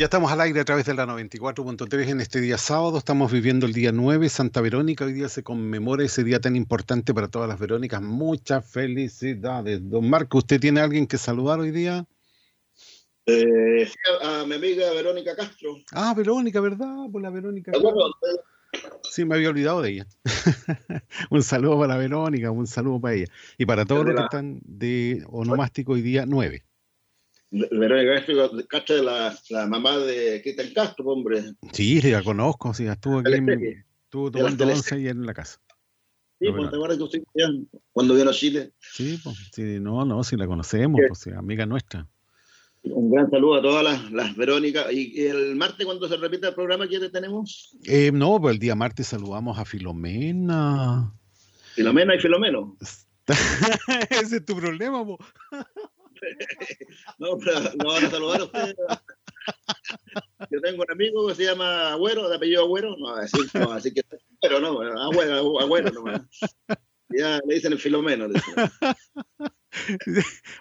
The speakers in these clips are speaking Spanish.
Ya estamos al aire a través de la 94.3 en este día sábado. Estamos viviendo el día 9, Santa Verónica. Hoy día se conmemora ese día tan importante para todas las Verónicas. Muchas felicidades. Don Marco, ¿usted tiene a alguien que saludar hoy día? Eh, a mi amiga Verónica Castro. Ah, Verónica, ¿verdad? Por la Verónica. Sí, me había olvidado de ella. un saludo para Verónica, un saludo para ella. Y para todos los que están de onomástico hoy día 9. Verónica Castro, de la, la mamá de Cristian Castro, hombre. Sí, la conozco, sí, estuvo aquí, en, estuvo tomando once ahí en la casa. Sí, pues te acuerdas que usted cuando vino a Chile. Sí, pues, sí, no, no, sí la conocemos, pues, sí, amiga nuestra. Un gran saludo a todas las, las Verónicas. ¿Y el martes cuando se repite el programa qué tenemos? Eh, no, pues el día martes saludamos a Filomena. Filomena y Filomeno. Ese es tu problema, po. no, pero no van a saludar a ustedes. Yo tengo un amigo que se llama Agüero, de apellido Agüero, no, así, no, así que, pero no, Agüero, Agüero no, Ya le dicen el Filomeno.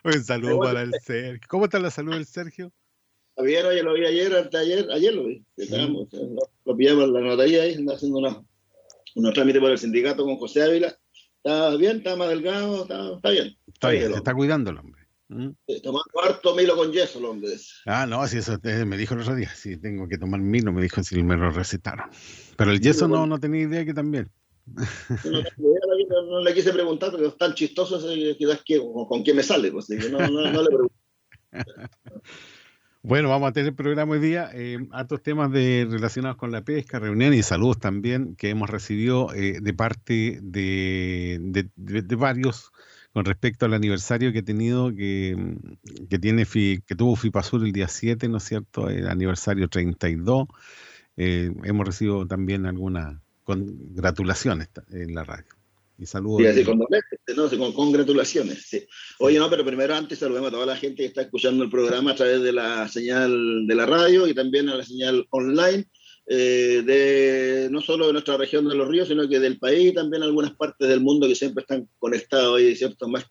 Un saludo para el Sergio. ¿Cómo está la salud del Sergio? Bien, oye, lo vi ayer, antes ayer, ayer lo vi. Estábamos, lo, pillamos en la notaría ahí, anda haciendo unos, unos trámites por el sindicato con José Ávila. Está bien, está más delgado, está, está bien. Está bien, se está cuidando el hombre. ¿Mm? Tomar cuarto milo con yeso, el hombre. Ah, no, si eso me dijo el otro día, si tengo que tomar milo, me dijo si me lo recetaron. Pero el yeso no, no tenía idea que también. No, le quise preguntar porque es tan chistoso que, con, quién me sale. Pues, no, no, le pregunto. Bueno, vamos a tener el programa hoy día, eh, hartos temas de, relacionados con la pesca, reunión y saludos también que hemos recibido eh, de parte de, de, varios con respecto al aniversario que ha tenido, que, que, tiene que tuvo FIPASUR el día 7, ¿no es cierto? El aniversario 32. Eh, hemos recibido también algunas congratulaciones en la radio. Y saludos. Sí, con, no, con congratulaciones. Sí. Oye, no, pero primero antes saludemos a toda la gente que está escuchando el programa a través de la señal de la radio y también a la señal online. Eh, de no solo de nuestra región de los ríos, sino que del país y también algunas partes del mundo que siempre están conectados y cierto más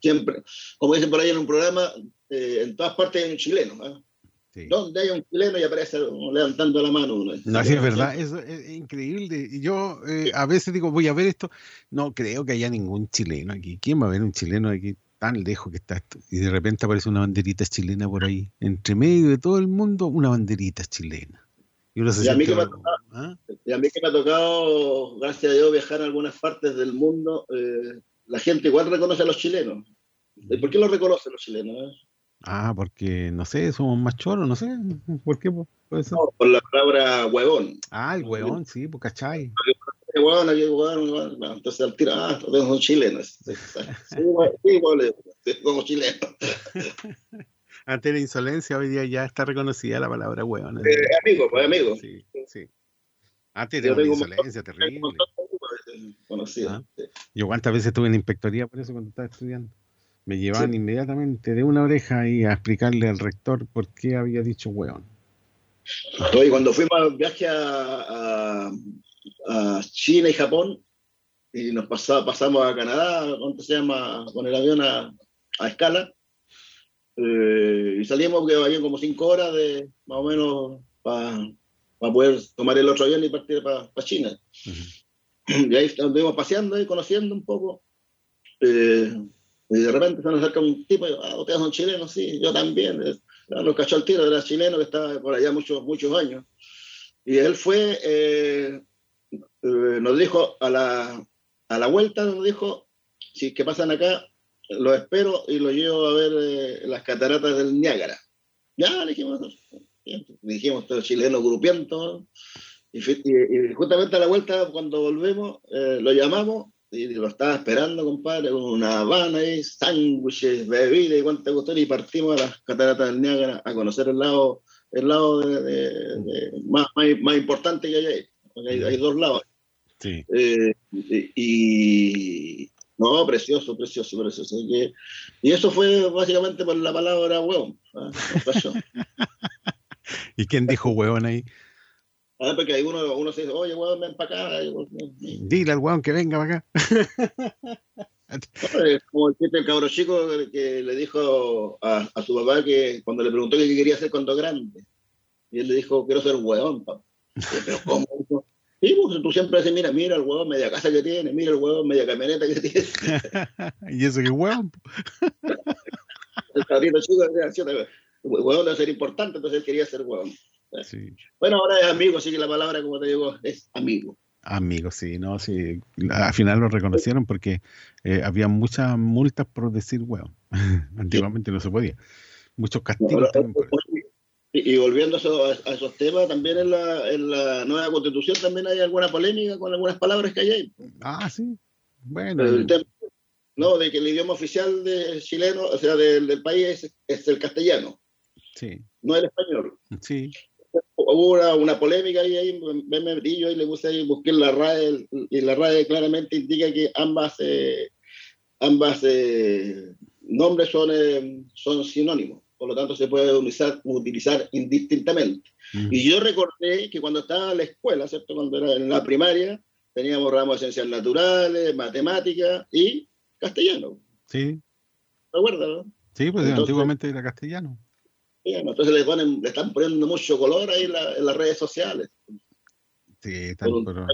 siempre, como dicen por ahí en un programa, eh, en todas partes hay un chileno. ¿eh? Donde hay un chileno y aparece levantando la mano. No, sí, es verdad, es, es increíble. Yo eh, a veces digo, voy a ver esto, no creo que haya ningún chileno aquí. ¿Quién va a ver un chileno aquí tan lejos que está esto? Y de repente aparece una banderita chilena por ahí, entre medio de todo el mundo, una banderita chilena. Y, a mí que me ha tocado, ¿ah? y a mí que me ha tocado, gracias a Dios, viajar a algunas partes del mundo, eh, la gente igual reconoce a los chilenos. ¿Por qué lo reconocen los chilenos? Ah, porque, no sé, somos más choros, no sé. ¿Por qué? Ser? No, por la palabra huevón. Ah, el huevón, sí, pues cachai. Huevón, aquí huevón, entonces al tirar, ah, son chilenos. Sí, igual, como chilenos. Ante la insolencia, hoy día ya está reconocida la palabra huevón. Eh, amigo, pues amigo. Sí, sí. Antes era una insolencia terrible. ¿Ah? Yo cuántas veces estuve en inspectoría por eso cuando estaba estudiando me llevaban inmediatamente de una oreja ahí a explicarle al rector por qué había dicho hueón. Oye, cuando fuimos al viaje a, China y Japón, y nos pasamos a Canadá, ¿cuánto se llama? Con el avión a, escala, eh, y salimos que habían como cinco horas de más o menos para poder tomar el otro avión y partir para China. Y ahí estuvimos paseando y conociendo un poco. Eh, y de repente se nos acerca un tipo y ah, ustedes son chilenos, sí, yo también. Nos cachó el tiro, era chileno que estaba por allá muchos, muchos años. Y él fue, eh, eh, nos dijo a la, a la vuelta, nos dijo, si que pasan acá, lo espero y lo llevo a ver eh, las cataratas del Niágara. Ya, le dijimos, dijimos, todo chileno grupiento. Y, justamente a la vuelta, cuando volvemos, eh, lo llamamos y lo estaba esperando, compadre, con una habana y sándwiches, bebida y cuánta cuestión, y partimos a las cataratas del Niágara a conocer el lado, el lado de, más, más, importante que hay ahí. Hay, hay dos lados. Sí. Eh, y, no, precioso, precioso, precioso. Y, y eso fue básicamente por la palabra hueón. ¿ah? ¿Y quién dijo hueón ahí? Ah, porque ahí uno, uno se dice, oye, hueón, ven para acá. Dile al hueón que venga para acá. como el cabro chico que le dijo a, a, su papá que cuando le preguntó qué quería hacer cuando grande, y él le dijo, quiero ser hueón, papá. Pero ¿cómo? Sí, pues tú siempre dices, mira, mira el huevón media casa que tiene, mira el huevón media camioneta que tiene. ¿Y eso qué huevón? el cabrito chico el huevón debe ser importante, entonces él quería ser huevón. Sí. Bueno, ahora es amigo, así que la palabra, como te digo, es amigo. Amigo, sí, no, sí. Al final lo reconocieron porque eh, había muchas multas por decir huevón. Antiguamente no se podía. Muchos castigos también por eso. Y, volviendo a, esos temas, también en la, en la, nueva constitución también hay alguna polémica con algunas palabras que hay ahí. Ah, sí. Bueno. no, de que el idioma oficial de chileno, o sea, del, país es, el castellano. Sí. No el español. Sí. Hubo una, polémica ahí, ahí me metí yo y le puse ahí, busqué la RAE, y la RAE claramente indica que ambas, eh, ambas eh, nombres son, eh, son sinónimos por lo tanto se puede utilizar, utilizar indistintamente. Y yo recordé que cuando estaba en la escuela, ¿cierto? Cuando era en la primaria, teníamos ramos de ciencias naturales, matemáticas y castellano. Sí. ¿Recuerdas, no? Sí, pues antiguamente era castellano. Entonces le, ponen, le están poniendo mucho color ahí en, las redes sociales. Sí, tal, pero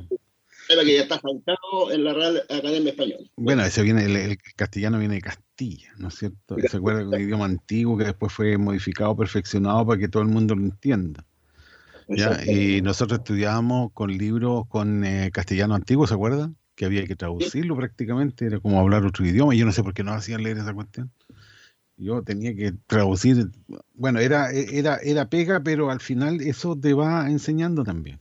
que ya está faltado en la Real Academia Española. Bueno, ese viene, el, castellano viene de Castilla, ¿no es cierto? Se acuerda un idioma antiguo que después fue modificado, perfeccionado para que todo el mundo lo entienda. Y nosotros estudiábamos con libros con eh, castellano antiguo, ¿se acuerdan? Que había que traducirlo prácticamente, era como hablar otro idioma, y yo no sé por qué no hacían leer esa cuestión. Yo tenía que traducir, bueno, era, era, era pega, pero al final eso te va enseñando también.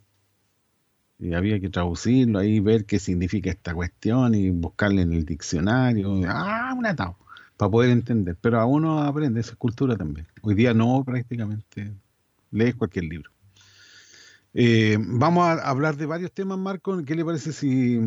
Y había que traducirlo ahí, ver qué significa esta cuestión y buscarle en el diccionario. Ah, un atado, para poder entender. Pero a uno aprende esa cultura también. Hoy día no, prácticamente. Lees cualquier libro. Eh, vamos a hablar de varios temas, Marco. ¿Qué le parece si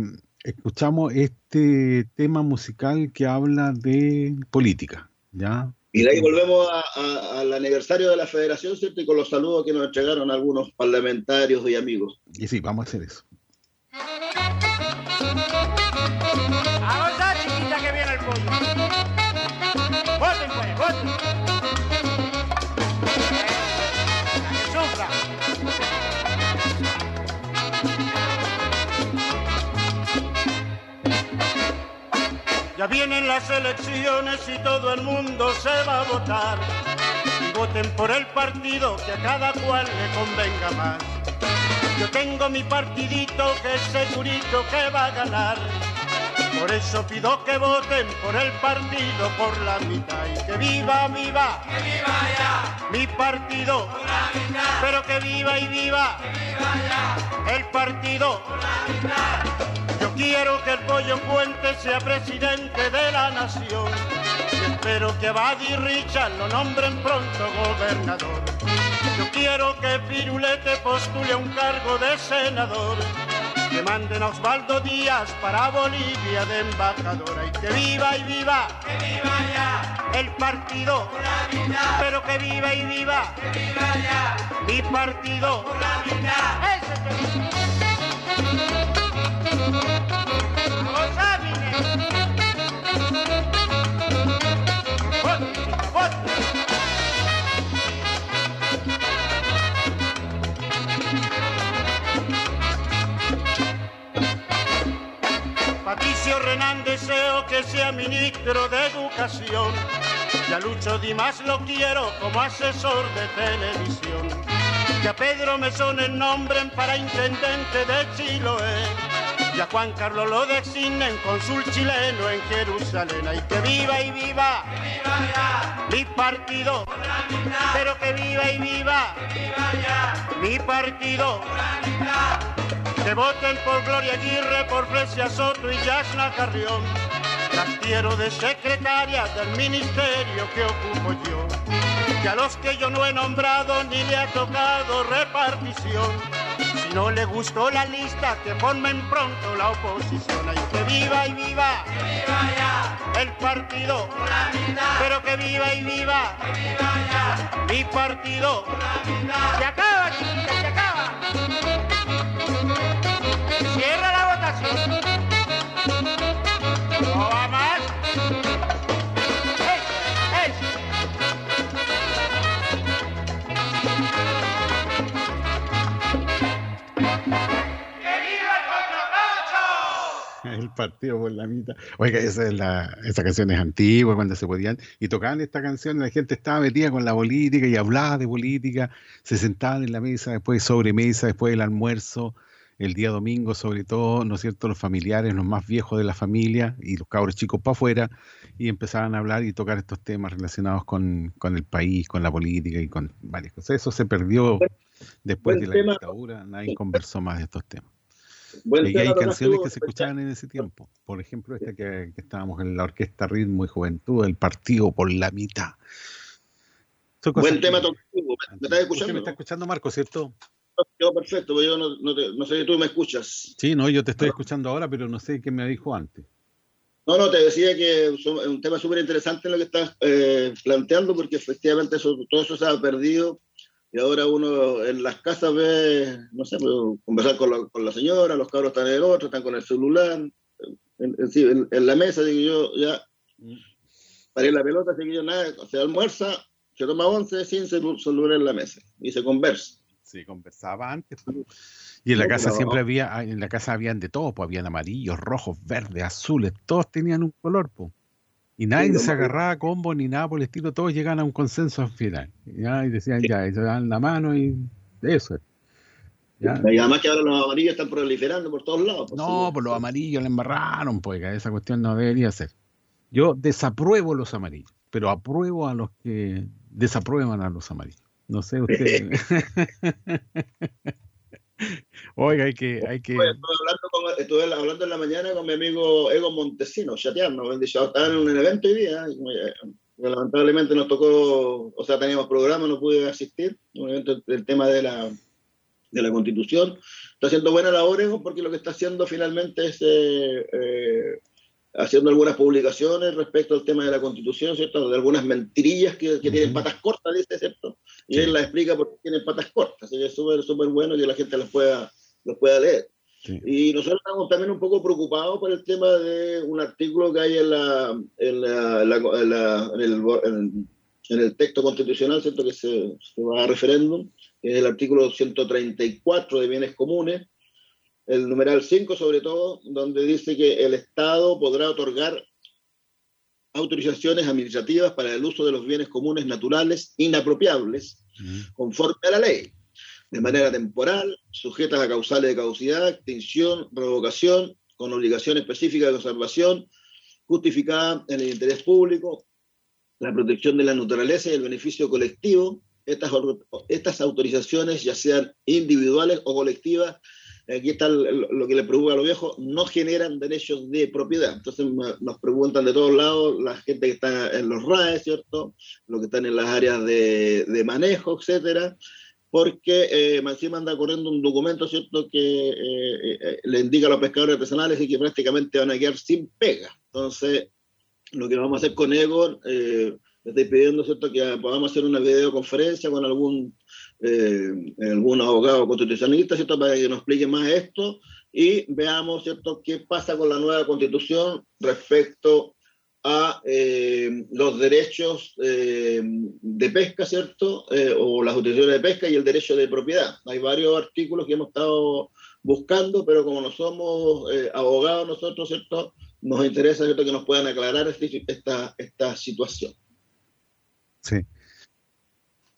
escuchamos este tema musical que habla de política? ¿Ya? Y de ahí volvemos al aniversario de la federación, ¿cierto? Y con los saludos que nos entregaron algunos parlamentarios y amigos. Y sí, vamos a hacer eso. Ya vienen las elecciones y todo el mundo se va a votar. Y voten por el partido que a cada cual le convenga más. Yo tengo mi partidito que es segurito que va a ganar. Por eso pido que voten por el partido por la mitad y que viva, viva, que viva ya mi partido, por la mitad, pero que viva y viva, que viva ya el partido por la mitad. Quiero que el pollo Puente sea presidente de la nación. Y espero que Abad y Richard lo nombren pronto gobernador. Yo quiero que Pirulete postule un cargo de senador. Que manden a Osvaldo Díaz para Bolivia de embajadora. Y que viva y viva, que viva ya el partido. Por la mitad, pero que viva y viva, que viva ya mi partido. Por la mitad. Ese Patricio Renán deseo que sea ministro de Educación. Ya Lucho Dimas lo quiero como asesor de televisión. Que a Pedro Mesones nombren para intendente de Chiloé Y a Juan Carlos lo designen cónsul chileno en Jerusalén. Ay, que viva y viva, viva ya, mi partido, pero que viva y viva viva ya, mi partido. Que voten por Gloria Aguirre, por Fresia Soto y Yasna Carrión. Las quiero de secretaria del ministerio que ocupo yo. Que a los que yo no he nombrado ni le ha tocado repartición. Si no le gustó la lista, que formen pronto la oposición. Ay, que viva y viva viva ya, el partido, pero que viva y viva viva ya, mi partido. Se acaba, chiquita, se acaba. Partido por la mitad. Oiga, esa, es la, esa canción es antigua, cuando se podían. Y tocaban esta canción, la gente estaba metida con la política y hablaba de política. Se sentaban en la mesa, después sobremesa, después del almuerzo, el día domingo, sobre todo, ¿no es cierto? Los familiares, los más viejos de la familia y los cabros chicos para afuera, y empezaban a hablar y tocar estos temas relacionados con, con el país, con la política y con varias cosas. Eso se perdió después de la tema. dictadura, nadie conversó más de estos temas. Buen Y tema hay canciones que se escuchaban en ese tiempo. Por ejemplo, esta que, que estábamos en la Orquesta Ritmo y Juventud, el partido por la mitad. Buen tema que-. ¿Me estás está escuchando, Marco, ¿cierto? Yo perfecto, pero yo no, no, te- no sé si tú me escuchas. Sí, no, yo te estoy escuchando ahora, pero no sé qué me dijo antes. No, no, te decía que es un tema súper interesante lo que estás eh, planteando, porque efectivamente eso- todo eso se ha perdido y ahora uno en las casas ve, no sé, pues, conversar con la, con la señora, los cabros están en el otro, están con el celular, en, la mesa, digo yo, ya paré la pelota, así que yo nada, se almuerza, se toma once sin celu- celular en la mesa y se conversa. Sí, conversaba antes. pues. Y en la casa siempre había, ah, en la casa habían de todo, pues habían amarillos, rojos, verdes, azules, todos tenían un color, pues. Y nadie se agarraba a combo ni nada por el estilo, todos llegaban a un consenso al final. ¿ya? Y decían, ya, y se dan la mano y eso. es. ¿ya? Y además que ahora los amarillos están proliferando por todos lados. pues, No, por los amarillos le embarraron, pues, que esa cuestión no debería ser. Yo desapruebo los amarillos, pero apruebo a los que desaprueban a los amarillos. No sé usted. Oiga, hay que, hay que. Oye, estuve, hablando con- estuve hablando en la mañana con mi amigo Ego Montesino, chateando. Han dicho, estaban en un evento hoy día. y, eh, lamentablemente nos tocó, o sea, teníamos programa, no pude asistir. Un evento del tema de la, de la constitución. Está haciendo buena labor Ego porque lo que está haciendo finalmente es eh, eh, haciendo algunas publicaciones respecto al tema de la constitución, ¿cierto? De algunas mentirillas que, que tienen patas cortas, dice, ¿cierto? Y Sí. él las explica por qué tienen patas cortas. Así que es súper, súper bueno que la gente las pueda, los pueda leer. Sí. Y nosotros estamos también un poco preocupados por el tema de un artículo que hay en, la, en, la- en la- en el, en el texto constitucional, ¿cierto? Que se, se va a referéndum, que es el artículo 134 de bienes comunes, el numeral 5 sobre todo, donde dice que el Estado podrá otorgar autorizaciones administrativas para el uso de los bienes comunes naturales inapropiables Mm. conforme a la ley, de manera temporal, sujetas a causales de caducidad, extinción, revocación, con obligación específica de conservación, justificada en el interés público, la protección de la naturaleza y el beneficio colectivo. Estas, estas autorizaciones, ya sean individuales o colectivas, aquí está lo que le preocupa a los viejos, no generan derechos de propiedad. Entonces nos preguntan de todos lados, la gente que está en los RAE, ¿cierto? Los que están en las áreas de, manejo, etcétera, porque eh, anda corriendo un documento, ¿cierto?, que eh, eh, le indica a los pescadores artesanales y que prácticamente van a quedar sin pega. Entonces, lo que vamos a hacer con Egon, eh, le estoy pidiendo, ¿cierto?, que podamos hacer una videoconferencia con algún, eh, algún abogado constitucionalista, ¿cierto?, para que nos explique más esto y veamos, ¿cierto?, qué pasa con la nueva constitución respecto a eh, los derechos eh, de pesca, ¿cierto? Eh, o las autorizaciones de pesca y el derecho de propiedad. Hay varios artículos que hemos estado buscando, pero como no somos eh, abogados nosotros, ¿cierto? Nos interesa, ¿cierto?, que nos puedan aclarar este- esta, esta situación. Sí.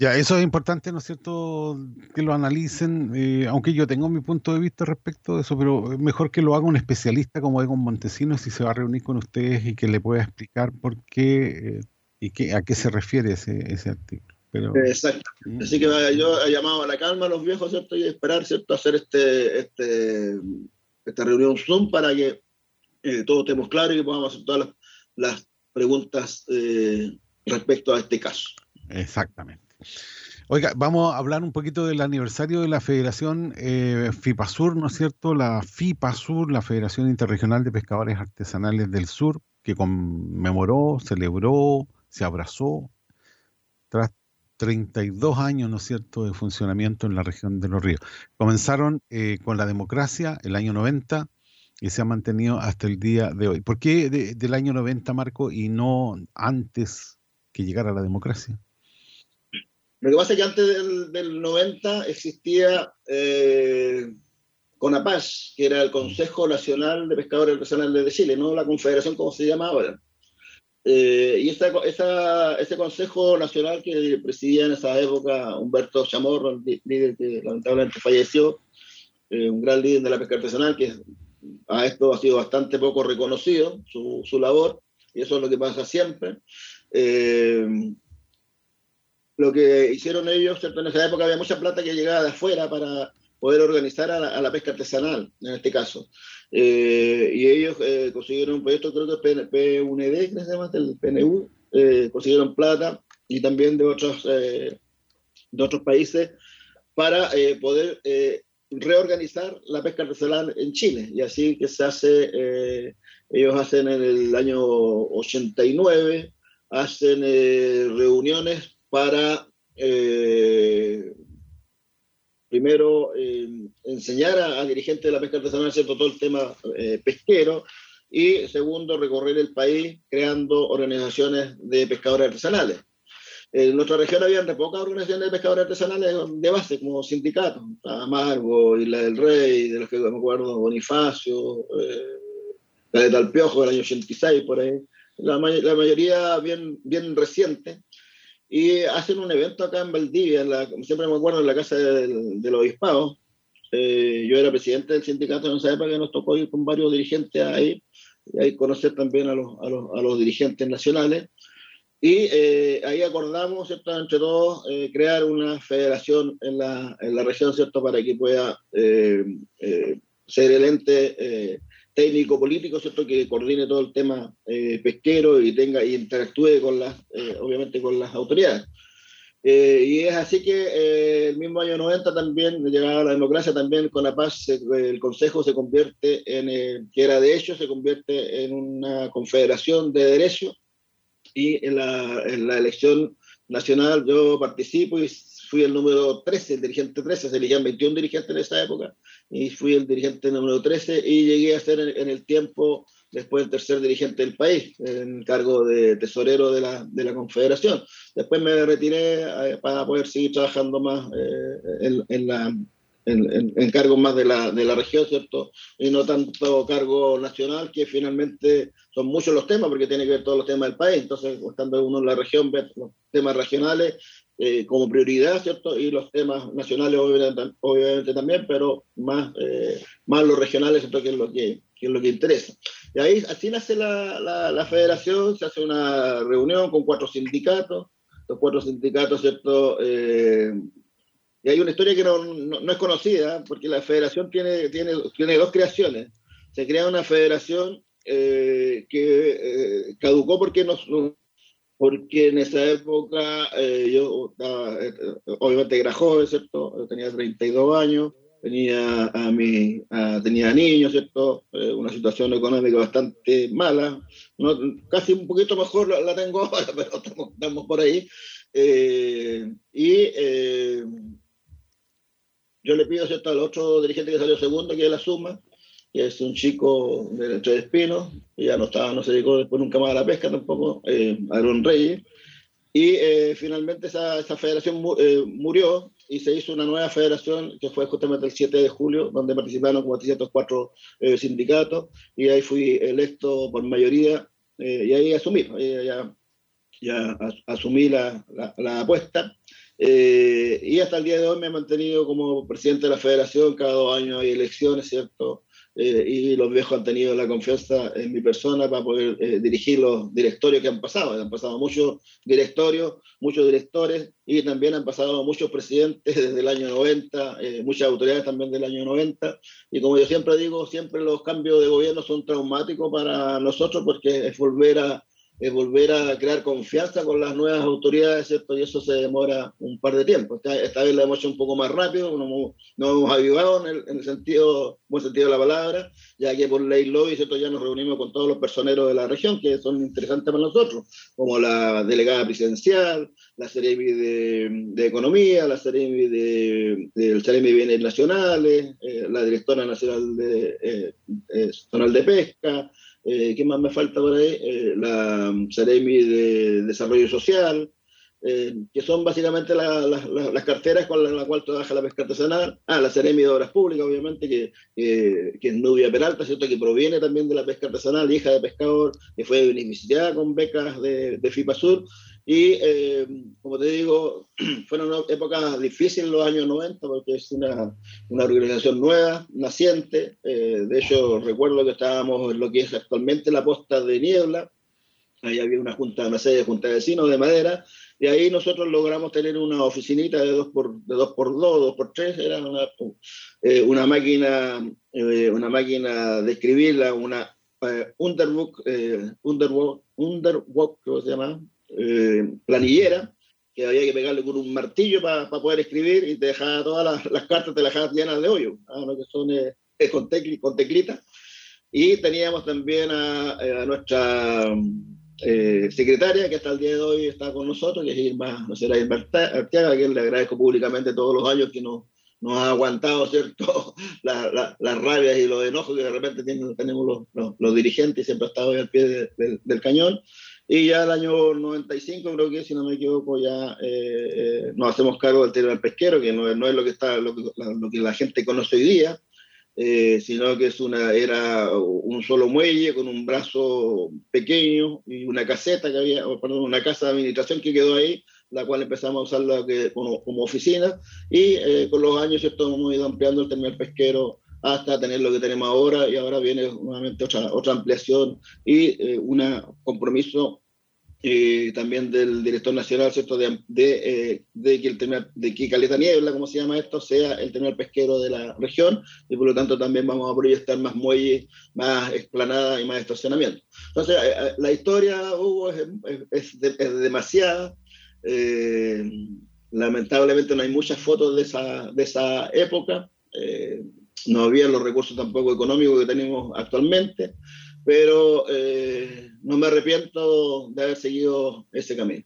Ya, eso es importante, ¿no es cierto?, que lo analicen, eh, aunque yo tengo mi punto de vista respecto de eso, pero es mejor que lo haga un especialista como Egon Montesinos si se va a reunir con ustedes y que le pueda explicar por qué eh, y qué, a qué se refiere ese, ese artículo. Pero, Exacto. Mm. Así que yo he llamado a la calma a los viejos, ¿cierto? Y esperar, ¿cierto? Hacer este, este, esta reunión Zoom para que eh, todos estemos claros y que podamos hacer todas las, las preguntas eh, respecto a este caso. Exactamente. Oiga, vamos a hablar un poquito del aniversario de la Federación eh, FIPASUR, ¿no es cierto? La FIPASUR, la Federación Interregional de Pescadores Artesanales del Sur, que conmemoró, celebró, se abrazó tras 32 años, ¿no es cierto?, de funcionamiento en la región de los ríos. Comenzaron eh, con la democracia el año 90 y se ha mantenido hasta el día de hoy. ¿Por qué de- del año 90, Marco, y no antes que llegara la democracia? Lo que pasa es que antes del, del 90 existía eh, CONAPAS, que era el Consejo Nacional de Pescadores Artesanales de Chile, no la Confederación como se llama ahora. Eh, y esa, esa- ese Consejo Nacional que presidía en esa época Humberto Chamorro, líder que lamentablemente falleció, eh, un gran líder de la pesca artesanal, que a esto ha sido bastante poco reconocido, su, su labor, y eso es lo que pasa siempre. Eh, lo que hicieron ellos, ¿cierto? en esa época había mucha plata que llegaba de afuera para poder organizar a la, pesca artesanal, en este caso. Eh, y ellos eh, consiguieron un proyecto, creo que es PUND, que se llama, del PNU, eh, consiguieron plata y también de otros, eh, de otros países para poder reorganizar la pesca artesanal en Chile. Y así que se hace, ellos hacen en el año 89, hacen reuniones para eh, primero eh, enseñar a, a, dirigentes de la pesca artesanal ¿cierto? todo el tema eh, pesquero y segundo recorrer el país creando organizaciones de pescadores artesanales. En nuestra región había de pocas organizaciones de pescadores artesanales de base, como sindicatos, Amargo, Isla del Rey, de los que me acuerdo, Bonifacio, eh, Caleta del Piojo del año 86, por ahí. La, may la mayoría bien, bien reciente y hacen un evento acá en Valdivia, en la, siempre me acuerdo en la casa del, del obispado. Eh, yo era presidente del sindicato en esa época que nos tocó ir con varios dirigentes ahí, y ahí conocer también a los, a los, a los dirigentes nacionales. Y eh, ahí acordamos, ¿cierto? entre todos, eh, crear una federación en la, en la región, ¿cierto? para que pueda eh, ser el ente técnico político, ¿cierto? que coordine todo el tema eh, pesquero y tenga y interactúe con las, eh, obviamente con las autoridades. Eh, y es así que el mismo año 90 también, llegada la democracia, también con la paz, el Consejo se convierte en, que era de hecho, se convierte en una confederación de derechos y en la, en la elección nacional yo participo y fui el número 13, el dirigente 13, se elegían 21 dirigentes en esa época, y fui el dirigente número 13 y llegué a ser en, en el tiempo después el tercer dirigente del país, en cargo de tesorero de la, de la confederación. Después me retiré eh, para poder seguir trabajando más eh, en, en, la, en, en, cargos más de la, de la región, ¿cierto? Y no tanto cargo nacional, que finalmente son muchos los temas, porque tiene que ver todos los temas del país. Entonces, estando uno en la región, ver los temas regionales eh, como prioridad, ¿cierto? Y los temas nacionales, obviamente, también, pero más, eh, más los regionales, ¿cierto? Que es lo que, que, es lo que interesa. Y ahí, así nace la, la, la federación, se hace una reunión con cuatro sindicatos, los cuatro sindicatos, ¿cierto? Eh, y hay una historia que no, no, no, es conocida, porque la federación tiene, tiene, tiene dos creaciones. Se crea una federación que caducó porque nos, porque en esa época eh, yo estaba, obviamente era joven, ¿cierto? Yo tenía 32 años, tenía a mi, tenía niños, ¿cierto? Eh, una situación económica bastante mala, no, casi un poquito mejor la, tengo ahora, pero estamos, por ahí. Eh, y eh, yo le pido, ¿cierto? Al otro dirigente que salió segundo, que es la Suma, que es un chico de Tres Espinos, que ya no estaba, no se dedicó después nunca más a la pesca tampoco, eh, Aaron Reyes, y eh, finalmente esa, esa federación eh, murió y se hizo una nueva federación que fue justamente el 7 de julio, donde participaron 404 sindicatos, y ahí fui electo por mayoría, eh, y ahí asumí, ya, ya as asumí la, la, apuesta, Eh, y hasta el día de hoy me he mantenido como presidente de la federación, cada dos años hay elecciones, ¿cierto? Eh, y los viejos han tenido la confianza en mi persona para poder eh, dirigir los directorios que han pasado. Han pasado muchos directorios, muchos directores y también han pasado muchos presidentes desde el año 90, eh, muchas autoridades también del año 90. Y como yo siempre digo, siempre los cambios de gobierno son traumáticos para nosotros porque es volver a es volver a crear confianza con las nuevas autoridades, ¿cierto? Y eso se demora un par de tiempo. Esta, esta vez lo hemos hecho un poco más rápido, nos, nos hemos avivado en el, en el, sentido, buen sentido de la palabra, ya que por ley lobby, ¿cierto? Ya nos reunimos con todos los personeros de la región, que son interesantes para nosotros, como la delegada presidencial, la Ceremi de, de Economía, la Ceremi de, del Ceremi de Bienes Nacionales, eh, la Directora Nacional de, eh, eh, Nacional de Pesca, eh, ¿Qué más me falta por ahí? Eh, la Ceremi de Desarrollo Social, eh, que son básicamente la, la, la, las carteras con las la cual trabaja la pesca artesanal. Ah, la Ceremi de Obras Públicas, obviamente, que, que, que, es Nubia Peralta, ¿cierto? que proviene también de la pesca artesanal, hija de pescador, que fue beneficiada con becas de, de FIPASUR. Y eh, como te digo, fueron épocas difíciles los años 90 porque es una, una organización nueva, naciente. Eh, de hecho, recuerdo que estábamos en lo que es actualmente la posta de Niebla. Ahí había una junta, una serie de juntas de vecinos de madera. Y ahí nosotros logramos tener una oficinita de 2 por, de dos por 2 2 por 3 era una, eh, una máquina, eh, una máquina de escribirla, una Underbook, Underbook, Underbook, ¿cómo se llama? Eh, planillera, que había que pegarle con un martillo para pa poder escribir y te dejaba todas las, las cartas, te las dejaba llenas de hoyo, ¿ah? lo que son eh, con, con teclita. Y teníamos también a, a nuestra eh, secretaria, que hasta el día de hoy está con nosotros, que es Irma, no será Irma Arteaga, que le agradezco públicamente todos los años que nos, nos ha aguantado, ¿cierto? Las la, la rabias y los enojos que de repente tienen, tenemos los, los, los, dirigentes siempre ha estado ahí al pie de, de, del cañón. Y ya el año 95, creo que si no me equivoco, ya eh, eh, nos hacemos cargo del terminal pesquero, que no, no es lo que, está, lo que, lo, que, la gente conoce hoy día, eh, sino que es una, era un solo muelle con un brazo pequeño y una caseta que había, perdón, una casa de administración que quedó ahí, la cual empezamos a usarla como, como, oficina, y eh, con los años ¿cierto? hemos ido ampliando el terminal pesquero hasta tener lo que tenemos ahora y ahora viene nuevamente otra, otra ampliación y eh, un compromiso eh, también del director nacional, ¿cierto? De, de, eh, de, que el terminal, de que Caleta Niebla, como se llama esto, sea el terminal pesquero de la región y por lo tanto también vamos a proyectar más muelles, más explanada y más estacionamiento. Entonces, eh, la historia, Hugo, es, es, es, es demasiada. lamentablemente no hay muchas fotos de esa, de esa época no había los recursos tampoco económicos que tenemos actualmente, pero eh, no me arrepiento de haber seguido ese camino.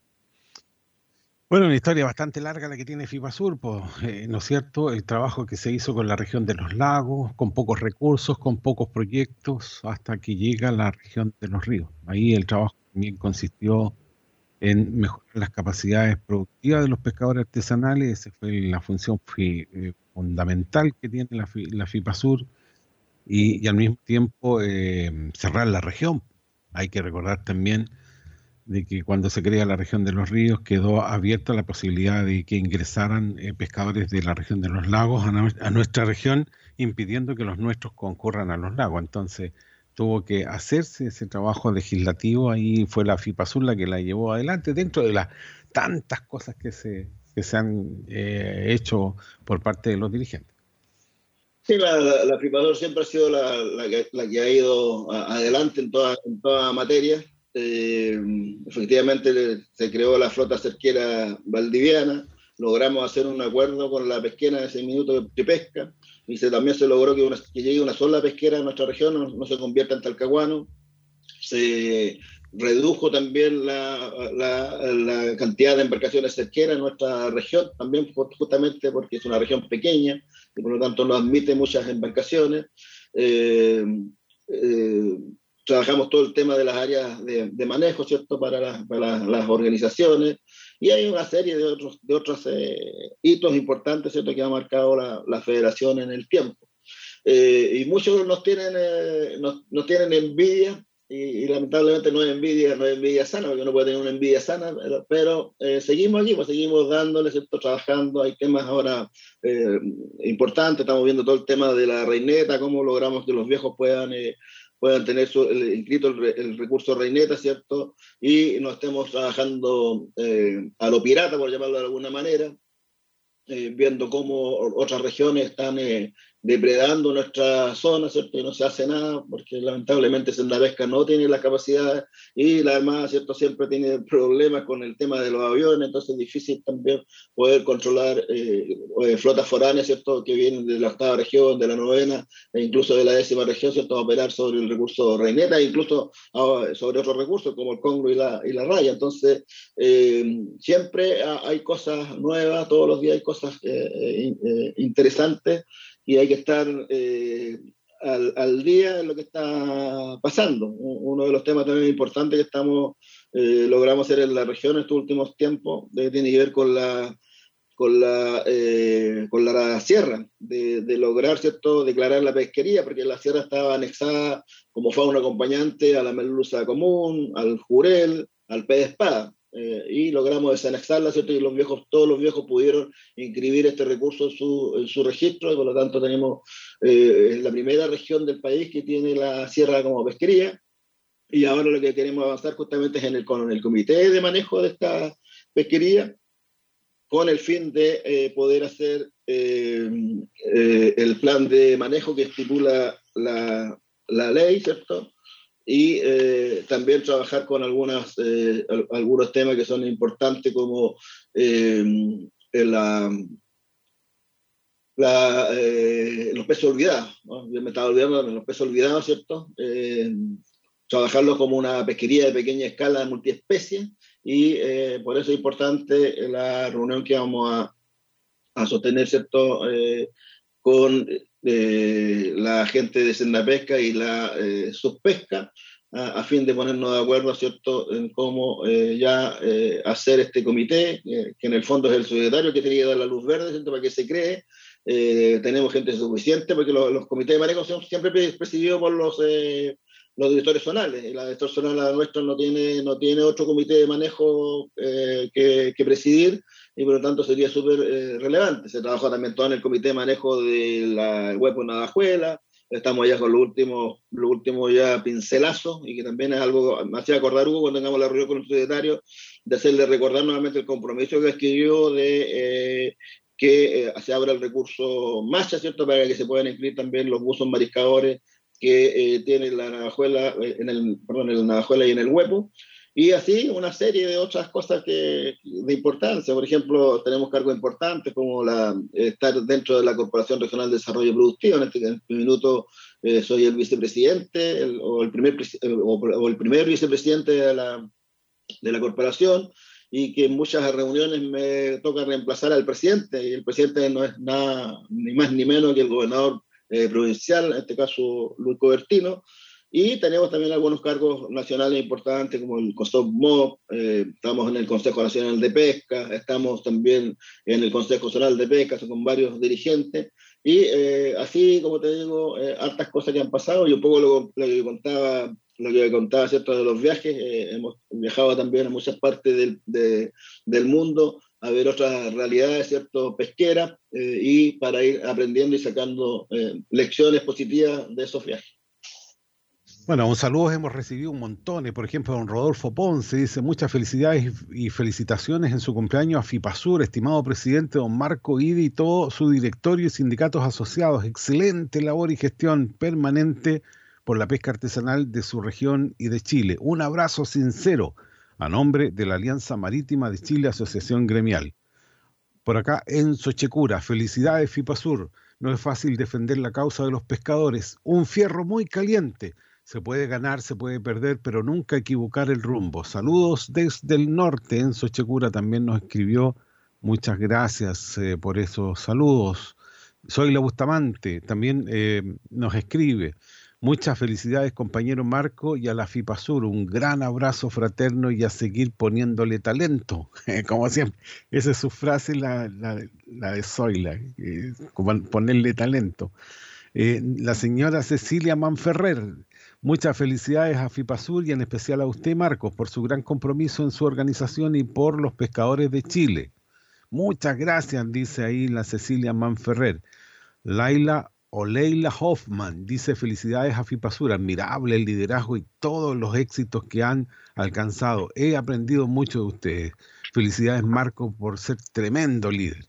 Bueno, una historia bastante larga la que tiene FIPASUR, pues, eh, ¿no es cierto? El trabajo que se hizo con la región de los lagos, con pocos recursos, con pocos proyectos, hasta que llega a la región de los ríos. Ahí el trabajo también consistió en mejorar las capacidades productivas de los pescadores artesanales, esa fue la función eh, fundamental que tiene la, la FIPASUR, y, y, al mismo tiempo eh, cerrar la región. Hay que recordar también de que cuando se crea la región de los ríos quedó abierta la posibilidad de que ingresaran eh, pescadores de la región de los lagos a, a, nuestra región, impidiendo que los nuestros concurran a los lagos. Entonces tuvo que hacerse ese trabajo legislativo, ahí fue la FIPASUR la que la llevó adelante, dentro de las tantas cosas que se, que se han eh, hecho por parte de los dirigentes. Sí, la, la, siempre ha sido la, que, ha ido adelante en toda, en toda materia. Eh, efectivamente se creó la flota cerquera valdiviana, logramos hacer un acuerdo con la pesquera en ese minuto de pesca, y también se logró que, llegue una sola pesquera a nuestra región, no, no se convierta en talcahuano. Se redujo también la, la, la, cantidad de embarcaciones cerqueras en nuestra región, también justamente porque es una región pequeña y por lo tanto no admite muchas embarcaciones. Eh, eh, trabajamos todo el tema de las áreas de, de manejo, ¿cierto?, para, la, para las organizaciones. Y hay una serie de otros, de otros eh, hitos importantes ¿cierto? que ha marcado la, la federación en el tiempo. Eh, y muchos nos tienen, eh, nos, nos, tienen envidia y, lamentablemente no es envidia, no es envidia sana, porque uno puede tener una envidia sana, pero, eh, seguimos aquí, pues seguimos dándole, ¿cierto? trabajando, hay temas ahora eh, importantes, estamos viendo todo el tema de la reineta, cómo logramos que los viejos puedan... Eh, puedan tener su, el, inscrito el, recurso reineta, ¿cierto? Y no estemos trabajando a lo pirata, por llamarlo de alguna manera, viendo cómo otras regiones están depredando nuestra zona, ¿cierto? Y no se hace nada porque lamentablemente Sendavesca no tiene la capacidad y la Armada, ¿cierto? Siempre tiene problemas con el tema de los aviones, entonces es difícil también poder controlar eh, eh, flotas foráneas, ¿cierto? Que vienen de la octava región, de la novena e incluso de la décima región, ¿cierto? Operar sobre el recurso reineta e incluso ah, sobre otros recursos como el Congo y la, y la raya. Entonces, eh, siempre hay cosas nuevas, todos los días hay cosas interesantes y hay que estar eh, al, al, día en lo que está pasando. Uno de los temas también importantes que estamos eh, logramos hacer en la región en estos últimos tiempos tiene que ver con la con la, eh, con la sierra, de, de, lograr cierto declarar la pesquería, porque la sierra estaba anexada como fauna acompañante a la merluza común, al jurel, al pez espada. Eh, y logramos desanexarla, ¿cierto? Y los viejos, todos los viejos pudieron inscribir este recurso en su, en su registro, y por lo tanto tenemos eh, la primera región del país que tiene la sierra como pesquería, y ahora lo que queremos avanzar justamente es en el, con el comité de manejo de esta pesquería, con el fin de eh, poder hacer el plan de manejo que estipula la, la ley, ¿cierto? Y eh, también trabajar con algunas, eh, algunos temas que son importantes como eh, la, la, los pesos olvidados. Yo me estaba olvidando de los pesos olvidados, ¿cierto? trabajarlos como una pesquería de pequeña escala de multiespecie y por eso es importante la reunión que vamos a, a sostener, ¿cierto? Con eh, la gente de Sendapesca y la eh, Subpesca, a, fin de ponernos de acuerdo, ¿cierto?, en cómo eh, ya eh, hacer este comité, que en el fondo es el secretario que tiene que dar la luz verde, ¿cierto?, para que se cree. tenemos gente suficiente, porque los, los, comités de manejo son siempre presididos por los los directores zonales. Y la director zonal nuestra no tiene, no tiene otro comité de manejo eh, que, que, presidir y por lo tanto sería súper eh, relevante. Se trabajó también todo en el comité de manejo de web de Nadajuela. Estamos ya con los últimos, lo último ya pincelazos y que también es algo, me hacía acordar Hugo cuando tengamos la reunión con el secretario, de hacerle recordar nuevamente el compromiso que escribió de eh, que se abra el recurso MACHA, ¿cierto? Para que se puedan inscribir también los buzos mariscadores que eh, tiene la navajuela, eh, en el, perdón, en la navajuela y en el huevo, y así una serie de otras cosas que, de importancia. Por ejemplo, tenemos cargos importantes como la, estar dentro de la Corporación Regional de Desarrollo Productivo. En este, en este minuto eh, soy el vicepresidente o, el primer, o, o, el primer vicepresidente de la, de la corporación y que en muchas reuniones me toca reemplazar al presidente y el presidente no es nada ni más ni menos que el gobernador eh, provincial, en este caso Luis Cobertino, y tenemos también algunos cargos nacionales importantes como el COSOP eh, estamos en el Consejo Nacional de Pesca, estamos también en el Consejo Nacional de Pesca, con varios dirigentes, y eh, así, como te digo, eh, hartas cosas que han pasado, y un poco lo, lo que contaba lo que contaba, ¿cierto?, de los viajes, hemos viajado también a muchas partes del, de, del mundo, a ver otras realidades, ¿cierto?, pesqueras, eh, y para ir aprendiendo y sacando eh, lecciones positivas de esos viajes. Bueno, un saludo hemos recibido un montón. Por ejemplo, don Rodolfo Ponce dice muchas felicidades y felicitaciones en su cumpleaños a FIPASUR, estimado presidente don Marco Idi y todo su directorio y sindicatos asociados. Excelente labor y gestión permanente por la pesca artesanal de su región y de Chile. Un abrazo sincero a nombre de la Alianza Marítima de Chile Asociación Gremial. Por acá, en Sochecura, felicidades FIPASUR. No es fácil defender la causa de los pescadores. Un fierro muy caliente. Se puede ganar, se puede perder, pero nunca equivocar el rumbo. Saludos desde el norte. En Sochecura también nos escribió. Muchas gracias eh, por esos saludos. Soy la Bustamante, también eh, nos escribe. Muchas felicidades, compañero Marco, y a la FIPASUR. Un gran abrazo fraterno y a seguir poniéndole talento. Como siempre, esa es su frase, la, la, de Zoila, ponerle talento. Eh, la señora Cecilia Manferrer, Muchas felicidades a FIPASUR y en especial a usted, Marcos, por su gran compromiso en su organización y por los pescadores de Chile. Muchas gracias, dice ahí la Cecilia Manferrer. Laila o Hoffman dice felicidades a FIPASUR, admirable el liderazgo y todos los éxitos que han alcanzado. He aprendido mucho de ustedes. Felicidades Marcos por ser tremendo líder.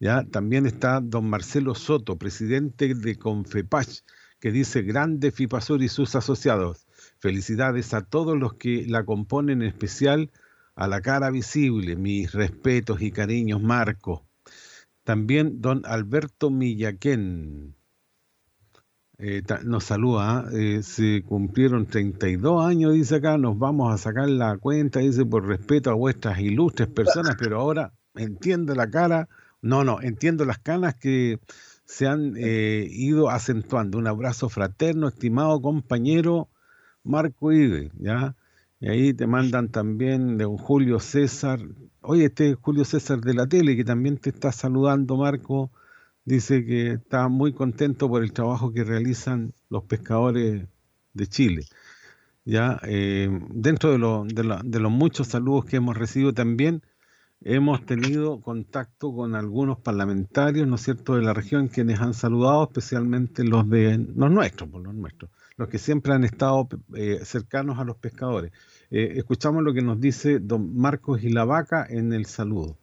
¿Ya? También está don Marcelo Soto, presidente de Confepach que dice Grande FIPASUR y sus asociados. Felicidades a todos los que la componen, en especial a la cara visible. Mis respetos y cariños, Marco. También don Alberto Millaquén eh, nos saluda. ¿ah? Eh, se cumplieron 32 años, dice acá. Nos vamos a sacar la cuenta, dice, por respeto a vuestras ilustres personas, pero ahora entiendo la cara. No, no, entiendo las canas que se han eh, ido acentuando. Un abrazo fraterno, estimado compañero Marco Ibe, ¿ya? Y ahí te mandan también de un Julio César. Oye, este Julio César de la tele que también te está saludando, Marco. Dice que está muy contento por el trabajo que realizan los pescadores de Chile. Ya, eh, dentro de, de los muchos saludos que hemos recibido también, hemos tenido contacto con algunos parlamentarios, ¿no es cierto?, de la región, quienes han saludado, especialmente los de los nuestros, por los nuestros, los que siempre han estado eh, cercanos a los pescadores. Eh, escuchamos lo que nos dice don Marcos Gilavaca en el saludo.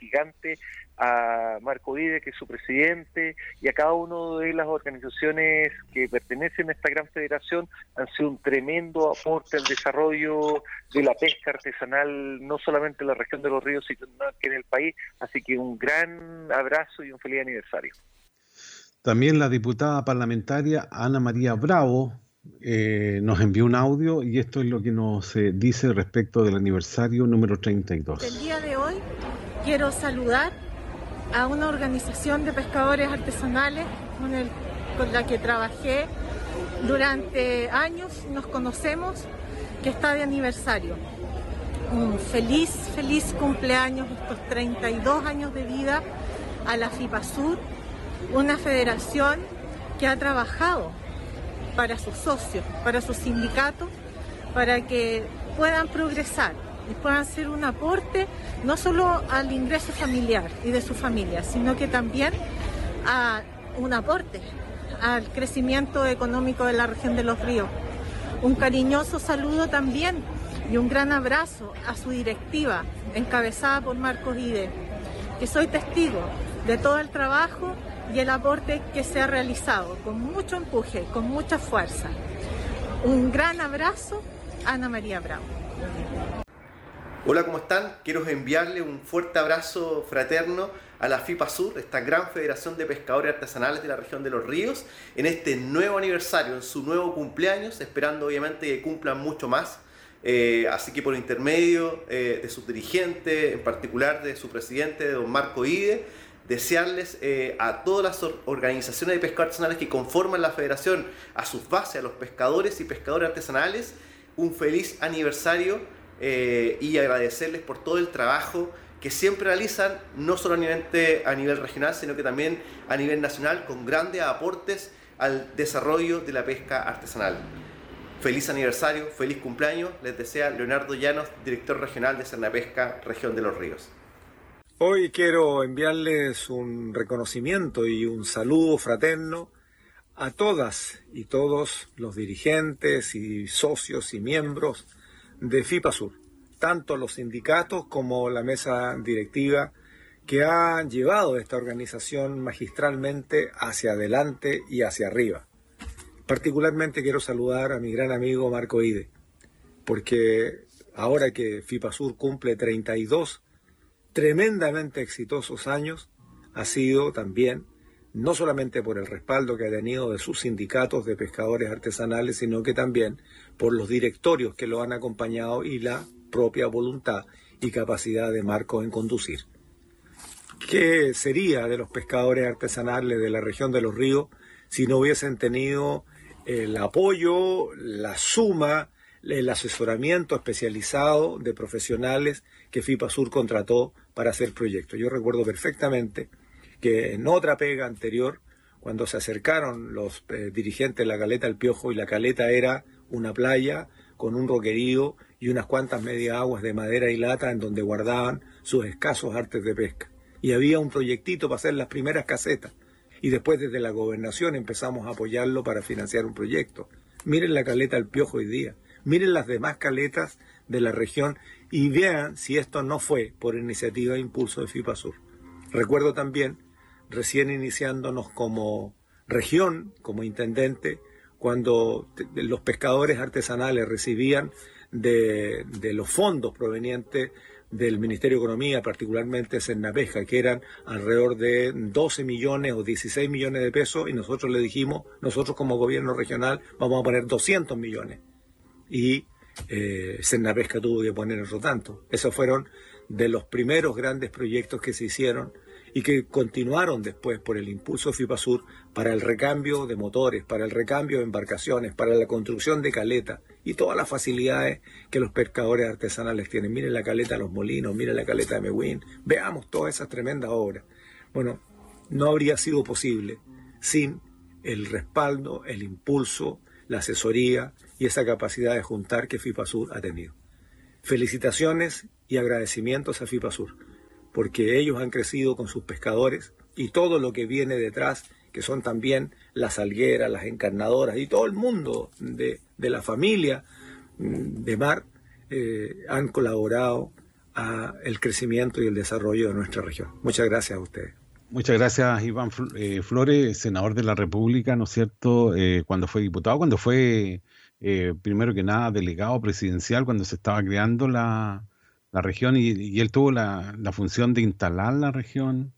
Gigante a Marco Vive, que es su presidente, y a cada una de las organizaciones que pertenecen a esta gran federación, han sido un tremendo aporte al desarrollo de la pesca artesanal, no solamente en la región de los ríos, sino que en el país. Así que un gran abrazo y un feliz aniversario. También la diputada parlamentaria Ana María Bravo eh, nos envió un audio y esto es lo que nos eh, dice respecto del aniversario número 32. El día de hoy quiero saludar a una organización de pescadores artesanales con, la que trabajé durante años, nos conocemos, que está de aniversario. Un feliz, feliz cumpleaños, estos 32 años de vida a la FIPASUR, una federación que ha trabajado para sus socios, para sus sindicatos, para que puedan progresar y puedan ser un aporte no solo al ingreso familiar y de su familia, sino que también a un aporte al crecimiento económico de la región de los ríos. Un cariñoso saludo también y un gran abrazo a su directiva, encabezada por Marcos Ide, que soy testigo de todo el trabajo y el aporte que se ha realizado con mucho empuje, con mucha fuerza. Un gran abrazo, Ana María Bravo. Hola, ¿cómo están? Quiero enviarle un fuerte abrazo fraterno a la FIPA Sur, esta gran federación de pescadores artesanales de la región de los ríos, en este nuevo aniversario, en su nuevo cumpleaños, esperando obviamente que cumplan mucho más. Eh, así que por intermedio eh, de sus dirigentes, en particular de su presidente, don Marco Ide, desearles eh, a todas las organizaciones de pescadores artesanales que conforman la federación, a sus bases, a los pescadores y pescadores artesanales, un feliz aniversario eh, y agradecerles por todo el trabajo que siempre realizan, no solo a nivel, regional, sino que también a nivel nacional, con grandes aportes al desarrollo de la pesca artesanal. Feliz aniversario, feliz cumpleaños, les desea Leonardo Llanos, director regional de Pesca, región de los ríos. Hoy quiero enviarles un reconocimiento y un saludo fraterno a todas y todos los dirigentes y socios y miembros de FIPASUR, tanto los sindicatos como la mesa directiva que ha llevado esta organización magistralmente hacia adelante y hacia arriba. Particularmente quiero saludar a mi gran amigo Marco Ide, porque ahora que FIPASUR cumple 32 tremendamente exitosos años, ha sido también no solamente por el respaldo que ha tenido de sus sindicatos de pescadores artesanales, sino que también por los directorios que lo han acompañado y la propia voluntad y capacidad de Marcos en conducir. ¿Qué sería de los pescadores artesanales de la región de los ríos si no hubiesen tenido el apoyo, la suma, el asesoramiento especializado de profesionales que FIPASUR contrató para hacer proyectos? Yo recuerdo perfectamente que en otra pega anterior cuando se acercaron los eh, dirigentes de la caleta El Piojo y la caleta era una playa con un roquerío y unas cuantas media aguas de madera y lata en donde guardaban sus escasos artes de pesca. Y había un proyectito para hacer las primeras casetas. Y después desde la gobernación empezamos a apoyarlo para financiar un proyecto. Miren la caleta El Piojo hoy día. Miren las demás caletas de la región y vean si esto no fue por iniciativa e impulso de FIPASUR. Recuerdo también recién iniciándonos como región, como intendente, cuando los pescadores artesanales recibían de, los fondos provenientes del Ministerio de Economía, particularmente Cernapesca, que eran alrededor de 12 millones o 16 millones de pesos, y nosotros le dijimos, nosotros como gobierno regional vamos a poner 200 millones. Y eh, Cernapesca tuvo que poner otro tanto. Esos fueron de los primeros grandes proyectos que se hicieron y que continuaron después por el impulso FIPASUR para el recambio de motores, para el recambio de embarcaciones, para la construcción de caleta y todas las facilidades que los pescadores artesanales tienen. Miren la caleta de los molinos, miren la caleta de Mewin, veamos todas esas tremendas obras. Bueno, no habría sido posible sin el respaldo, el impulso, la asesoría y esa capacidad de juntar que FIPASUR ha tenido. Felicitaciones y agradecimientos a FIPASUR porque ellos han crecido con sus pescadores y todo lo que viene detrás, que son también las algueras, las encarnadoras y todo el mundo de, la familia mm, de mar, eh, han colaborado a el crecimiento y el desarrollo de nuestra región. Muchas gracias a ustedes. Muchas gracias, Iván eh, Flores, senador de la República, ¿no es cierto? Eh, cuando fue diputado, cuando fue, primero que nada, delegado presidencial, cuando se estaba creando la, la región y, él tuvo la, función de instalar la región,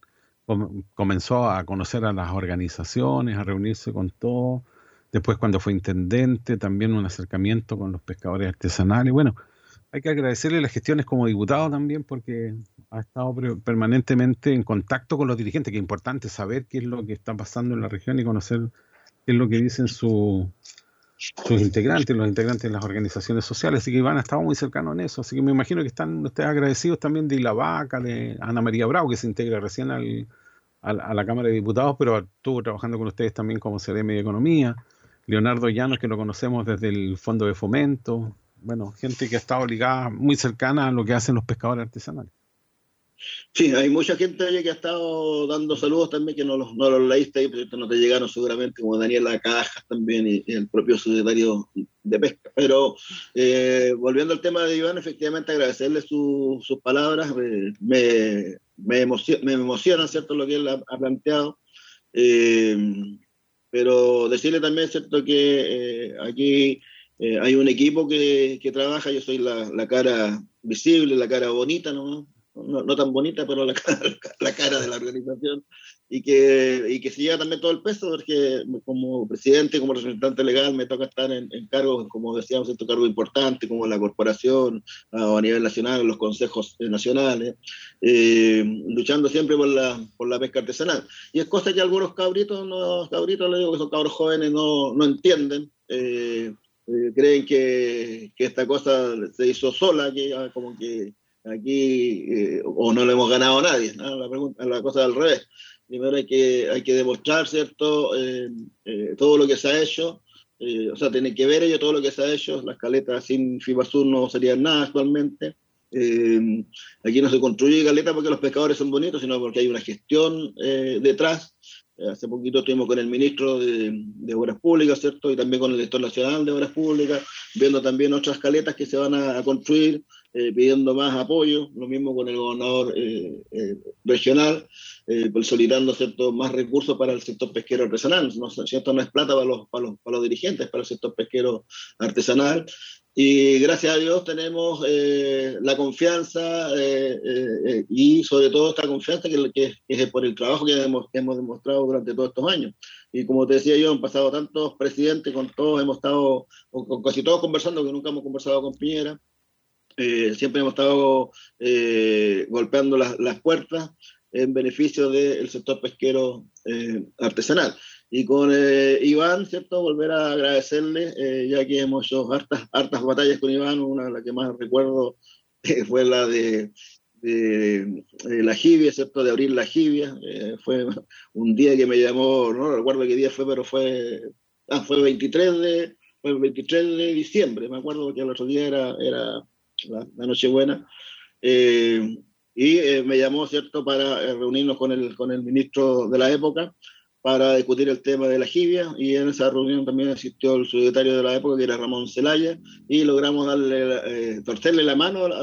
comenzó a conocer a las organizaciones, a reunirse con todos, después cuando fue intendente, también un acercamiento con los pescadores artesanales. Bueno, hay que agradecerle las gestiones como diputado también porque ha estado permanentemente en contacto con los dirigentes, que es importante saber qué es lo que está pasando en la región y conocer qué es lo que dicen su, sus integrantes, los integrantes de las organizaciones sociales, así que Iván ha estado muy cercano en eso, así que me imagino que están ustedes agradecidos también de La Vaca, de Ana María Bravo, que se integra recién al, a la Cámara de Diputados, pero estuvo trabajando con ustedes también como CDM de Economía, Leonardo Llanos, que lo conocemos desde el Fondo de Fomento, bueno, gente que ha estado ligada muy cercana a lo que hacen los pescadores artesanales. Sí, hay mucha gente que ha estado dando saludos también que no los, no los leíste pero no te llegaron seguramente, como Daniela Cajas también y, el propio secretario de Pesca. Pero eh, volviendo al tema de Iván, efectivamente agradecerle sus palabras, eh, me, me, emociona, ¿cierto?, lo que él ha, planteado. Eh, pero decirle también, ¿cierto?, que aquí hay un equipo que, que, trabaja, yo soy la, la cara visible, la cara bonita, ¿no? No, tan bonita, pero la, la, cara de la organización, y que, y que se lleva también todo el peso, porque como presidente, como representante legal, me toca estar en, cargos, como decíamos, estos cargos importantes, como la corporación o a nivel nacional, los consejos nacionales, eh, luchando siempre por la, por la pesca artesanal. Y es cosa que algunos cabritos, no, cabritos, le digo que son cabros jóvenes, no, no entienden. Eh, eh, creen que, que, esta cosa se hizo sola, que como que aquí eh, o no le hemos ganado a nadie, la, pregunta, la cosa al revés. Primero hay que, hay que demostrar, ¿cierto?, eh, eh, todo lo que se ha hecho, o sea, tiene que ver ello todo lo que se ha hecho, las caletas sin FIBASUR no serían nada actualmente. aquí no se construye caleta porque los pescadores son bonitos, sino porque hay una gestión detrás. Hace poquito estuvimos con el ministro de, de, Obras Públicas, ¿cierto? Y también con el director nacional de Obras Públicas, viendo también otras caletas que se van a construir eh, pidiendo más apoyo, lo mismo con el gobernador eh, eh, regional, pues solicitando ¿cierto? más recursos para el sector pesquero artesanal. No, ¿cierto? no es plata para los, para, los, para los dirigentes, para el sector pesquero artesanal. Y gracias a Dios tenemos la confianza y sobre todo esta confianza que, que, es por el trabajo que hemos, hemos, demostrado durante todos estos años. Y como te decía yo, han pasado tantos presidentes, con todos hemos estado, con casi todos conversando, que nunca hemos conversado con Piñera. Eh, siempre hemos estado eh, golpeando las, puertas en beneficio del sector pesquero eh, artesanal. Y con Iván, ¿cierto? Volver a agradecerle, ya que hemos hecho hartas, hartas batallas con Iván, una de las que más recuerdo fue la de, de, la jibia, ¿cierto? De abrir la jibia. Eh, fue un día que me llamó, no recuerdo qué día fue, pero fue, ah, fue 23 de, fue 23 de diciembre, me acuerdo que el otro día era, era la, Nochebuena. Eh, y eh, me llamó, ¿cierto?, para reunirnos con el, con el ministro de la época para discutir el tema de la jibia y en esa reunión también asistió el secretario de la época que era Ramón Zelaya y logramos darle, eh, torcerle la mano al,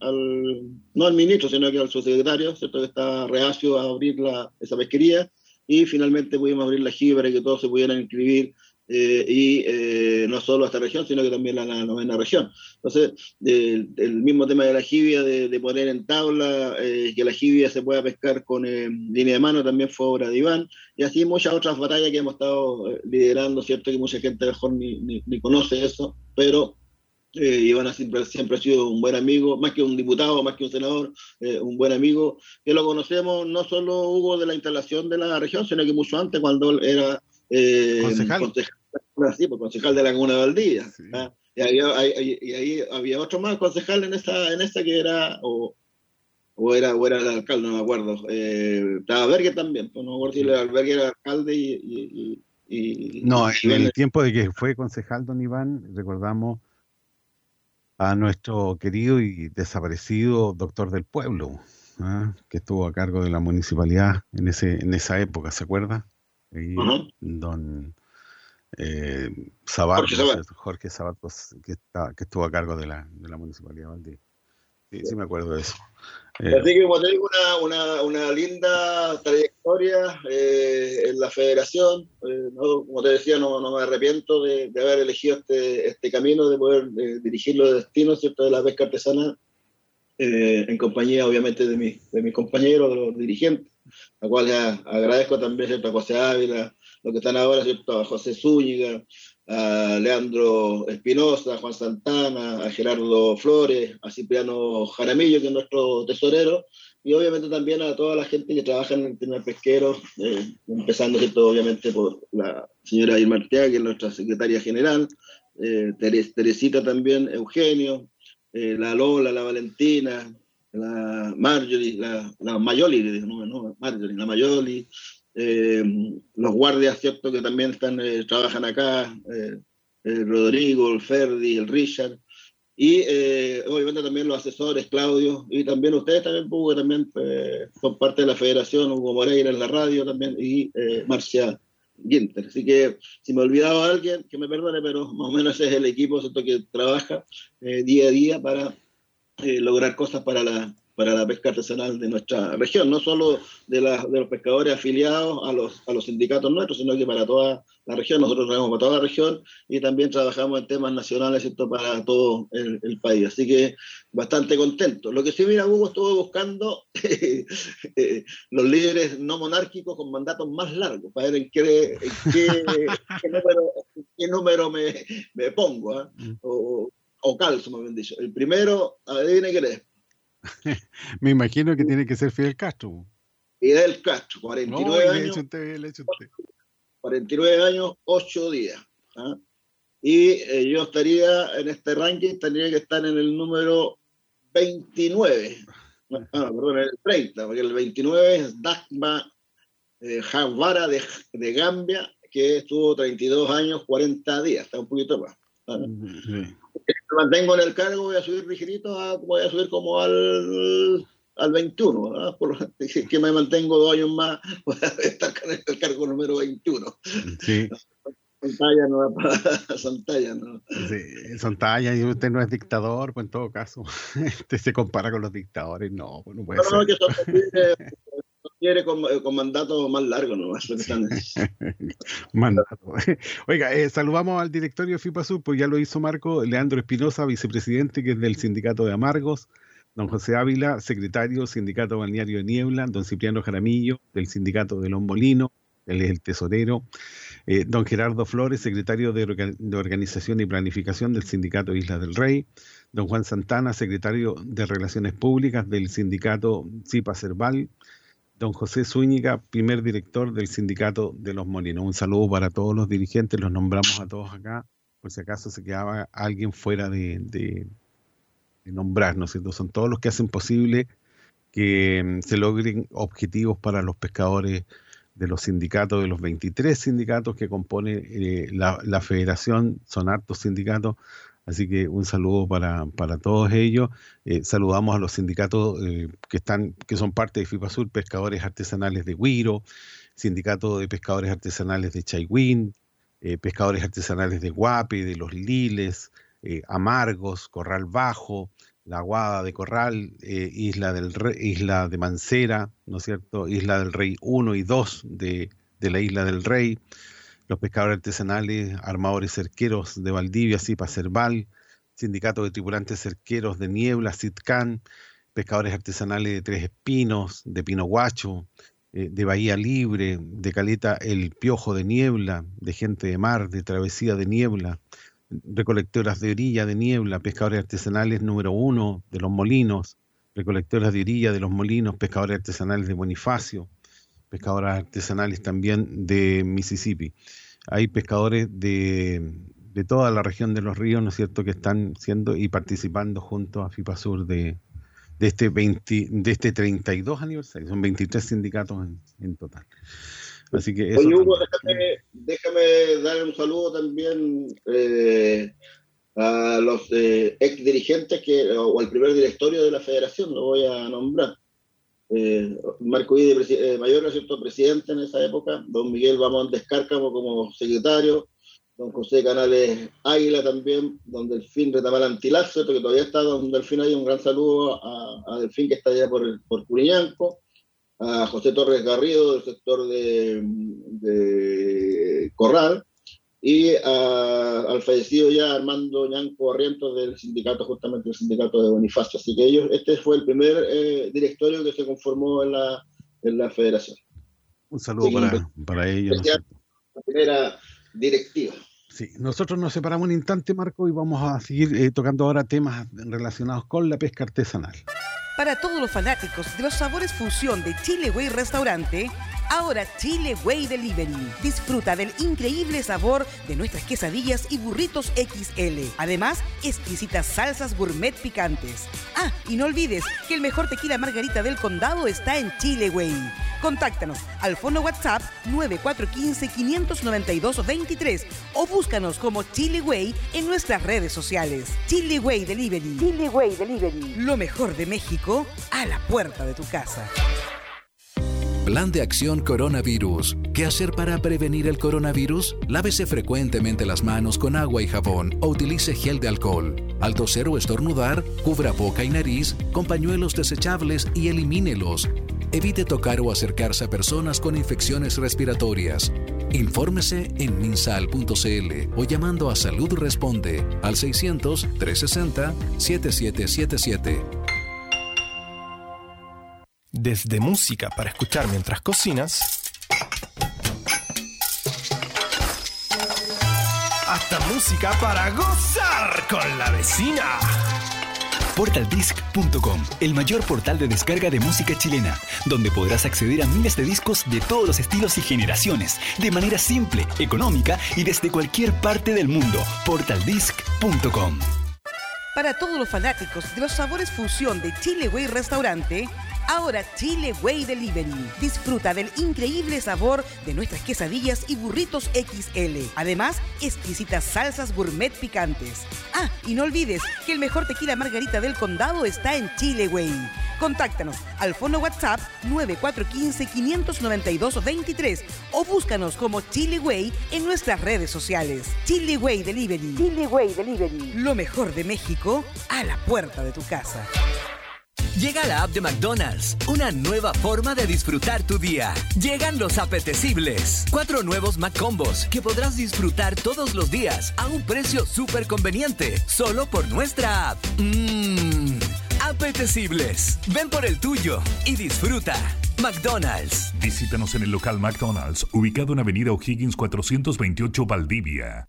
al, no al ministro sino que al subsecretario, ¿cierto? que estaba reacio a abrir la, esa pesquería y finalmente pudimos abrir la jibia para que todos se pudieran inscribir eh, y eh, no solo a esta región, sino que también a la novena región. Entonces, el, mismo tema de la jibia, de, poner en tabla, eh, que la jibia se pueda pescar con línea de mano, también fue obra de Iván, y así muchas otras batallas que hemos estado liderando, ¿cierto? Que mucha gente mejor ni, ni, conoce eso, pero Iván siempre, siempre ha sido un buen amigo, más que un diputado, más que un senador, un buen amigo, que lo conocemos no solo Hugo de la instalación de la región, sino que mucho antes, cuando él era eh, concejal. Concejal, pues, concejal de la Comuna de Valdivia. ¿ah? Y, ahí había otro más concejal en esta, en esta que era, o, o era, o era el alcalde, no me acuerdo. Eh, estaba Berger también, pues, no me acuerdo si el Berger era alcalde y... y no, en el tiempo de que fue concejal don Iván, recordamos a nuestro querido y desaparecido doctor del pueblo, ¿ah? que estuvo a cargo de la municipalidad en, ese, en esa época, ¿se acuerda? Don eh, Jorge Sabat, pues, que, está, que estuvo a cargo de la, de la Municipalidad de Valdivia. Sí, sí, me acuerdo de eso. Eh, Así que como te digo, una, una, una linda trayectoria eh, en la federación. Eh, como te decía, no, no me arrepiento de, de, haber elegido este, este camino, de poder dirigir los destinos ¿cierto? de la pesca artesanal, en compañía obviamente de, mi, de mis compañeros, de los dirigentes a cual agradezco también a José Ávila, lo que están ahora, ¿cierto? a José Zúñiga, a Leandro Espinosa, a Juan Santana, a Gerardo Flores, a Cipriano Jaramillo, que es nuestro tesorero, y obviamente también a toda la gente que trabaja en el tema pesquero, eh, empezando ¿cierto? obviamente por la señora Irma Arteaga, que es nuestra secretaria general, eh, Teresita también, Eugenio, eh, la Lola, la Valentina, la Marjorie, la, la Mayoli, no, Marjorie, la Mayoli, eh, los guardias, ¿cierto? Que también están, eh, trabajan acá, eh, el Rodrigo, el Ferdi, el Richard, y obviamente también los asesores, Claudio, y también ustedes también, Hugo, también son parte de la federación, Hugo Moreira en la radio también, y Marcia Ginter. Así que si me he olvidado a alguien, que me perdone, pero más o menos es el equipo ¿cierto? que trabaja día a día para eh, lograr cosas para la, para la pesca artesanal de nuestra región, no solo de, la, de los pescadores afiliados a los, a los sindicatos nuestros, sino que para toda la región. Nosotros trabajamos para toda la región y también trabajamos en temas nacionales esto para todo el, país. Así que bastante contento. Lo que sí, mira, Hugo, estuve buscando eh, los líderes no monárquicos con mandatos más largos, para ver en qué, qué, número, me, me pongo. O, o calzo, me habían dicho. El primero, adivine quién es. me imagino que tiene que ser Fidel Castro. Fidel Castro, 49 años. 49 años, 8 días. ¿ah? Y eh, yo estaría en este ranking, tendría que estar en el número 29. Ah, perdón, el 30, porque el 29 es Dagma eh, Javara de, de, Gambia, que estuvo 32 años, 40 días, está un poquito más. ¿ah? Me mantengo en el cargo, voy a subir ligerito, a, voy a subir como al, al 21, Por, que me mantengo dos años más, voy a estar con el cargo número 21. Sí. Santalla no para Santalla, ¿no? Sí, Santalla, y usted no es dictador, pues en todo caso, usted se compara con los dictadores, no, pues no puede no, ser. No, que son, quiere con, eh, con mandato más largo nomás. mandato. Oiga, eh, saludamos al directorio FIPASUR, pues ya lo hizo Marco, Leandro Espinosa, vicepresidente, que es del Sindicato de Amargos, don José Ávila, secretario, Sindicato Balneario de Niebla, don Cipriano Jaramillo, del Sindicato de Lombolino, él es el tesorero, eh, don Gerardo Flores, secretario de, de, Organización y Planificación del Sindicato Islas del Rey, don Juan Santana, secretario de Relaciones Públicas del Sindicato CIPA Cerval, don José Zúñiga, primer director del sindicato de los Molinos. Un saludo para todos los dirigentes, los nombramos a todos acá, por si acaso se quedaba alguien fuera de, de, nombrar, ¿no es cierto? Son todos los que hacen posible que mm, se logren objetivos para los pescadores de los sindicatos, de los 23 sindicatos que compone eh, la, federación, son hartos sindicatos, así que un saludo para, todos ellos. Eh, saludamos a los sindicatos eh, que están, que son parte de FIPASUR, pescadores artesanales de Huiro, sindicato de pescadores artesanales de Chaiwin, pescadores artesanales de Guape, de Los Liles, Amargos, Corral Bajo, la Aguada de Corral, eh, Isla, del Isla de Mancera, ¿no es cierto? Isla del Rey 1 y 2 de, la Isla del Rey, los pescadores artesanales, armadores cerqueros de Valdivia, Cipa Cerval, Sindicato de Tripulantes Cerqueros de Niebla, Sitcán, pescadores artesanales de Tres Espinos, de Pino Guacho, eh, de Bahía Libre, de Caleta El Piojo de Niebla, de Gente de Mar, de Travesía de Niebla, recolectoras de orilla de niebla, pescadores artesanales número uno de los molinos, recolectoras de orilla de los molinos, pescadores artesanales de Bonifacio, pescadores artesanales también de Mississippi. Hay pescadores de, toda la región de los ríos, ¿no es cierto?, que están siendo y participando junto a FIPASUR de, de este 20, de este 32 aniversario, son 23 sindicatos en total. Así que Oye, Hugo, déjame, dar un saludo también eh, a los eh, ex dirigentes que, o al primer directorio de la federación, lo voy a nombrar. Eh, Marco Ide, eh, mayor, ¿cierto? presidente en esa época, don Miguel Bamón Descárcamo como secretario, don José Canales Águila también, don Delfín Retamal Antilazo, que todavía está. Don Delfín ahí, un gran saludo a, Delfín que está allá por, por Curiñanco, a José Torres Garrido del sector de, Corral y al fallecido ya Armando Ñanco Arrientos del sindicato, justamente el sindicato de Bonifacio. Así que ellos, este fue el primer eh, directorio que se conformó en la, en la federación. Un saludo para, ellos. La primera directiva. Sí, nosotros nos separamos un instante, Marco, y vamos a seguir eh, tocando ahora temas relacionados con la pesca artesanal. Para todos los fanáticos de los sabores fusión de Chile Way Restaurante, Ahora Chile Way Delivery. Disfruta del increíble sabor de nuestras quesadillas y burritos XL. Además, exquisitas salsas gourmet picantes. Ah, y no olvides que el mejor tequila margarita del condado está en Chile Way. Contáctanos al fono WhatsApp 9415-592-23 o búscanos como Chile Way en nuestras redes sociales. Chile Way Delivery. Chile Way Delivery. Lo mejor de México a la puerta de tu casa. Plan de acción coronavirus. ¿Qué hacer para prevenir el coronavirus? Lávese frecuentemente las manos con agua y jabón o utilice gel de alcohol. Al toser o estornudar, cubra boca y nariz con pañuelos desechables y elimínelos. Evite tocar o acercarse a personas con infecciones respiratorias. Infórmese en minsal.cl o llamando a Salud Responde al 600 360 7777. Desde música para escuchar mientras cocinas, hasta música para gozar con la vecina. Portaldisc.com, el mayor portal de descarga de música chilena, donde podrás acceder a miles de discos de todos los estilos y generaciones, de manera simple, económica y desde cualquier parte del mundo. Portaldisc.com. Para todos los fanáticos de los sabores fusión de Chile Way Restaurante, Ahora Chile Way Delivery. Disfruta del increíble sabor de nuestras quesadillas y burritos XL. Además, exquisitas salsas gourmet picantes. Ah, y no olvides que el mejor tequila margarita del condado está en Chile Way. Contáctanos al fono WhatsApp 9415-592-23 o búscanos como Chile Way en nuestras redes sociales. Chile Way Delivery. Chile Way Delivery. Lo mejor de México a la puerta de tu casa. Llega la app de McDonald's, una nueva forma de disfrutar tu día. Llegan los apetecibles. Cuatro nuevos McCombos que podrás disfrutar todos los días a un precio súper conveniente, solo por nuestra app. Mmm, apetecibles. Ven por el tuyo y disfruta. McDonald's. Visítanos en el local McDonald's, ubicado en Avenida O'Higgins 428 Valdivia.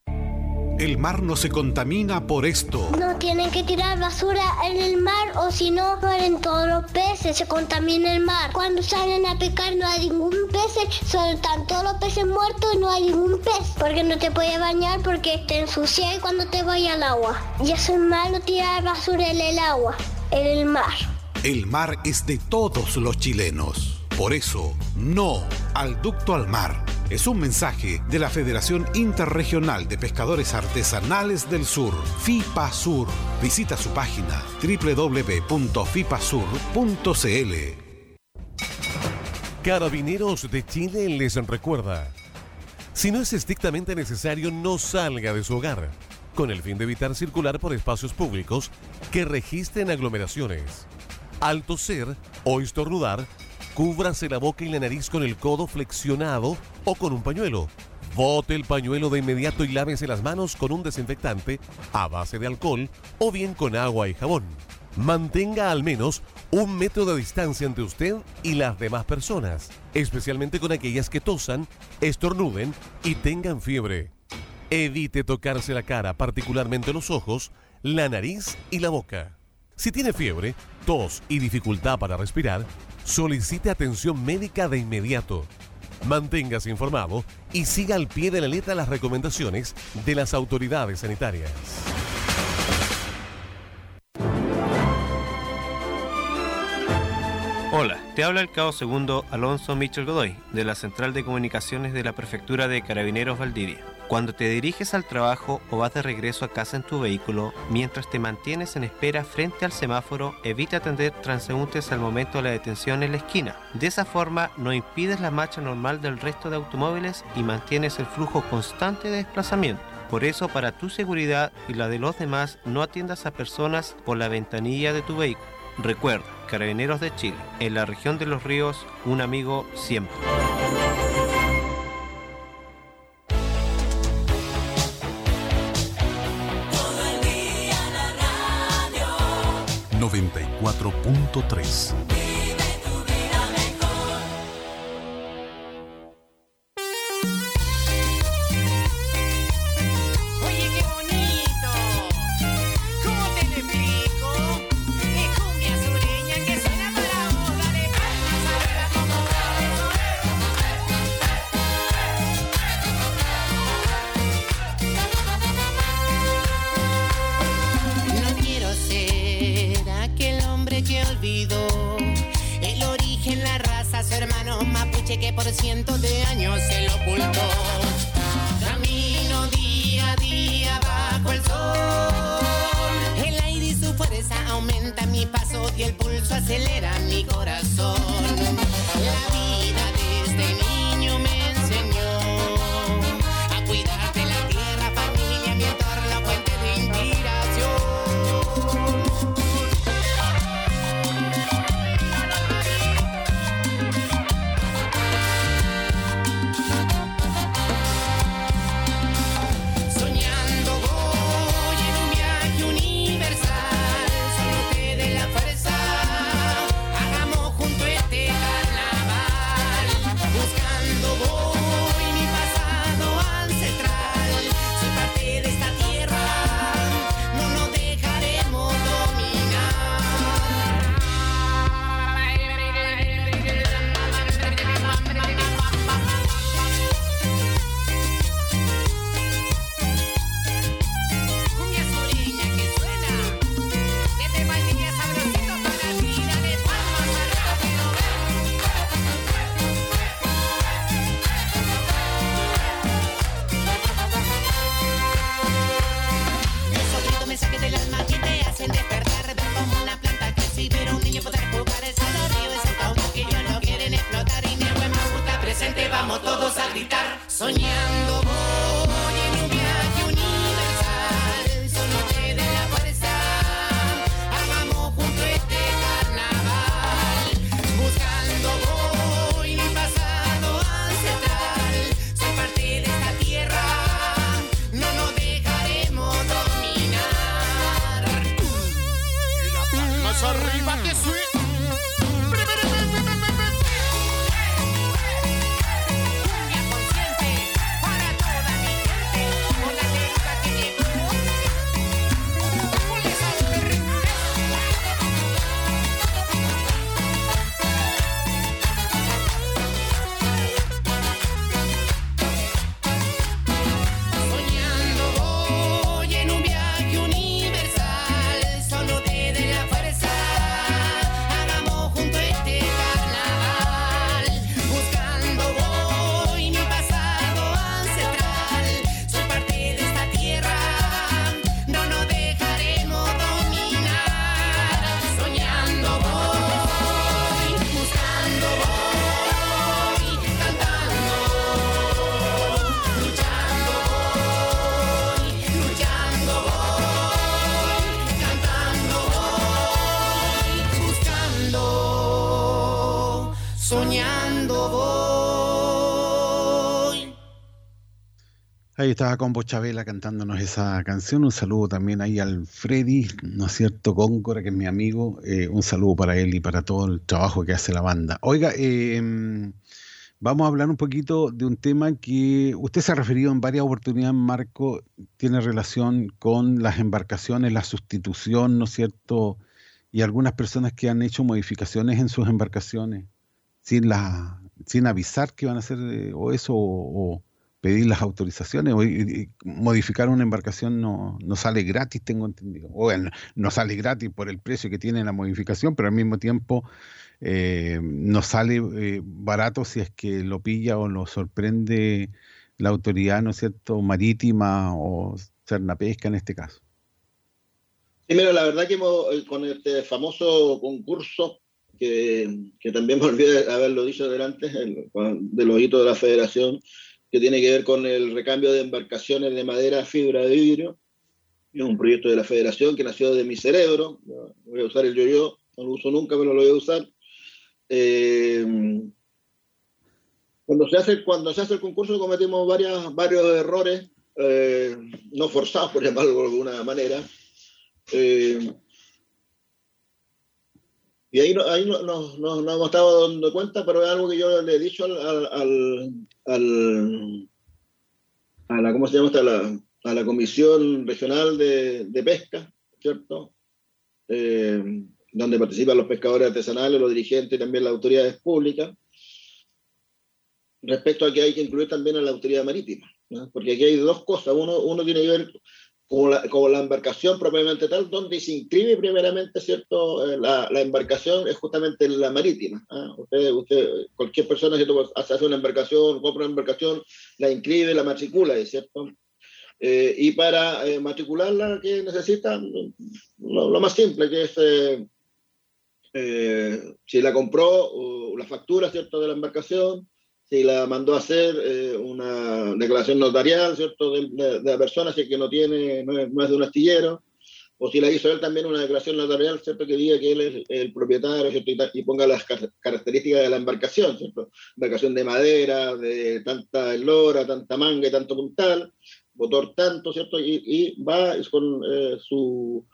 El mar no se contamina por esto. No tienen que tirar basura en el mar o si no mueren todos los peces, se contamina el mar. Cuando salen a pescar no hay ningún pez, solo están todos los peces muertos y no hay ningún pez. Porque no te puedes bañar porque te ensucia cuando te vaya al agua. Y eso es malo tirar basura en el agua, en el mar. El mar es de todos los chilenos. Por eso, no al ducto al mar. Es un mensaje de la Federación Interregional de Pescadores Artesanales del Sur, FIPA Sur. Visita su página www.fipasur.cl. Carabineros de Chile les recuerda, si no es estrictamente necesario, no salga de su hogar, con el fin de evitar circular por espacios públicos que registren aglomeraciones. Al toser o estornudar, cúbrase la boca y la nariz con el codo flexionado o con un pañuelo. Bote el pañuelo de inmediato y lávese las manos con un desinfectante a base de alcohol o bien con agua y jabón. Mantenga al menos un metro de distancia entre usted y las demás personas, especialmente con aquellas que tosan, estornuden y tengan fiebre. Evite tocarse la cara, particularmente los ojos, la nariz y la boca. Si tiene fiebre, tos y dificultad para respirar, solicite atención médica de inmediato. Manténgase informado y siga al pie de la letra las recomendaciones de las autoridades sanitarias. Hola, te habla el cabo segundo Alonso Michel Godoy, de la Central de Comunicaciones de la Prefectura de Carabineros Valdivia. Cuando te diriges al trabajo o vas de regreso a casa en tu vehículo, mientras te mantienes en espera frente al semáforo, evita atender transeúntes al momento de la detención en la esquina. De esa forma, no impides la marcha normal del resto de automóviles y mantienes el flujo constante de desplazamiento. Por eso, para tu seguridad y la de los demás, no atiendas a personas por la ventanilla de tu vehículo. Recuerda, Carabineros de Chile, en la región de los ríos, un amigo siempre. 94.3 que por cientos de años se lo ocultó. Camino día a día bajo el sol. El aire y su fuerza aumenta mi paso y el pulso acelera mi corazón. soñando. Estaba Combo Chabela cantándonos esa canción. Un saludo también ahí al Freddy, ¿no es cierto? Góngora, que es mi amigo. Eh, un saludo para él y para todo el trabajo que hace la banda. Oiga, eh, vamos a hablar un poquito de un tema que usted se ha referido en varias oportunidades, Marco, tiene relación con las embarcaciones, la sustitución, ¿no es cierto? Y algunas personas que han hecho modificaciones en sus embarcaciones sin, la, sin avisar que van a hacer eh, o eso o, pedir las autorizaciones modificar una embarcación no, no sale gratis, tengo entendido. O bueno, no sale gratis por el precio que tiene la modificación, pero al mismo tiempo eh, no sale eh, barato si es que lo pilla o lo sorprende la autoridad, ¿no es cierto?, marítima o Cernapesca en este caso. Sí, la verdad que eh, con este famoso concurso, que, que también me olvidé haberlo dicho delante, el, de los hitos de la federación, que tiene que ver con el recambio de embarcaciones de madera a fibra de vidrio. Es un proyecto de la federación que nació de mi cerebro. Voy a usar el yo-yo, no lo uso nunca, pero lo voy a usar. Eh, cuando, se hace, cuando se hace el concurso cometimos varias, varios errores, eh, no forzados, por llamarlo de alguna manera. Eh, y ahí, ahí no, nos hemos estado dando cuenta, pero es algo que yo le he dicho al, a la, ¿cómo se llama? la, a la Comisión Regional de, de Pesca, ¿cierto? Eh, donde participan los pescadores artesanales, los dirigentes y también las autoridades públicas, respecto a que hay que incluir también a la autoridad marítima, porque aquí hay dos cosas. Uno, uno tiene que ver con la, con la embarcación propiamente tal, donde se inscribe primeramente, ¿cierto? Eh, la, la embarcación es justamente la marítima. Usted, usted, cualquier persona que hace una embarcación, compra una embarcación, la inscribe, la matricula, ¿cierto? Eh, y para eh, matricularla, ¿qué necesita? Lo, lo, más simple, que es eh, si la compró, la factura, ¿cierto?, de la embarcación, si la mandó a hacer eh, una declaración notarial, ¿cierto?, de, la persona, si es que no tiene, no es, de un astillero, o si la hizo él también una declaración notarial, ¿cierto?, que diga que él es el propietario, ¿cierto?, y, ponga las características de la embarcación, ¿cierto?, embarcación de madera, de tanta eslora, tanta manga y tanto puntal, motor tanto, ¿cierto?, y, va con eh, su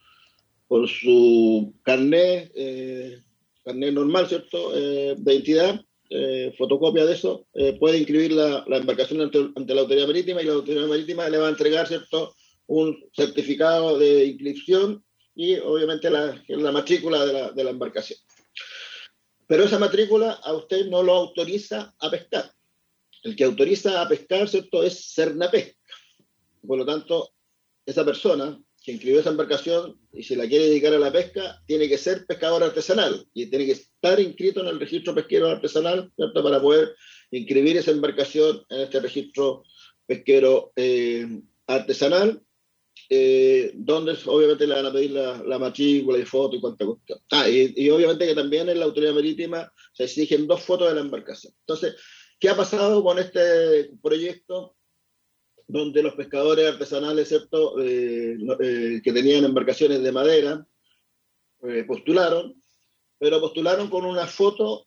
con su carnet, eh, carnet normal, ¿cierto?, eh, de identidad, eh, fotocopia de eso, puede inscribir la, embarcación ante, la autoridad marítima y la autoridad marítima le va a entregar, ¿cierto?, un certificado de inscripción y obviamente la, la matrícula de la, de la embarcación. Pero esa matrícula a usted no lo autoriza a pescar. El que autoriza a pescar, ¿cierto?, es Cernapesca. Por lo tanto, esa persona que inscribió esa embarcación y si la quiere dedicar a la pesca, tiene que ser pescador artesanal y tiene que estar inscrito en el registro pesquero artesanal, ¿cierto? Para poder inscribir esa embarcación en este registro pesquero eh, artesanal, eh, donde obviamente le van a pedir la, matrícula y foto y cuánta cuestión. Ah, y, y, obviamente que también en la autoridad marítima se exigen dos fotos de la embarcación. Entonces, ¿qué ha pasado con este proyecto? Donde los pescadores artesanales, ¿cierto?, eh, eh, que tenían embarcaciones de madera, eh, postularon, pero postularon con una foto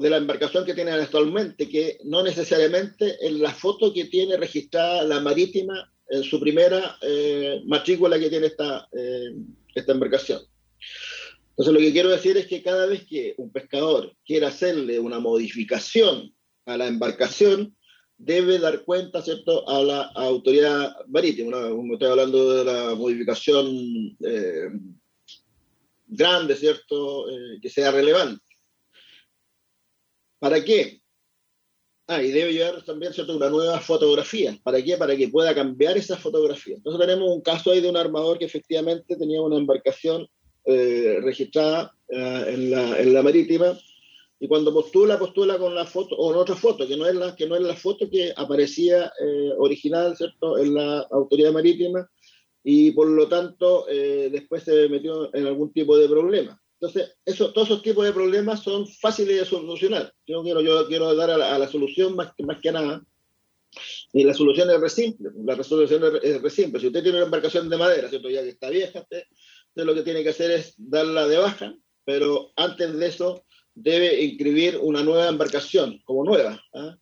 de la embarcación que tienen actualmente, que no necesariamente es la foto que tiene registrada la marítima en su primera matrícula que tiene esta, esta embarcación. Entonces lo que quiero decir es que cada vez que un pescador quiera hacerle una modificación a la embarcación, debe dar cuenta, ¿cierto?, a la autoridad marítima. Como estoy hablando de la modificación eh, grande, ¿cierto?, eh, que sea relevante. ¿Para qué? Ah, y debe llevar también, ¿cierto?, una nueva fotografía. ¿Para qué? Para que pueda cambiar esa fotografía. Entonces tenemos un caso ahí de un armador que efectivamente tenía una embarcación eh, registrada en la marítima y cuando postula, postula con la foto, o en otra foto, que no es la, que no es la foto que aparecía eh, original, ¿cierto?, en la autoridad marítima, y por lo tanto eh, después se metió en algún tipo de problema. Entonces, eso, todos esos tipos de problemas son fáciles de solucionar. Yo quiero, yo quiero dar a la, solución más, más que nada, y la solución es re simple, la resolución es re simple. Si usted tiene una embarcación de madera, ¿cierto? ya que está vieja, usted, usted lo que tiene que hacer es darla de baja, pero antes de eso debe inscribir una nueva embarcación como nueva. ¿ah?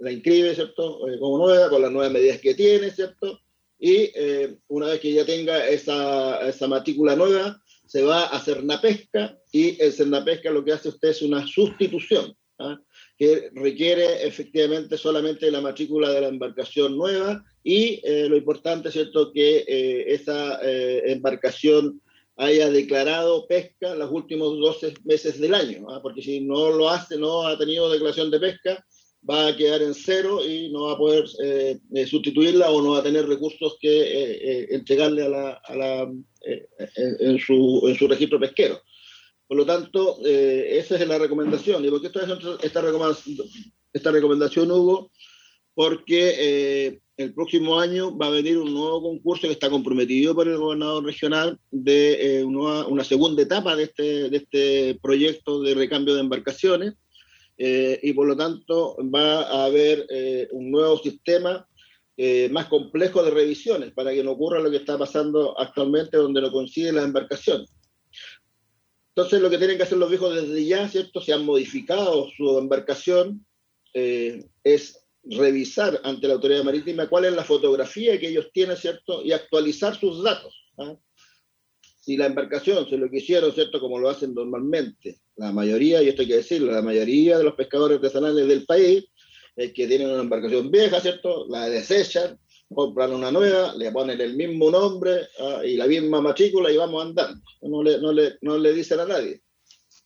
La, inscribe, ¿cierto? Eh, como nueva, con las nuevas medidas que tiene, ¿cierto? Y eh, una vez que ya tenga esa, esa matrícula nueva, se va a hacer una pesca y el Cernapesca lo que hace usted es una sustitución. ¿ah? que requiere efectivamente solamente la matrícula de la embarcación nueva y eh, lo importante cierto que esa eh, embarcación haya declarado pesca los últimos 12 meses del año, ¿ah? porque si no lo hace, no ha tenido declaración de pesca, va a quedar en cero y no va a poder sustituirla o no va a tener recursos que entregarle a la, a la en, su, en su registro pesquero. Por lo tanto, eh, esa es la recomendación. ¿Y por qué esta, esta recomendación, Hugo? Porque eh, el próximo año va a venir un nuevo concurso que está comprometido por el gobernador regional de eh, una, segunda etapa de este, de este proyecto de recambio de embarcaciones. y por lo tanto va a haber un nuevo sistema más complejo de revisiones para que no ocurra lo que está pasando actualmente donde no coinciden las embarcaciones. Entonces lo que tienen que hacer los viejos desde ya, ¿cierto? Si han modificado su embarcación, eh, es revisar ante la autoridad marítima cuál es la fotografía que ellos tienen, ¿cierto? Y actualizar sus datos. ¿ah? Si la embarcación se lo quisieron, ¿cierto? Como lo hacen normalmente, la mayoría, y esto hay que decirlo, la mayoría de los pescadores artesanales del país, es que tienen una embarcación vieja, ¿cierto? La desechan, compran una nueva, le ponen el mismo nombre ah, y la misma matrícula y vamos andando. No le, no le, no le dicen a nadie.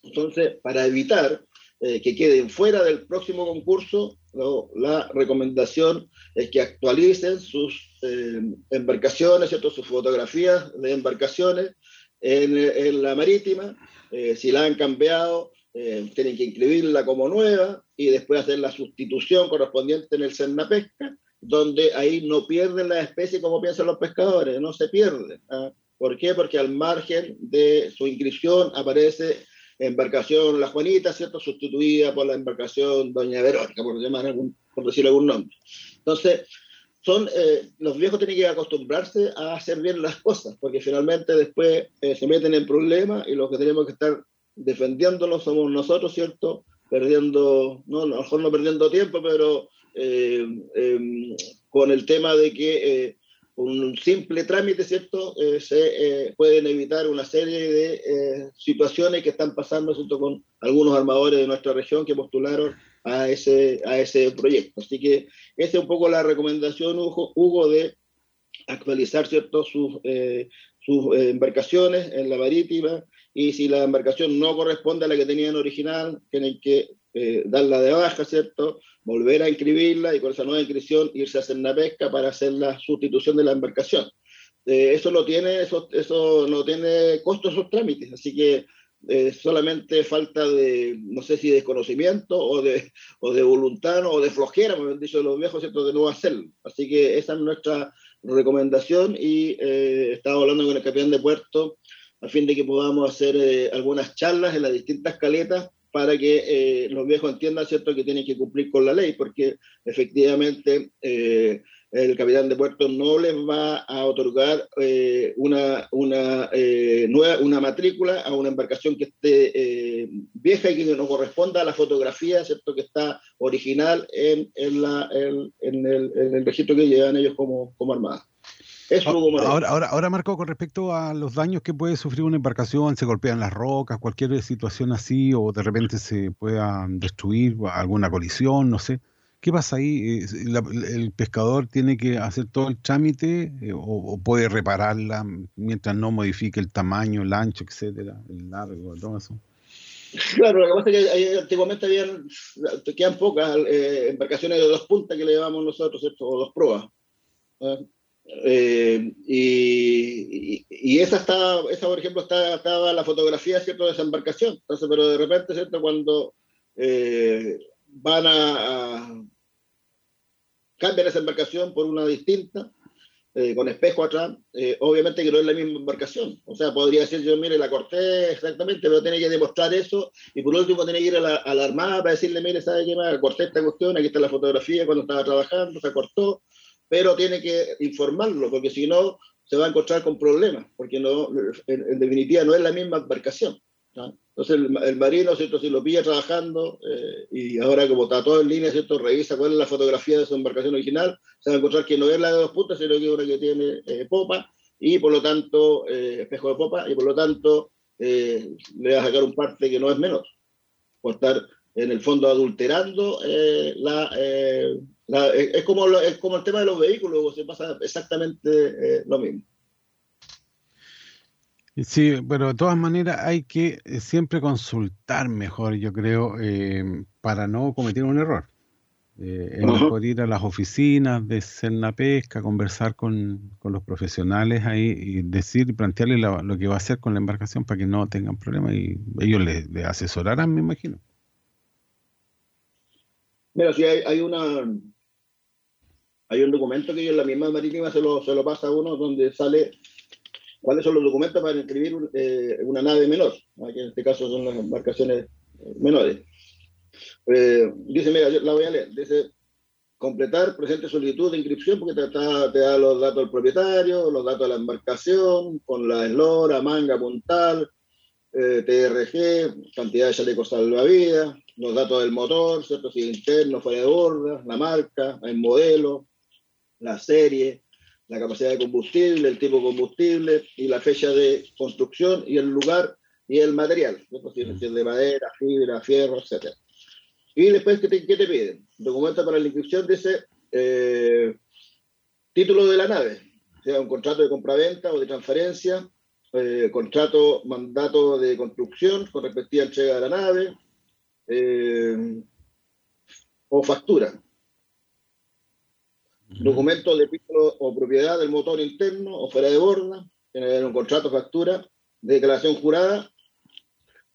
Entonces, para evitar eh, que queden fuera del próximo concurso, la recomendación es que actualicen sus eh, embarcaciones, ¿cierto? sus fotografías de embarcaciones en, en la marítima. Eh, si la han cambiado, tienen que inscribirla como nueva y después hacer la sustitución correspondiente en el Pesca donde ahí no pierden la especie como piensan los pescadores, no se pierde. ¿ah? ¿Por qué? Porque al margen de su inscripción aparece embarcación La Juanita, ¿cierto? Sustituida por la embarcación Doña Verónica, por, llamar algún, por decirle algún nombre. Entonces, son, eh, los viejos tienen que acostumbrarse a hacer bien las cosas, porque finalmente después eh, se meten en problemas y los que tenemos que estar defendiéndolos somos nosotros, ¿cierto? Perdiendo, no, a lo mejor no perdiendo tiempo, pero eh, em, con el tema de que eh, un simple trámite, ¿cierto? Eh, se pueden evitar una serie de situaciones que están pasando, ¿cierto? Con algunos armadores de nuestra región que postularon a ese, a ese proyecto. Así que esa es un poco la recomendación, Hugo, de actualizar, ¿cierto? Sus, sus embarcaciones en la marítima y si la embarcación no corresponde a la que tenían original, tienen que darla de baja, ¿cierto? volver a inscribirla y con esa nueva inscripción irse a hacer una pesca para hacer la sustitución de la embarcación. Eh, eso no tiene, eso, eso no tiene costos esos trámites, así que eh, solamente falta de, no sé si desconocimiento o de, o de voluntad o de flojera, como han dicho los viejos, ¿cierto? de no hacerlo. Así que esa es nuestra recomendación y eh, estaba hablando con el capitán de puerto a fin de que podamos hacer eh, algunas charlas en las distintas caletas para que eh, los viejos entiendan, ¿cierto?, que tienen que cumplir con la ley, porque efectivamente eh, el capitán de puerto no les va a otorgar eh, una, una, nueva, una matrícula a una embarcación que esté vieja y que no corresponda a la fotografía, ¿cierto?, que está original en, en, la, en, el, en el, registro que llevan ellos como, como armada. Ahora, ahora, ahora, Marco, con respecto a los daños que puede sufrir una embarcación, se golpean las rocas, cualquier situación así, o de repente se pueda destruir alguna colisión, no sé. ¿Qué pasa ahí? ¿El pescador tiene que hacer todo el trámite eh, o, puede repararla mientras no modifique el tamaño, el ancho, etcétera, el largo, todo eso? Claro, lo que pasa es que antiguamente habían, quedan pocas eh, embarcaciones de dos puntas que le llevamos nosotros, ¿cierto? O dos proas. Eh, y, y, esa está, esa por ejemplo, está, estaba la fotografía, ¿cierto?, de esa embarcación. Entonces, pero de repente, ¿cierto?, cuando eh, van a, cambiar esa embarcación por una distinta, eh, con espejo atrás, obviamente que no es la misma embarcación. O sea, podría decir yo, mire, la corté exactamente, pero tiene que demostrar eso, y por último tiene que ir a la, a la armada para decirle, mire, ¿sabe qué más? Corté esta cuestión, aquí está la fotografía cuando estaba trabajando, se cortó, pero tiene que informarlo, porque si no, se va a encontrar con problemas, porque no, en, definitiva no es la misma embarcación. Entonces el, el marino, ¿cierto? Si lo pilla trabajando eh, y ahora como está todo en línea, ¿cierto? Revisa cuál es la fotografía de su embarcación original, se va a encontrar que no es la de dos puntas, sino que es una que tiene eh, popa y por lo tanto, eh, espejo de popa, y por lo tanto le va a sacar un parte que no es menor, por estar en el fondo adulterando la, la, es, como es como el tema de los vehículos, se pasa exactamente lo mismo. Sí, pero de todas maneras hay que eh, siempre consultar mejor, yo creo, eh, para no cometer un error. Eh, es mejor ir a las oficinas de Cerna Pesca, conversar con, los profesionales ahí y decir, plantearles lo que va a hacer con la embarcación para que no tengan problemas y ellos le, asesorarán, me imagino. Mira, si hay, hay una hay un documento que en la misma marítima se lo, se lo pasa a uno donde sale cuáles son los documentos para inscribir eh, una nave menor, aquí en este caso son las embarcaciones eh, menores. Eh, dice, mira, yo la voy a leer, dice, completar presente solicitud de inscripción porque te, te, da los datos del propietario, los datos de la embarcación, con la eslora, manga, puntal, TRG, cantidad de chalecos salvavidas, los datos del motor, ¿cierto? si interno, fuera de borda, la marca, el modelo, la serie, la capacidad de combustible, el tipo de combustible y la fecha de construcción y el lugar y el material, de madera, fibra, fierro, etc. Y después, ¿qué te, qué te piden? Documento para la inscripción dice eh, título de la nave, sea un contrato de compraventa o de transferencia, eh, contrato, mandato de construcción con respectiva entrega de la nave, eh, o factura documento de título o propiedad del motor interno o fuera de borda, tiene un contrato, factura, de declaración jurada,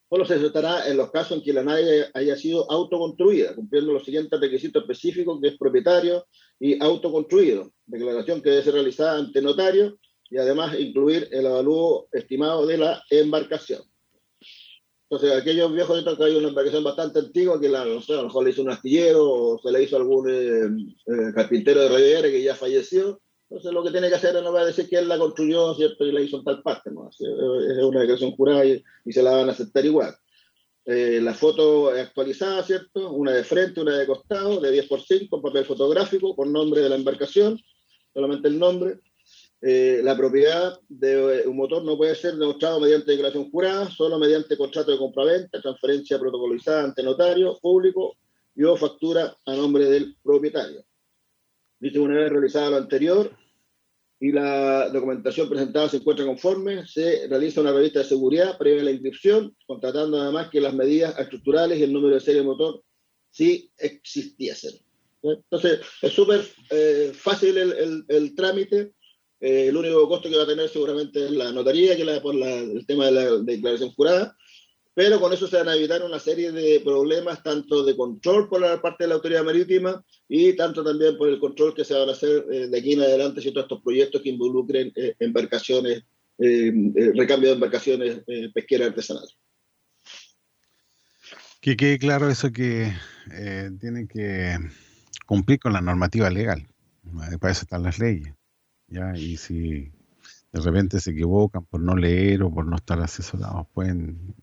solo se aceptará en los casos en que la nave haya sido autoconstruida, cumpliendo los siguientes requisitos específicos que es propietario y autoconstruido, declaración que debe ser realizada ante notario y además incluir el avalúo estimado de la embarcación. Entonces, aquellos viejos que hay una embarcación bastante antigua que la, no sé, a lo mejor le hizo un astillero o se le hizo algún eh, eh, carpintero de Riviera que ya falleció. Entonces, lo que tiene que hacer no va a decir que él la construyó, ¿cierto? Y la hizo en tal parte, ¿no? Es una declaración jurada y, se la van a aceptar igual. Eh, la foto actualizada, ¿cierto? Una de frente, una de costado, de 10 por 5, papel fotográfico con nombre de la embarcación, solamente el nombre eh, la propiedad de un motor no puede ser demostrado mediante declaración jurada, solo mediante contrato de compraventa, transferencia protocolizada ante notario público y o factura a nombre del propietario. Dice una vez realizada lo anterior y la documentación presentada se encuentra conforme, se realiza una revista de seguridad previa a la inscripción, contratando además que las medidas estructurales y el número de serie de motor sí existiesen. Entonces, es súper eh, fácil el, el, el trámite eh, el único costo que va a tener seguramente es la notaría, que la, por el tema de la declaración jurada, pero con eso se van a evitar una serie de problemas, tanto de control por la parte de la autoridad marítima y tanto también por el control que se van a hacer eh, de aquí en adelante, todos estos proyectos que involucren eh, embarcaciones, recambio de embarcaciones pesqueras artesanales. Que quede claro eso que tienen que cumplir con la normativa legal. Para eso están las leyes. ¿Ya? Y si de repente se equivocan por no leer o por no estar asesorados, pueden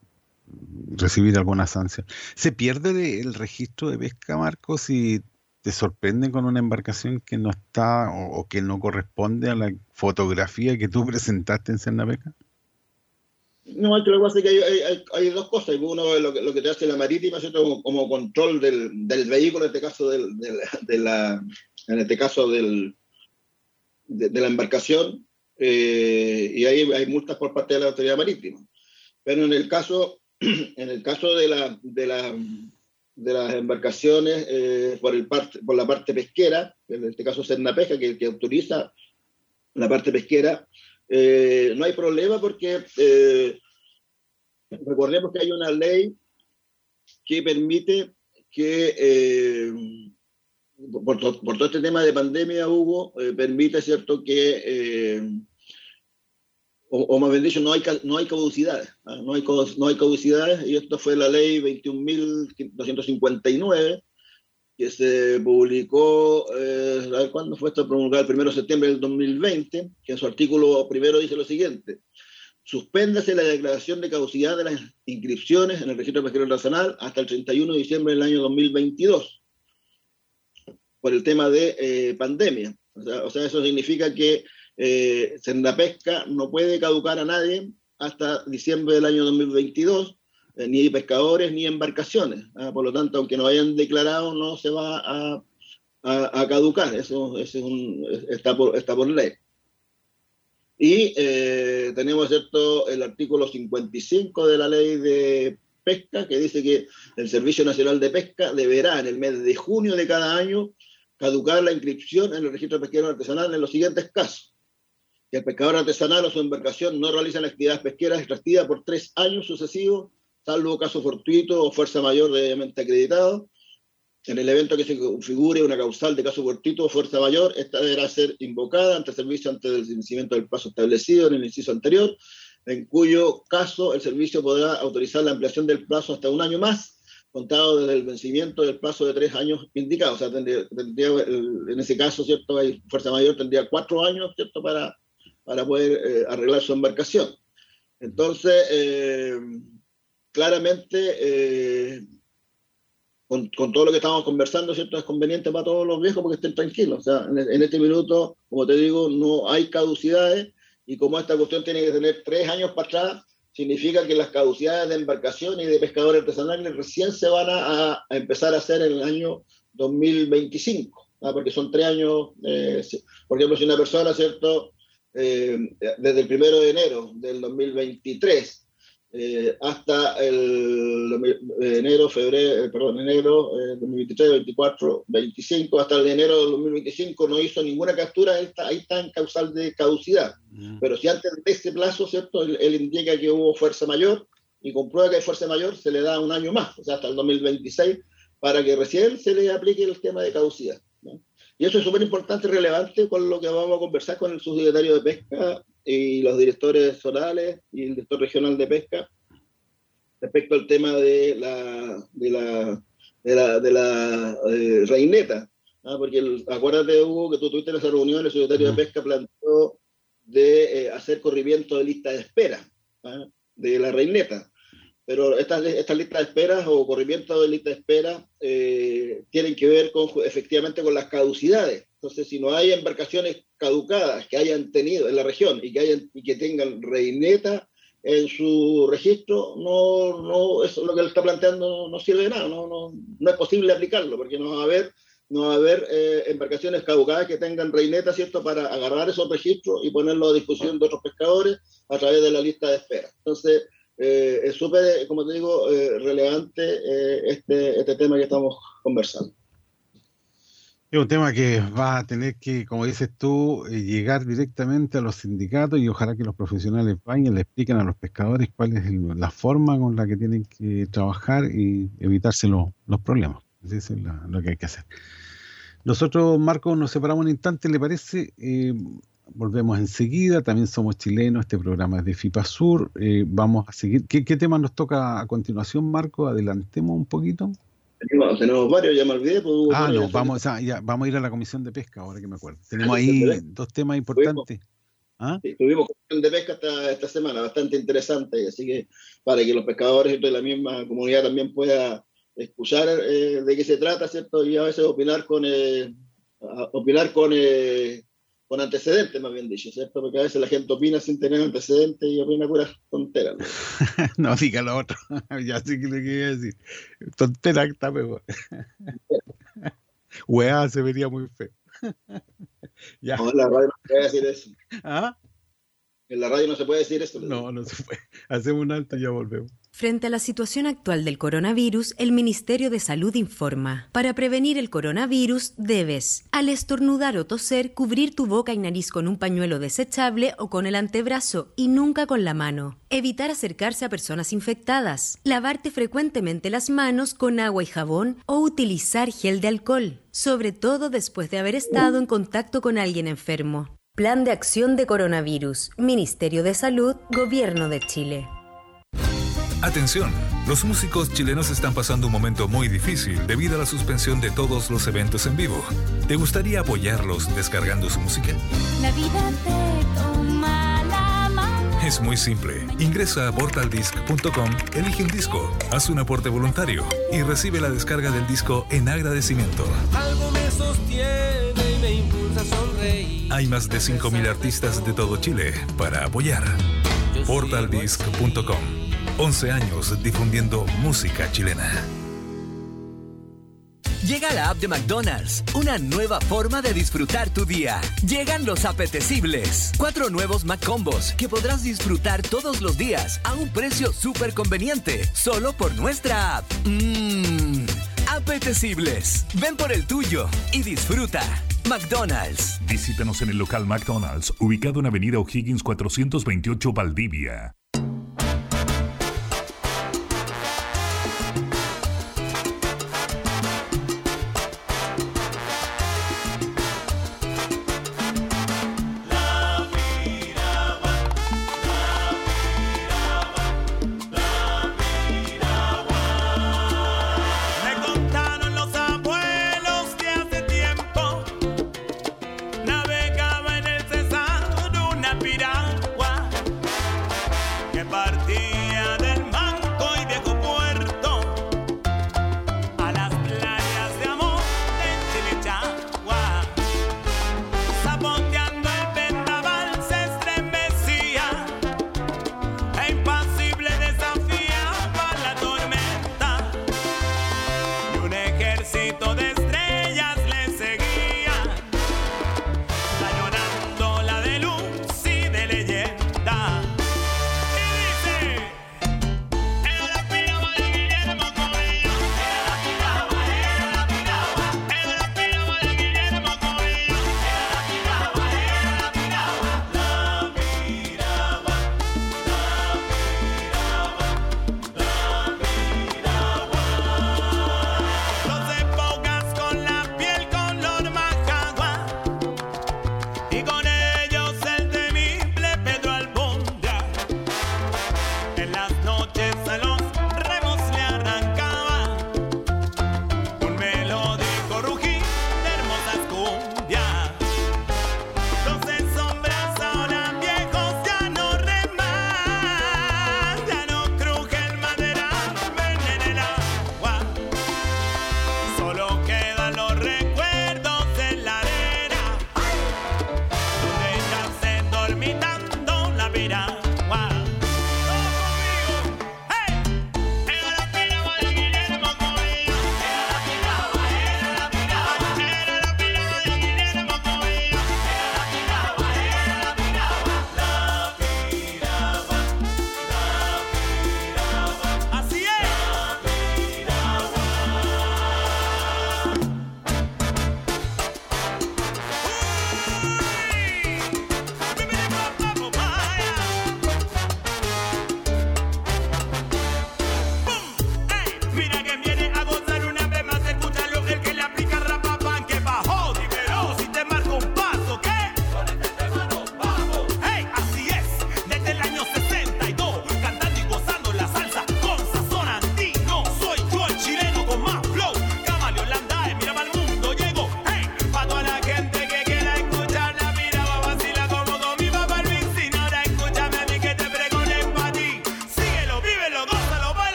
recibir alguna sanción. ¿Se pierde el registro de pesca, Marcos, si te sorprende con una embarcación que no está o, que no corresponde a la fotografía que tú presentaste en Cernapeca? No, lo que pasa es que hay, hay, dos cosas. Uno lo que, lo que te hace la marítima, ¿cierto? Como, control del, del, vehículo, en este caso del, de la, en este caso del, de, la embarcación eh, y ahí hay multas por parte de la autoridad marítima. Pero en el caso, en el caso de, la, de, la, de las embarcaciones eh, por, el parte, por la parte pesquera, en este caso Pesca, que, que autoriza la parte pesquera, eh, no hay problema porque recordemos que hay una ley que permite que por, todo este tema de pandemia, Hugo, eh, permite, ¿cierto?, que, eh, o, más bien dicho, no hay, no hay caducidades, ¿ah? no, hay, no hay caducidades, y esto fue la ley 21.259, que se publicó, eh, ¿cuándo fue esto promulgado? El 1 de septiembre del 2020, que en su artículo primero dice lo siguiente, suspéndase la declaración de caducidad de las inscripciones en el registro pesquero nacional hasta el 31 de diciembre del año 2022 por el tema de eh, pandemia. O sea, eso significa que eh, Senda Pesca no puede caducar a nadie hasta diciembre del año 2022, eh, ni pescadores ni embarcaciones. ¿ah? Por lo tanto, aunque no hayan declarado, no se va a, a, caducar. Eso, es un, está, por, está por ley. Y eh, tenemos ¿cierto? el artículo 55 de la ley de pesca que dice que el Servicio Nacional de Pesca deberá en el mes de junio de cada año caducar la inscripción en el registro pesquero artesanal en los siguientes casos. Que el pescador artesanal o su embarcación no realizan actividades pesqueras extractivas por tres años sucesivos, salvo caso fortuito o fuerza mayor debidamente acreditado, en el evento que se configure una causal de caso fortuito o fuerza mayor, esta deberá ser invocada ante servicio antes del vencimiento del plazo establecido en el inciso anterior, en cuyo caso el servicio podrá autorizar la ampliación del plazo hasta un año más, contado desde el vencimiento del plazo de tres años indicado. O sea, tendría, en ese caso, ¿cierto? Hay fuerza mayor tendría cuatro años, ¿cierto? Para, para poder eh, arreglar su embarcación. Entonces, eh, claramente eh, con, todo lo que estamos conversando, ¿cierto? Es conveniente para todos los viejos porque estén tranquilos. O sea, en, este minuto, como te digo, no hay caducidades y como esta cuestión tiene que tener tres años para atrás, significa que las caducidades de embarcación y de pescadores artesanales recién se van a, empezar a hacer en el año 2025, ¿ah? porque son tres años, eh, por ejemplo, si una persona, ¿cierto? Eh, desde el primero de enero del 2023 eh, hasta el enero, febrero, eh, perdón, enero 2023, 24, 25, hasta el enero de 2025 no hizo ninguna captura, ahí está, ahí está en causal de caducidad. Mm. Pero si antes de ese plazo, ¿cierto? Él, indica que hubo fuerza mayor y comprueba que hay fuerza mayor, se le da un año más, o sea, hasta el 2026, para que recién se le aplique el tema de caducidad. Y eso es súper importante y relevante con lo que vamos a conversar con el subsecretario de Pesca y los directores zonales y el director regional de pesca respecto al tema de la, de la, de la, de la eh, reineta. ¿ah? Porque acuérdate, Hugo, que tú tuviste en esa reunión, el secretario de Pesca planteó de eh, hacer corrimiento de lista de espera ¿ah? de la reineta. Pero estas, estas listas de espera o corrimiento de lista de espera eh, tienen que ver con, efectivamente con las caducidades. Entonces, si no hay embarcaciones caducadas que hayan tenido en la región y que, hayan, y que tengan reineta en su registro, no, no, eso lo que él está planteando no sirve de nada, no, no, no es posible aplicarlo, porque no va a haber, no va a haber eh, embarcaciones caducadas que tengan reineta, ¿cierto?, para agarrar esos registros y ponerlo a discusión de otros pescadores a través de la lista de espera. Entonces, eh, es súper, como te digo, eh, relevante este, este tema que estamos conversando. Es un tema que va a tener que, como dices tú, eh, llegar directamente a los sindicatos y ojalá que los profesionales vayan y le expliquen a los pescadores cuál es la forma con la que tienen que trabajar y evitarse los problemas. Eso es lo que hay que hacer. Nosotros, Marco, nos separamos un instante, ¿le parece? Eh, volvemos enseguida, también somos chilenos, este programa es de FIPA Sur, eh, vamos a seguir. ¿Qué, ¿Qué tema nos toca a continuación, Marco? Adelantemos un poquito. Tenemos, varios, ya me olvidé. Pues, ah, no, vamos a, ya, vamos a ir a la comisión de pesca ahora que me acuerdo. Tenemos ahí dos temas importantes. ¿Ah? tuvimos comisión de pesca esta, esta semana, bastante interesante, así que para que los pescadores de la misma comunidad también pueda escuchar eh, de qué se trata, ¿cierto? Y a veces opinar con, eh, opinar con, eh, con antecedentes, más bien dicho, ¿cierto? Porque a veces la gente opina sin tener antecedentes y opina puras tonteras. ¿no? no, diga lo otro. ya sé que le quería decir. Tontera está mejor. Weá, se vería muy feo. ya. No, la radio no puede decir eso. ¿Ah? En la radio no se puede decir eso. No, no se puede. Hacemos un alto y ya volvemos. Frente a la situación actual del coronavirus, el Ministerio de Salud informa, para prevenir el coronavirus debes, al estornudar o toser, cubrir tu boca y nariz con un pañuelo desechable o con el antebrazo y nunca con la mano. Evitar acercarse a personas infectadas. Lavarte frecuentemente las manos con agua y jabón o utilizar gel de alcohol, sobre todo después de haber estado en contacto con alguien enfermo. Plan de Acción de Coronavirus, Ministerio de Salud, Gobierno de Chile. Atención, los músicos chilenos están pasando un momento muy difícil debido a la suspensión de todos los eventos en vivo. ¿Te gustaría apoyarlos descargando su música? La vida te toma la mano. Es muy simple. Ingresa a portaldisc.com, elige un disco, haz un aporte voluntario y recibe la descarga del disco en agradecimiento. Algo me sostiene y me impulsa a sonreír. Hay más de 5.000 artistas de todo Chile para apoyar. Portaldisc.com. 11 años difundiendo música chilena. Llega la app de McDonald's, una nueva forma de disfrutar tu día. Llegan los apetecibles. Cuatro nuevos McCombos que podrás disfrutar todos los días a un precio súper conveniente, solo por nuestra app. Mmm, apetecibles. Ven por el tuyo y disfruta. McDonald's. Visítanos en el local McDonald's, ubicado en Avenida O'Higgins 428 Valdivia.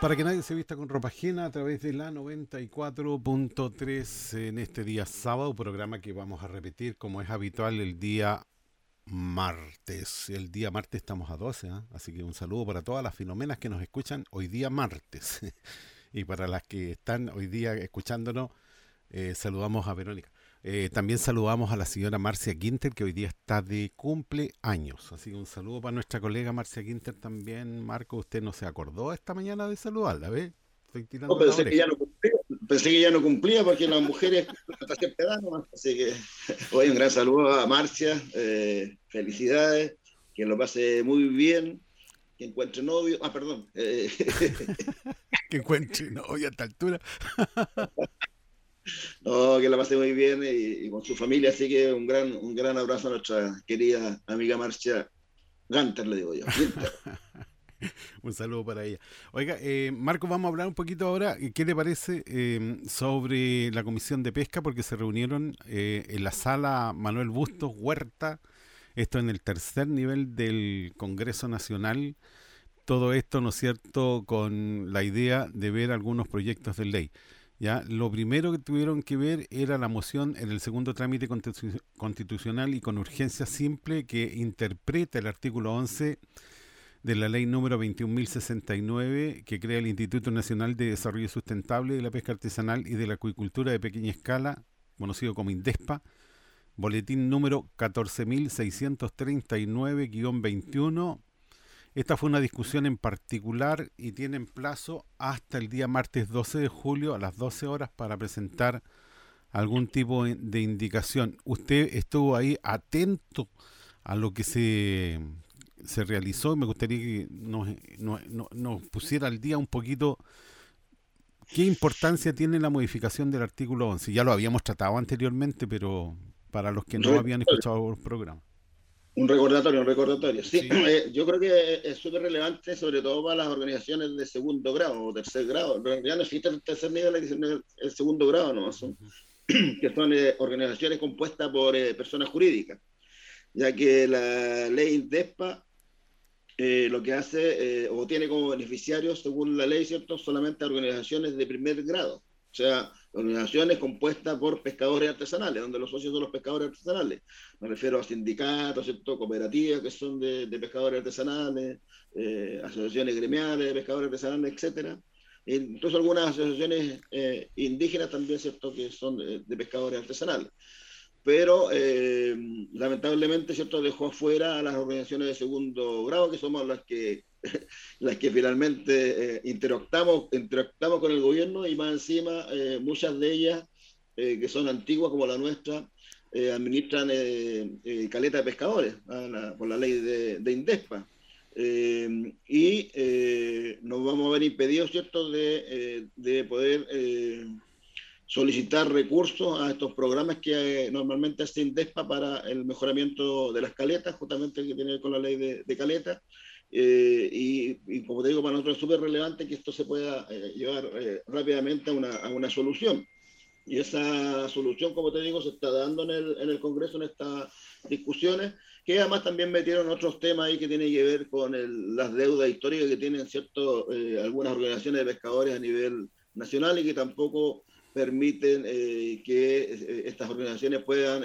Para que nadie se vista con ropa ajena a través de la 94.3 en este día sábado, programa que vamos a repetir como es habitual el día martes. El día martes estamos a 12, ¿ah? así que un saludo para todas las filomenas que nos escuchan hoy día martes. y para las que están hoy día escuchándonos, eh, saludamos a Verónica. Eh, también saludamos a la señora Marcia Quinter, que hoy día está de cumpleaños. Así que un saludo para nuestra colega Marcia Quinter también. Marco, usted no se acordó esta mañana de saludarla, ¿ve? Estoy tirando no, pensé, que ya no cumplía, pensé que ya no cumplía porque las mujeres Así que hoy un gran saludo a Marcia. Eh, felicidades. Que lo pase muy bien. Que encuentre novio. Ah, perdón. Eh, que encuentre novio a esta altura. No, que la pase muy bien y, con su familia, así que un gran, un gran abrazo a nuestra querida amiga Marcia Ganter, le digo yo. un saludo para ella. Oiga, eh, Marco, vamos a hablar un poquito ahora. ¿Qué le parece eh, sobre la Comisión de Pesca? Porque se reunieron eh, en la sala Manuel Bustos Huerta, esto en el tercer nivel del Congreso Nacional. Todo esto, ¿no es cierto?, con la idea de ver algunos proyectos de ley. Ya, lo primero que tuvieron que ver era la moción en el segundo trámite constitucional y con urgencia simple que interpreta el artículo 11 de la ley número 21.069 que crea el Instituto Nacional de Desarrollo Sustentable de la Pesca Artesanal y de la Acuicultura de Pequeña Escala, conocido como INDESPA, boletín número 14.639-21 esta fue una discusión en particular y tienen plazo hasta el día martes 12 de julio a las 12 horas para presentar algún tipo de indicación. Usted estuvo ahí atento a lo que se, se realizó y me gustaría que nos, nos pusiera al día un poquito qué importancia tiene la modificación del artículo 11. Ya lo habíamos tratado anteriormente, pero para los que no habían escuchado el programa. Un recordatorio, un recordatorio. Sí, eh, yo creo que es súper relevante, sobre todo para las organizaciones de segundo grado o tercer grado. Ya no existe el tercer nivel, el segundo grado, ¿no? Son, que son eh, organizaciones compuestas por eh, personas jurídicas, ya que la ley DESPA lo que hace o tiene como beneficiarios, según la ley, ¿cierto?, solamente organizaciones de primer grado. O sea, organizaciones compuestas por pescadores artesanales, donde los socios son los pescadores artesanales. Me refiero a sindicatos, ¿cierto? cooperativas que son de, pescadores artesanales, eh, asociaciones gremiales de pescadores artesanales, etcétera. Incluso algunas asociaciones eh, indígenas también, ¿cierto?, que son de, pescadores artesanales. Pero eh, lamentablemente, ¿cierto?, dejó afuera a las organizaciones de segundo grado, que somos las que las que finalmente eh, con el gobierno y más encima eh, muchas de ellas, eh, que son antiguas como la nuestra, administran caleta de pescadores ah, por la ley de, Indespa. y nos vamos a ver impedidos, ¿cierto?, de, de poder solicitar recursos a estos programas que normalmente hace Indespa para el mejoramiento de las caletas, justamente que tiene con la ley de, de caleta. Eh, y, como te digo, para nosotros es súper relevante que esto se pueda eh, llevar eh, rápidamente a una, a una, solución. Y esa solución, como te digo, se está dando en el, en el Congreso en estas discusiones, que además también metieron otros temas ahí que tienen que ver con el, las deudas históricas que tienen cierto, algunas organizaciones de pescadores a nivel nacional y que tampoco permiten que estas organizaciones puedan,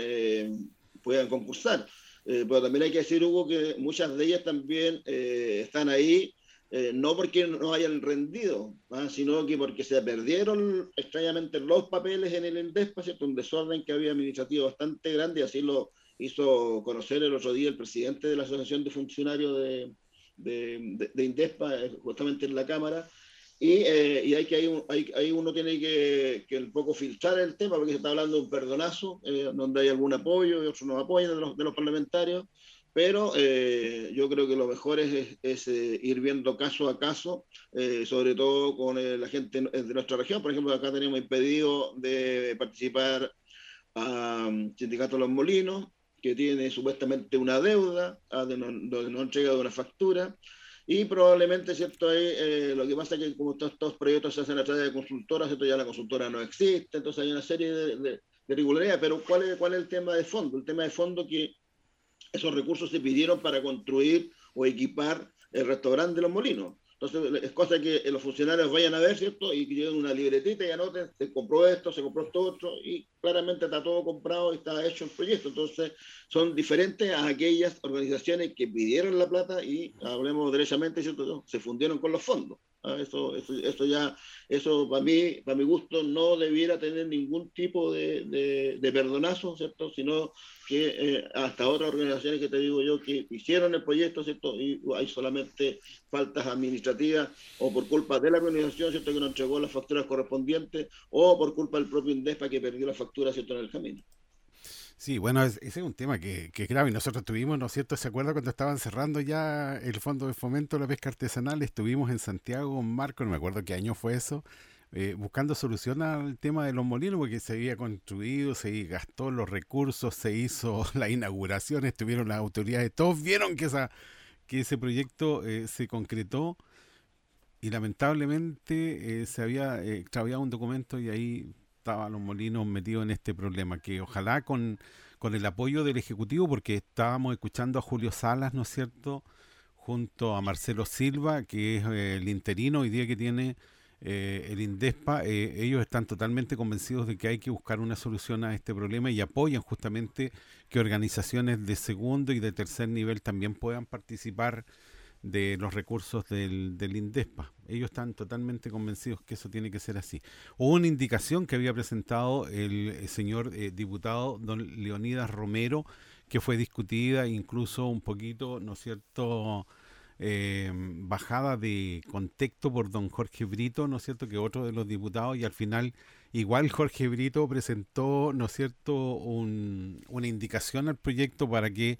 puedan concursar. Eh, pero también hay que decir, Hugo, que muchas de ellas también eh, están ahí, eh, no porque no hayan rendido, ¿ah? sino que porque se perdieron extrañamente los papeles en el INDESPA, ¿cierto? un desorden que había administrativo bastante grande, y así lo hizo conocer el otro día el presidente de la Asociación de Funcionarios de, de, de INDESPA, justamente en la Cámara, eh, y, hay que hay, hay, uno tiene que, que, un poco filtrar el tema, porque se está hablando de un perdonazo, eh, donde hay algún apoyo y otros no apoyan de los, de los parlamentarios, pero eh, yo creo que lo mejor es, es, ir viendo caso a caso, sobre todo con la gente de nuestra región. Por ejemplo, acá tenemos impedido de participar a um, Sindicato Los Molinos, que tiene supuestamente una deuda, ah, de no, de no entrega una factura. Y probablemente, ¿cierto? Ahí, eh, lo que pasa es que como todos estos proyectos se hacen a través de consultoras, ¿cierto? Ya la consultora no existe, entonces hay una serie de, de, irregularidades, pero ¿cuál es, ¿cuál es el tema de fondo? El tema de fondo que esos recursos se pidieron para construir o equipar el restaurante de los molinos. Entonces, es cosa que los funcionarios vayan a ver, ¿cierto? Y que lleven una libretita y anoten, se compró esto, se compró esto otro, y claramente está todo comprado y está hecho el proyecto. Entonces, son diferentes a aquellas organizaciones que pidieron la plata y, hablemos derechamente, ¿cierto? Se fundieron con los fondos. ¿Ah? Eso, eso, eso, ya, eso para mí, para mi gusto, no debiera tener ningún tipo de, de, de perdonazo, ¿cierto? Sino que eh, hasta otras organizaciones que te digo yo que hicieron el proyecto, ¿cierto? Y hay solamente faltas administrativas o por culpa de la organización, ¿cierto? Que no entregó las facturas correspondientes o por culpa del propio INDESPA que perdió la factura, ¿cierto? En el camino. Sí, bueno, ese es un tema que, que es grave. Nosotros tuvimos, ¿no es cierto? ¿Se acuerda cuando estaban cerrando ya el Fondo de Fomento de la Pesca Artesanal? Estuvimos en Santiago Marco, no me acuerdo qué año fue eso, eh, buscando solución al tema de los molinos, porque se había construido, se gastó los recursos, se hizo la inauguración, estuvieron las autoridades, todos vieron que, esa, que ese proyecto eh, se concretó y lamentablemente eh, se había extraviado un documento y ahí estaban los molinos metidos en este problema, que ojalá con, con el apoyo del Ejecutivo, porque estábamos escuchando a Julio Salas, ¿no es cierto?, junto a Marcelo Silva, que es el interino hoy día que tiene eh, el INDESPA, eh, ellos están totalmente convencidos de que hay que buscar una solución a este problema y apoyan justamente que organizaciones de segundo y de tercer nivel también puedan participar de los recursos del, del, INDESPA. Ellos están totalmente convencidos que eso tiene que ser así. Hubo una indicación que había presentado el, señor eh, diputado don Leonidas Romero, que fue discutida incluso un poquito, ¿no es cierto?, eh, bajada de contexto por don Jorge Brito, ¿no es cierto?, que otro de los diputados, y al final igual Jorge Brito presentó, ¿no es cierto?, un, una indicación al proyecto para que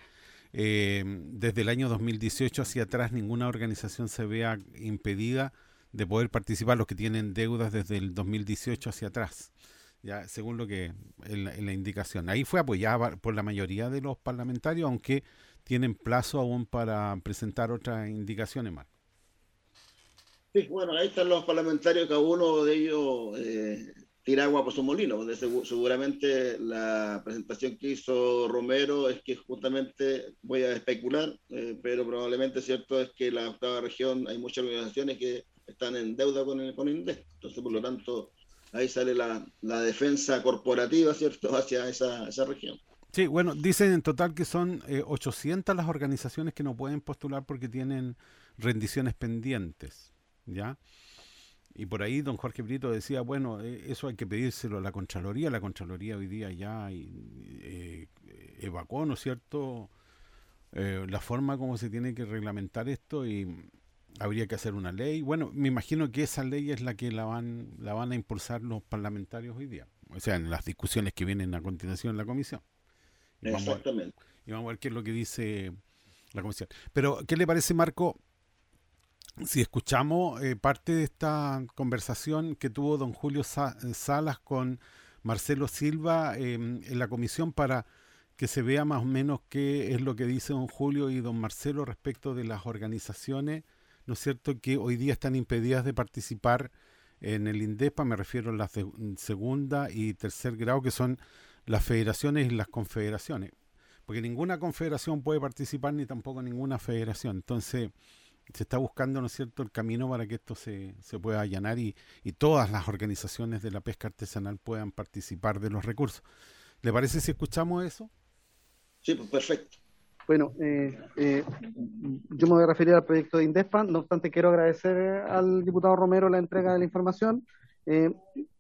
eh, desde el año 2018 hacia atrás ninguna organización se vea impedida de poder participar los que tienen deudas desde el 2018 hacia atrás. Ya, según lo que en la, indicación. Ahí fue apoyada por la mayoría de los parlamentarios, aunque tienen plazo aún para presentar otras indicaciones más. Sí, bueno, ahí están los parlamentarios, cada uno de ellos eh, tira agua por su molino. seguramente la presentación que hizo Romero es que justamente, voy a especular, eh, pero probablemente cierto es que la octava región hay muchas organizaciones que están en deuda con el, con Indes. Entonces, por lo tanto, ahí sale la, la defensa corporativa, ¿cierto?, hacia esa, esa región. Sí, bueno, dicen en total que son eh, 800 las organizaciones que no pueden postular porque tienen rendiciones pendientes, ¿ya? Y por ahí don Jorge Brito decía, bueno, eh, eso hay que pedírselo a la Contraloría. La Contraloría hoy día ya eh, evacuó, ¿no es cierto?, eh, la forma como se tiene que reglamentar esto y habría que hacer una ley. Bueno, me imagino que esa ley es la que la van, la van a impulsar los parlamentarios hoy día, o sea, en las discusiones que vienen a continuación en la comisión. Y vamos Exactamente. A ver, y vamos a ver qué es lo que dice la comisión. Pero, ¿qué le parece, Marco? Si escuchamos eh, parte de esta conversación que tuvo don Julio Sa Salas con Marcelo Silva eh, en la comisión para que se vea más o menos qué es lo que dice don Julio y don Marcelo respecto de las organizaciones, ¿no es cierto?, que hoy día están impedidas de participar en el INDEPA, me refiero a las de segunda y tercer grado, que son las federaciones y las confederaciones, porque ninguna confederación puede participar ni tampoco ninguna federación. Entonces, se está buscando, ¿no es cierto?, el camino para que esto se, se pueda allanar y, y, todas las organizaciones de la pesca artesanal puedan participar de los recursos. ¿Le parece si escuchamos eso? Sí, pues perfecto. Bueno, eh, eh, yo me voy a referir al proyecto de Indespa, no obstante quiero agradecer al diputado Romero la entrega de la información. Eh,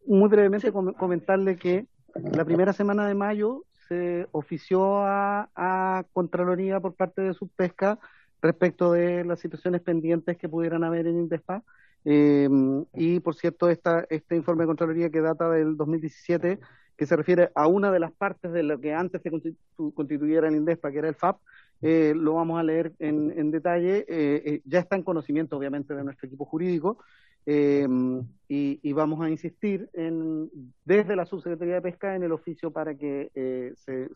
muy brevemente com comentarle que la primera semana de mayo se ofició a, a Contraloría por parte de Subpesca respecto de las situaciones pendientes que pudieran haber en Indespa. Eh, y por cierto, esta, este informe de Contraloría que data del 2017, que se refiere a una de las partes de lo que antes se constitu constituyera el Indespa, que era el FAP, eh, lo vamos a leer en, detalle. Eh, ya está en conocimiento, obviamente, de nuestro equipo jurídico. Eh, y, y, vamos a insistir en, desde la Subsecretaría de Pesca en el oficio para que eh, se,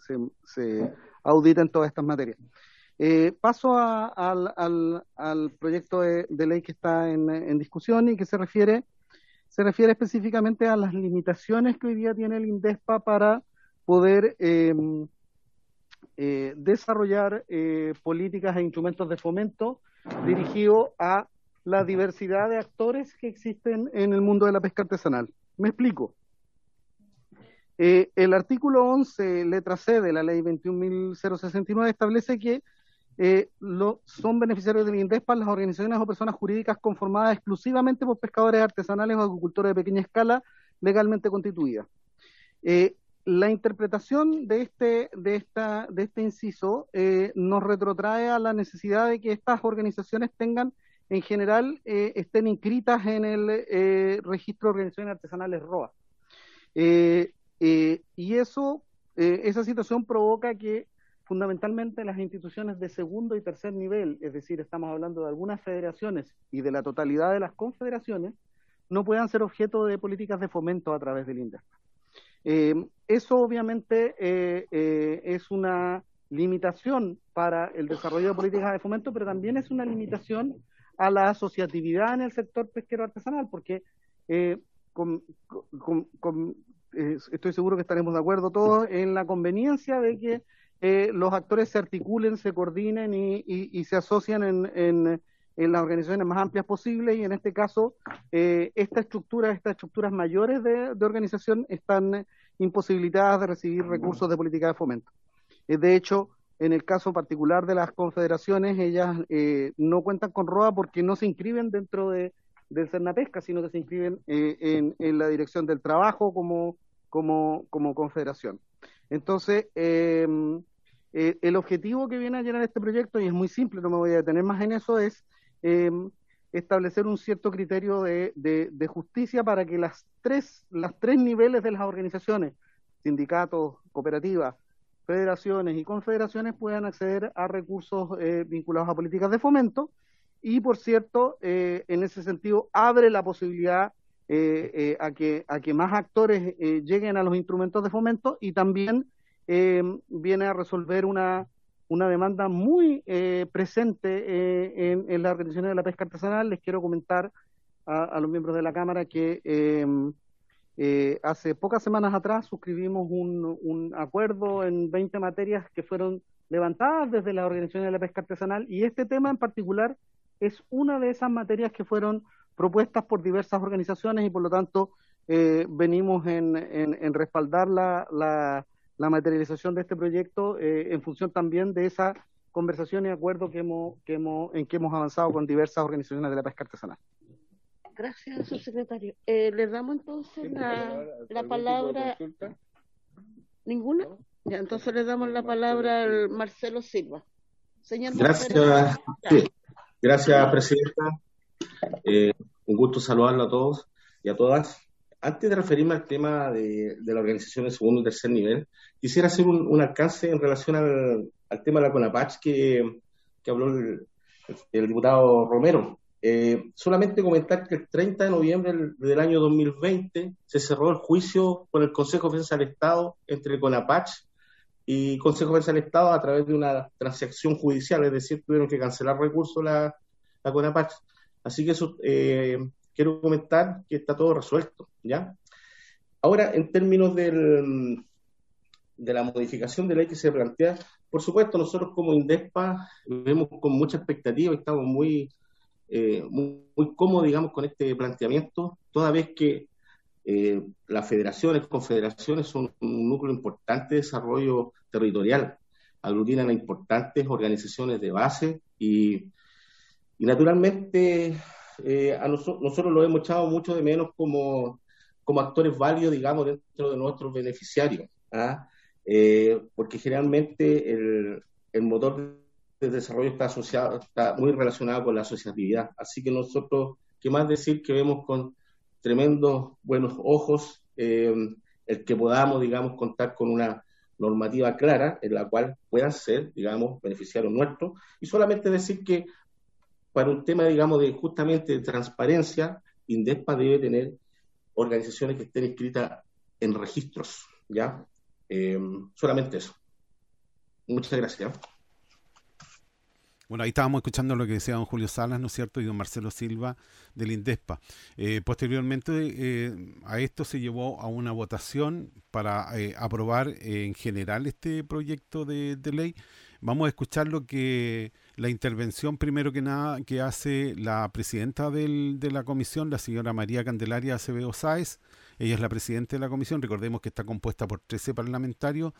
se auditen todas estas materias. Eh, paso a, al, al, proyecto de, ley que está en, en, discusión y que se refiere, se refiere específicamente a las limitaciones que hoy día tiene el INDESPA para poder eh, eh, desarrollar políticas e instrumentos de fomento dirigidos a la diversidad de actores que existen en el mundo de la pesca artesanal. Me explico. Eh, el artículo 11, letra C de la ley 21.069 establece que eh, son beneficiarios del INDESPA las organizaciones o personas jurídicas conformadas exclusivamente por pescadores artesanales o agricultores de pequeña escala legalmente constituidas. Eh, la interpretación de este, de esta, de este inciso eh, nos retrotrae a la necesidad de que estas organizaciones tengan, en general, estén inscritas en el registro de organizaciones artesanales ROA. Y eso, esa situación provoca que fundamentalmente las instituciones de segundo y tercer nivel, es decir, estamos hablando de algunas federaciones y de la totalidad de las confederaciones, no puedan ser objeto de políticas de fomento a través del INDESPA. Eh, eso obviamente eh, eh, es una limitación para el desarrollo de políticas de fomento, pero también es una limitación a la asociatividad en el sector pesquero artesanal, porque con, estoy seguro que estaremos de acuerdo todos en la conveniencia de que eh, los actores se articulen, se coordinen y, y, se asocian en, en, las organizaciones más amplias posibles y en este caso eh, esta estructura, estas estructuras mayores de, organización están imposibilitadas de recibir recursos de política de fomento. Eh, de hecho, en el caso particular de las confederaciones, ellas eh, no cuentan con ROA porque no se inscriben dentro de, del Cernapesca, sino que se inscriben eh, en, en, la dirección del trabajo como confederación. Entonces, eh, eh, el objetivo que viene a llenar este proyecto, y es muy simple, no me voy a detener más en eso, es eh, establecer un cierto criterio de, justicia para que las tres, las tres niveles de las organizaciones, sindicatos, cooperativas, federaciones y confederaciones puedan acceder a recursos eh, vinculados a políticas de fomento. Y, por cierto, eh, en ese sentido abre la posibilidad eh, eh, a, que, a que más actores eh, lleguen a los instrumentos de fomento y también eh, viene a resolver una, una demanda muy eh, presente eh, en, en, las organizaciones de la pesca artesanal. Les quiero comentar a, a los miembros de la Cámara que eh, hace pocas semanas atrás suscribimos un, un, acuerdo en 20 materias que fueron levantadas desde las organizaciones de la pesca artesanal y este tema en particular es una de esas materias que fueron propuestas por diversas organizaciones y por lo tanto eh, venimos en, en, en respaldar la, la, la, materialización de este proyecto eh, en función también de esa conversación y acuerdo que hemos, que hemos, en que hemos avanzado con diversas organizaciones de la pesca artesanal. Gracias, subsecretario. Eh, le damos entonces la, la palabra. ¿Ninguna? Ya, entonces le damos la palabra al Marcelo Silva. Señor Gracias. Sí. Gracias, Presidenta. Eh, un gusto saludarlo a todos y a todas. Antes de referirme al tema de, la organización de segundo y tercer nivel, quisiera hacer un, alcance en relación al, tema de la CONAPACH que, habló el, el diputado Romero. Eh, solamente comentar que el 30 de noviembre del, del, año 2020 se cerró el juicio con el Consejo de del Estado entre CONAPACH y Consejo de del Estado a través de una transacción judicial, es decir, tuvieron que cancelar recursos la, la CONAPACH. Así que eso eh, quiero comentar que está todo resuelto, ¿ya? Ahora, en términos del, de la modificación de ley que se plantea, por supuesto, nosotros como INDESPA vemos con mucha expectativa y estamos muy eh, muy, muy cómodo, digamos, con este planteamiento, toda vez que eh, las federaciones, confederaciones son un núcleo importante de desarrollo territorial, aglutinan a importantes organizaciones de base y, y naturalmente eh, a nosotros, nosotros lo hemos echado mucho de menos como, como actores válidos, digamos, dentro de nuestros beneficiarios, ¿ah? Eh, porque generalmente el, el motor de desarrollo está asociado, está muy relacionado con la asociatividad. Así que nosotros, ¿qué más decir que vemos con tremendos buenos ojos eh, el que podamos, digamos, contar con una normativa clara en la cual puedan ser, digamos, beneficiarios nuestros? Y solamente decir que para un tema, digamos, de justamente de transparencia, INDESPA debe tener organizaciones que estén inscritas en registros, ¿ya? Eh, solamente eso. Muchas gracias. Bueno, ahí estábamos escuchando lo que decía don Julio Salas, ¿no es cierto? Y don Marcelo Silva del INDESPA. Eh, posteriormente eh, a esto se llevó a una votación para eh, aprobar en general este proyecto de, de, ley. Vamos a escuchar lo que, la intervención, primero que nada, que hace la presidenta del, de la comisión, la señora María Candelaria Acevedo Sáez. Ella es la presidenta de la comisión. Recordemos que está compuesta por 13 parlamentarios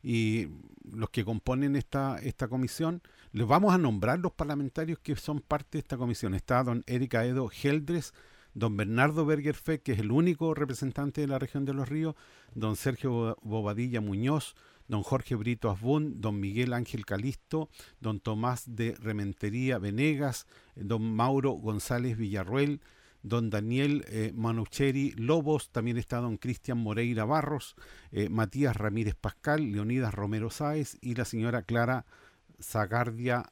y los que componen esta, esta comisión, les vamos a nombrar los parlamentarios que son parte de esta comisión. Está don Erika Aedo Geldres, don Bernardo Bergerfe, que es el único representante de la región de los ríos, don Sergio Bobadilla Muñoz, don Jorge Brito Asbun, don Miguel Ángel Calisto, don Tomás de Rementería Venegas, don Mauro González Villarruel, don Daniel eh, Manucheri Lobos, también está don Cristian Moreira Barros, eh, Matías Ramírez Pascal, Leonidas Romero Sáez y la señora Clara Zagardia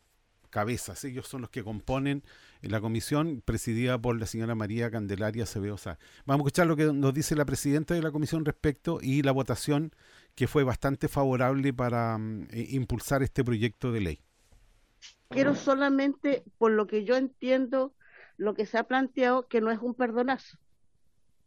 Cabezas. Ellos son los que componen la comisión presidida por la señora María Candelaria Sáez. Vamos a escuchar lo que nos dice la presidenta de la comisión respecto y la votación que fue bastante favorable para mm, impulsar este proyecto de ley. Quiero solamente, por lo que yo entiendo, lo que se ha planteado que no es un perdonazo,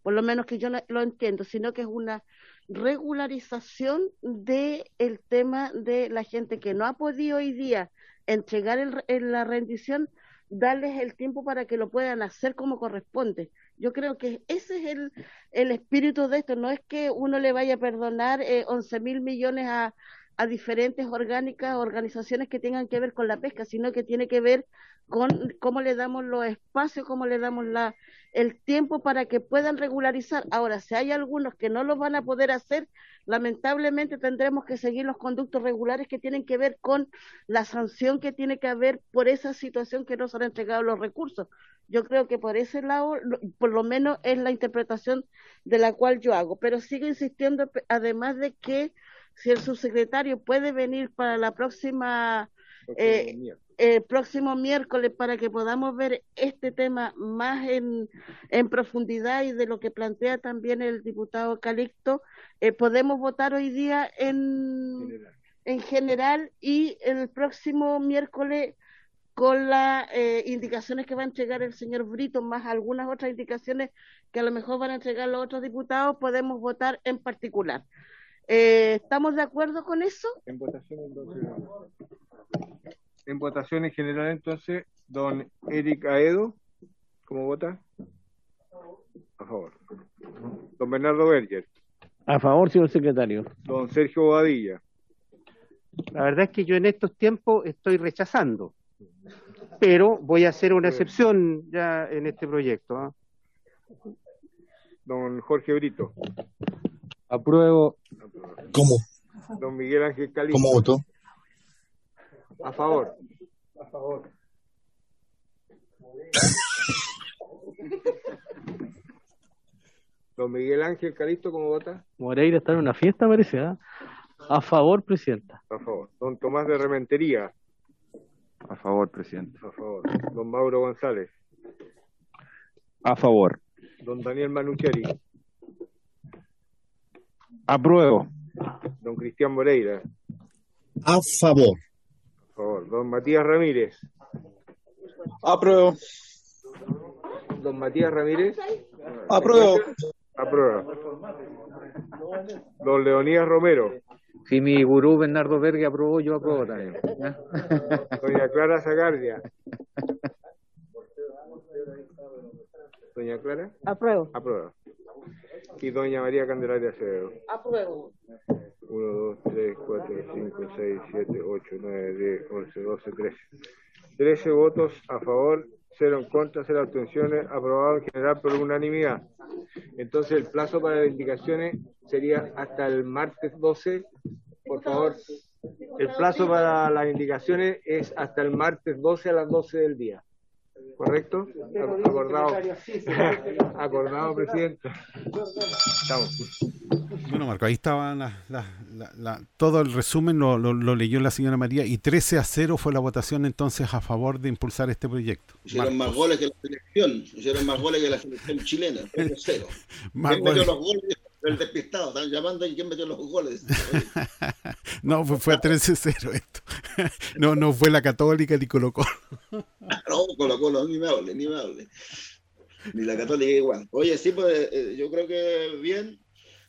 por lo menos que yo no, lo entiendo, sino que es una regularización de el tema de la gente que no ha podido hoy día entregar el, la rendición, darles el tiempo para que lo puedan hacer como corresponde. Yo creo que ese es el, el espíritu de esto, no es que uno le vaya a perdonar eh, 11 mil millones a, a diferentes orgánicas, organizaciones que tengan que ver con la pesca, sino que tiene que ver con cómo le damos los espacios, cómo le damos la, el tiempo para que puedan regularizar. Ahora, si hay algunos que no lo van a poder hacer, lamentablemente tendremos que seguir los conductos regulares que tienen que ver con la sanción que tiene que haber por esa situación que no se han entregado los recursos. Yo creo que por ese lado, por lo menos es la interpretación de la cual yo hago, pero sigo insistiendo, además de que si el subsecretario puede venir para la próxima eh, el próximo miércoles para que podamos ver este tema más en, en profundidad y de lo que plantea también el diputado Calixto, eh, podemos votar hoy día en general. en general y el próximo miércoles con las eh, indicaciones que va a entregar el señor Brito, más algunas otras indicaciones que a lo mejor van a entregar los otros diputados, podemos votar en particular. Eh, ¿Estamos de acuerdo con eso? En votación entonces. En votación en general entonces, don Eric Aedo, ¿cómo vota? A favor. Don Bernardo Berger. A favor, señor secretario. Don Sergio Bobadilla. La verdad es que yo en estos tiempos estoy rechazando, pero voy a hacer una excepción ya en este proyecto. ¿eh? Don Jorge Brito. Apruebo. ¿Cómo? Don Miguel Ángel Cali. ¿Cómo votó? A favor. A favor. Don Miguel Ángel Calisto, ¿cómo vota? Moreira está en una fiesta, parece. ¿eh? A favor, presidenta. A favor. Don Tomás de Rementería. A favor, presidente. A favor. Don Mauro González. A favor. Don Daniel Manucheri. Apruebo. Don Cristian Moreira. A favor. A favor. Don Matías Ramírez. Apruebo. Don Matías Ramírez. Apruebo. Aprueba. Don Leonías Romero. Si mi gurú Bernardo Verga aprobó, yo apruebo también. Doña Clara Zagardia. Doña Clara. Apruebo. Aprueba. Y doña María Candelaria Acevedo. Apruebo. 1, 2, 3, 4, 5, 6, 7, 8, 9, 10, 11, 12, 13. 13 votos a favor, 0 en contra, 0 abstenciones, aprobado en general por unanimidad. Entonces el plazo para las indicaciones sería hasta el martes 12. Por favor, el plazo para las indicaciones es hasta el martes 12 a las 12 del día. ¿Correcto? Acordado. Acordado, presidente. Estamos. Bueno, Marco, ahí estaba la, la, la, todo el resumen, lo, lo, lo, leyó la señora María, y 13 a 0 fue la votación entonces a favor de impulsar este proyecto. Hicieron Marcos. más goles que la selección, hicieron más goles que la selección chilena, 13 a 0. ¿Quién metió los goles? El despistado, están llamando y quién metió los goles. no, fue, fue a 13-0 esto. no, no fue la Católica ni Colo Colo. no, Colo Colo, ni me hable, ni me hable. Ni la Católica igual. Oye, sí, pues eh, yo creo que bien,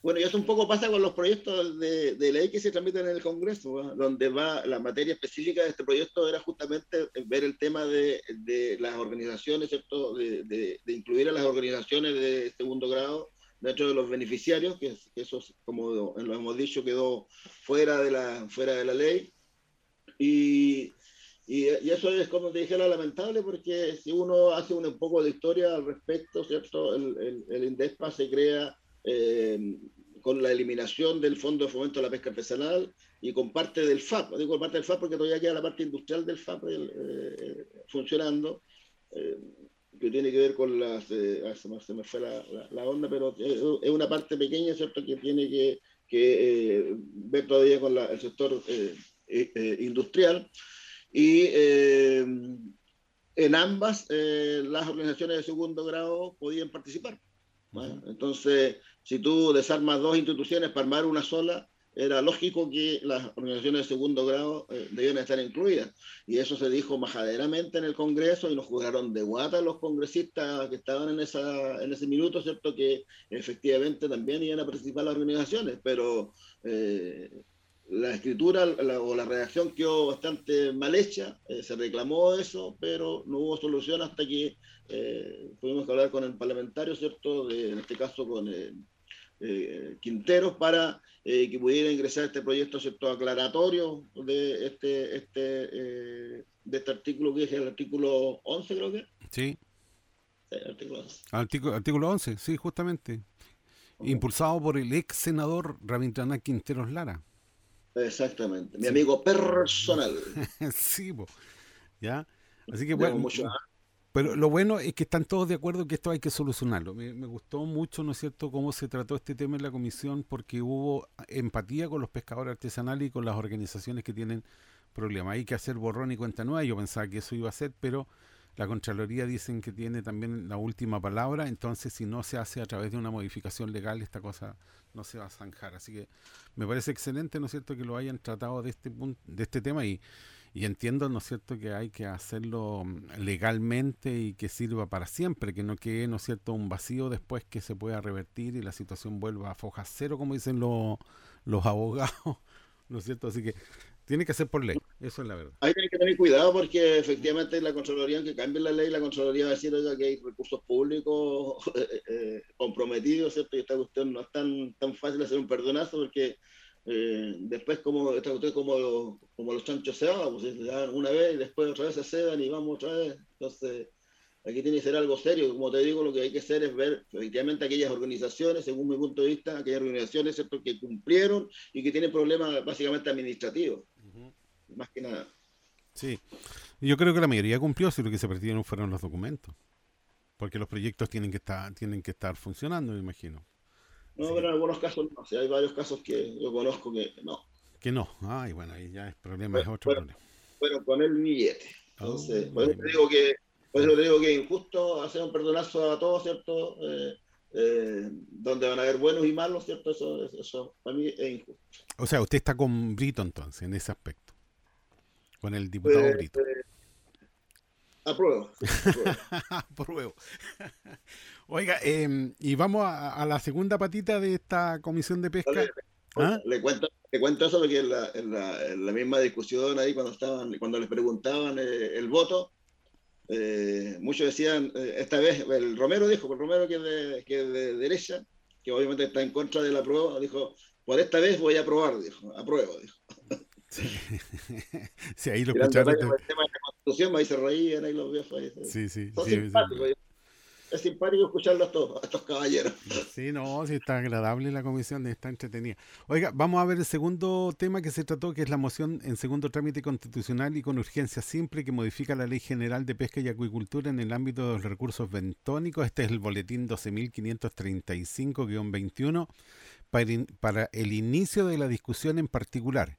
Bueno, y eso un poco pasa con los proyectos de, de ley que se transmiten en el Congreso, ¿no? donde va la materia específica de este proyecto era justamente ver el tema de, de las organizaciones, ¿cierto? De incluir a las organizaciones de segundo grado dentro de los beneficiarios, que, que eso, como lo hemos dicho, quedó fuera de la, fuera de la ley. Y, y, y, eso es, como te dijera, lamentable porque si uno hace un, un poco de historia al respecto, ¿cierto? El, el, el INDESPA se crea eh, con la eliminación del Fondo de Fomento de la Pesca Artesanal y con parte del FAP. Digo parte del FAP porque todavía queda la parte industrial del FAP eh, funcionando, eh, que tiene que ver con las... Eh, se, me, se, me, fue la, la, la onda, pero es una parte pequeña, ¿cierto?, que tiene que, que ver todavía con la, el sector industrial. Y en ambas, las organizaciones de segundo grado podían participar. Bueno, entonces, si tú desarmas dos instituciones para armar una sola, era lógico que las organizaciones de segundo grado eh, debían estar incluidas. Y eso se dijo majaderamente en el Congreso y nos jugaron de guata los congresistas que estaban en, esa, en ese minuto, ¿cierto? Que efectivamente también iban a participar las organizaciones, pero eh, la escritura la, o la redacción quedó bastante mal hecha, eh, se reclamó eso, pero no hubo solución hasta que eh, tuvimos que hablar con el parlamentario, ¿cierto? De, en este caso con eh, eh Quinteros, para que pudiera ingresar este proyecto, ¿cierto? Aclaratorio de este, este, de este artículo que es el artículo 11, creo que. Sí. sí artículo 11. Artículo, artículo 11, sí, justamente. Okay. Impulsado por el ex senador Rabindranath Quinteros Lara. Exactamente, mi sí. amigo personal. sí, ya. Así que bueno, mucho, pero lo bueno es que están todos de acuerdo que esto hay que solucionarlo. Me, gustó mucho, ¿no es cierto?, cómo se trató este tema en la comisión porque hubo empatía con los pescadores artesanales y con las organizaciones que tienen problemas. Hay que hacer borrón y cuenta nueva. Yo pensaba que eso iba a ser, pero la Contraloría dicen que tiene también la última palabra, entonces si no se hace a través de una modificación legal, esta cosa no se va a zanjar. Así que me parece excelente, ¿no es cierto?, que lo hayan tratado de este punto, de este tema y, y entiendo, ¿no es cierto?, que hay que hacerlo legalmente y que sirva para siempre, que no quede, ¿no es cierto?, un vacío después que se pueda revertir y la situación vuelva a foja cero, como dicen los, los abogados, ¿no es cierto? Así que tiene que ser por ley, eso es la verdad. Hay que tener cuidado porque efectivamente la Contraloría, aunque cambie la ley, la Contraloría va a decir oiga, que hay recursos públicos eh, eh, comprometidos, ¿cierto? Y esta cuestión no es tan, tan fácil hacer un perdonazo porque eh, después como como, los, como los chanchos se van, pues se dan una vez y después otra vez se cedan y vamos otra vez. Entonces, aquí tiene que ser algo serio. Como te digo, lo que hay que hacer es ver efectivamente aquellas organizaciones, según mi punto de vista, aquellas organizaciones ¿cierto? que cumplieron y que tienen problemas básicamente administrativos. Más que nada. Sí, yo creo que la mayoría cumplió, si lo que se perdieron fueron los documentos. Porque los proyectos tienen que estar, tienen que estar funcionando, me imagino. No, sí. pero en algunos casos no. O sea, hay varios casos que yo conozco que no. Que no. Ay, bueno, ahí ya es problema, es otro problema. Pero con el billete. Entonces, oh, por, eso te digo que, por eso te digo que es injusto hacer un perdonazo a todos, ¿cierto? Eh, eh, donde van a haber buenos y malos, ¿cierto? Eso, eso, eso, para mí es injusto. O sea, usted está con Brito entonces, en ese aspecto. Con el diputado Eh, Brito. eh, apruebo. Apruebo. Oiga, eh, y vamos a, a la segunda patita de esta comisión de pesca. ¿Ah? Le cuento, le cuento eso porque en la, en, la, en la misma discusión ahí cuando estaban, cuando les preguntaban eh, el voto, eh, muchos decían, eh, esta vez, el Romero dijo, el Romero que es, de, que es de derecha, que obviamente está en contra de la prueba, dijo, por esta vez voy a aprobar, dijo, apruebo, dijo. Sí, sí ahí lo escucharon. tema de la Constitución, ahí se reían ahí los viejos. Ahí, Sí, sí. Son sí, simpáticos, es simpático escucharlos a estos, a estos caballeros. Sí, no, sí está agradable la comisión, está entretenida. Oiga, vamos a ver el segundo tema que se trató, que es la moción en segundo trámite constitucional y con urgencia simple que modifica la Ley General de Pesca y Acuicultura en el ámbito de los recursos bentónicos. Este es el boletín 12.535-21 para, in- para el inicio de la discusión en particular.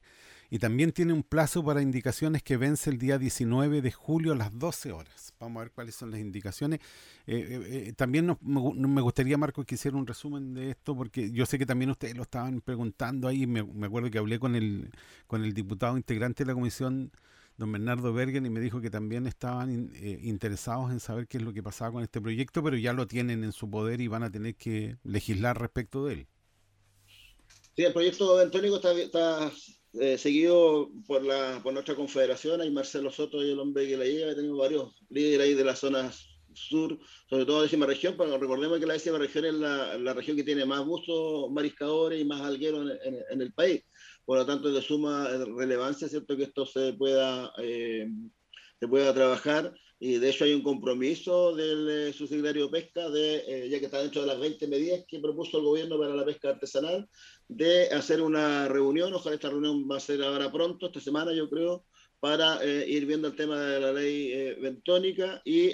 Y también tiene un plazo para indicaciones que vence el día 19 de julio a las 12 horas. Vamos a ver cuáles son las indicaciones. Eh, eh, eh, también nos- me, gu- me gustaría, Marco, que hiciera un resumen de esto, porque yo sé que también ustedes lo estaban preguntando ahí. Me, acuerdo que hablé con el, con el diputado integrante de la comisión, don Bernardo Bergen, y me dijo que también estaban in- interesados en saber qué es lo que pasaba con este proyecto, pero ya lo tienen en su poder y van a tener que legislar respecto de él. Sí, el proyecto bentónico está, está eh, seguido por, la, por nuestra confederación. Hay Marcelo Soto y el hombre que la lleva. Tenemos varios líderes ahí de las zonas sur, sobre todo la décima región, pero recordemos que la décima región es la, la región que tiene más buzos mariscadores y más algueros en, en- en el país. Por lo tanto, es de suma relevancia, ¿cierto?, que esto se pueda, eh, se pueda trabajar. Y de hecho hay un compromiso del eh, Pesca, de, eh, ya que está dentro de las 20 medidas que propuso el gobierno para la pesca artesanal, de hacer una reunión. Ojalá esta reunión va a ser ahora pronto, esta semana yo creo, para eh, ir viendo el tema de la ley eh, bentónica y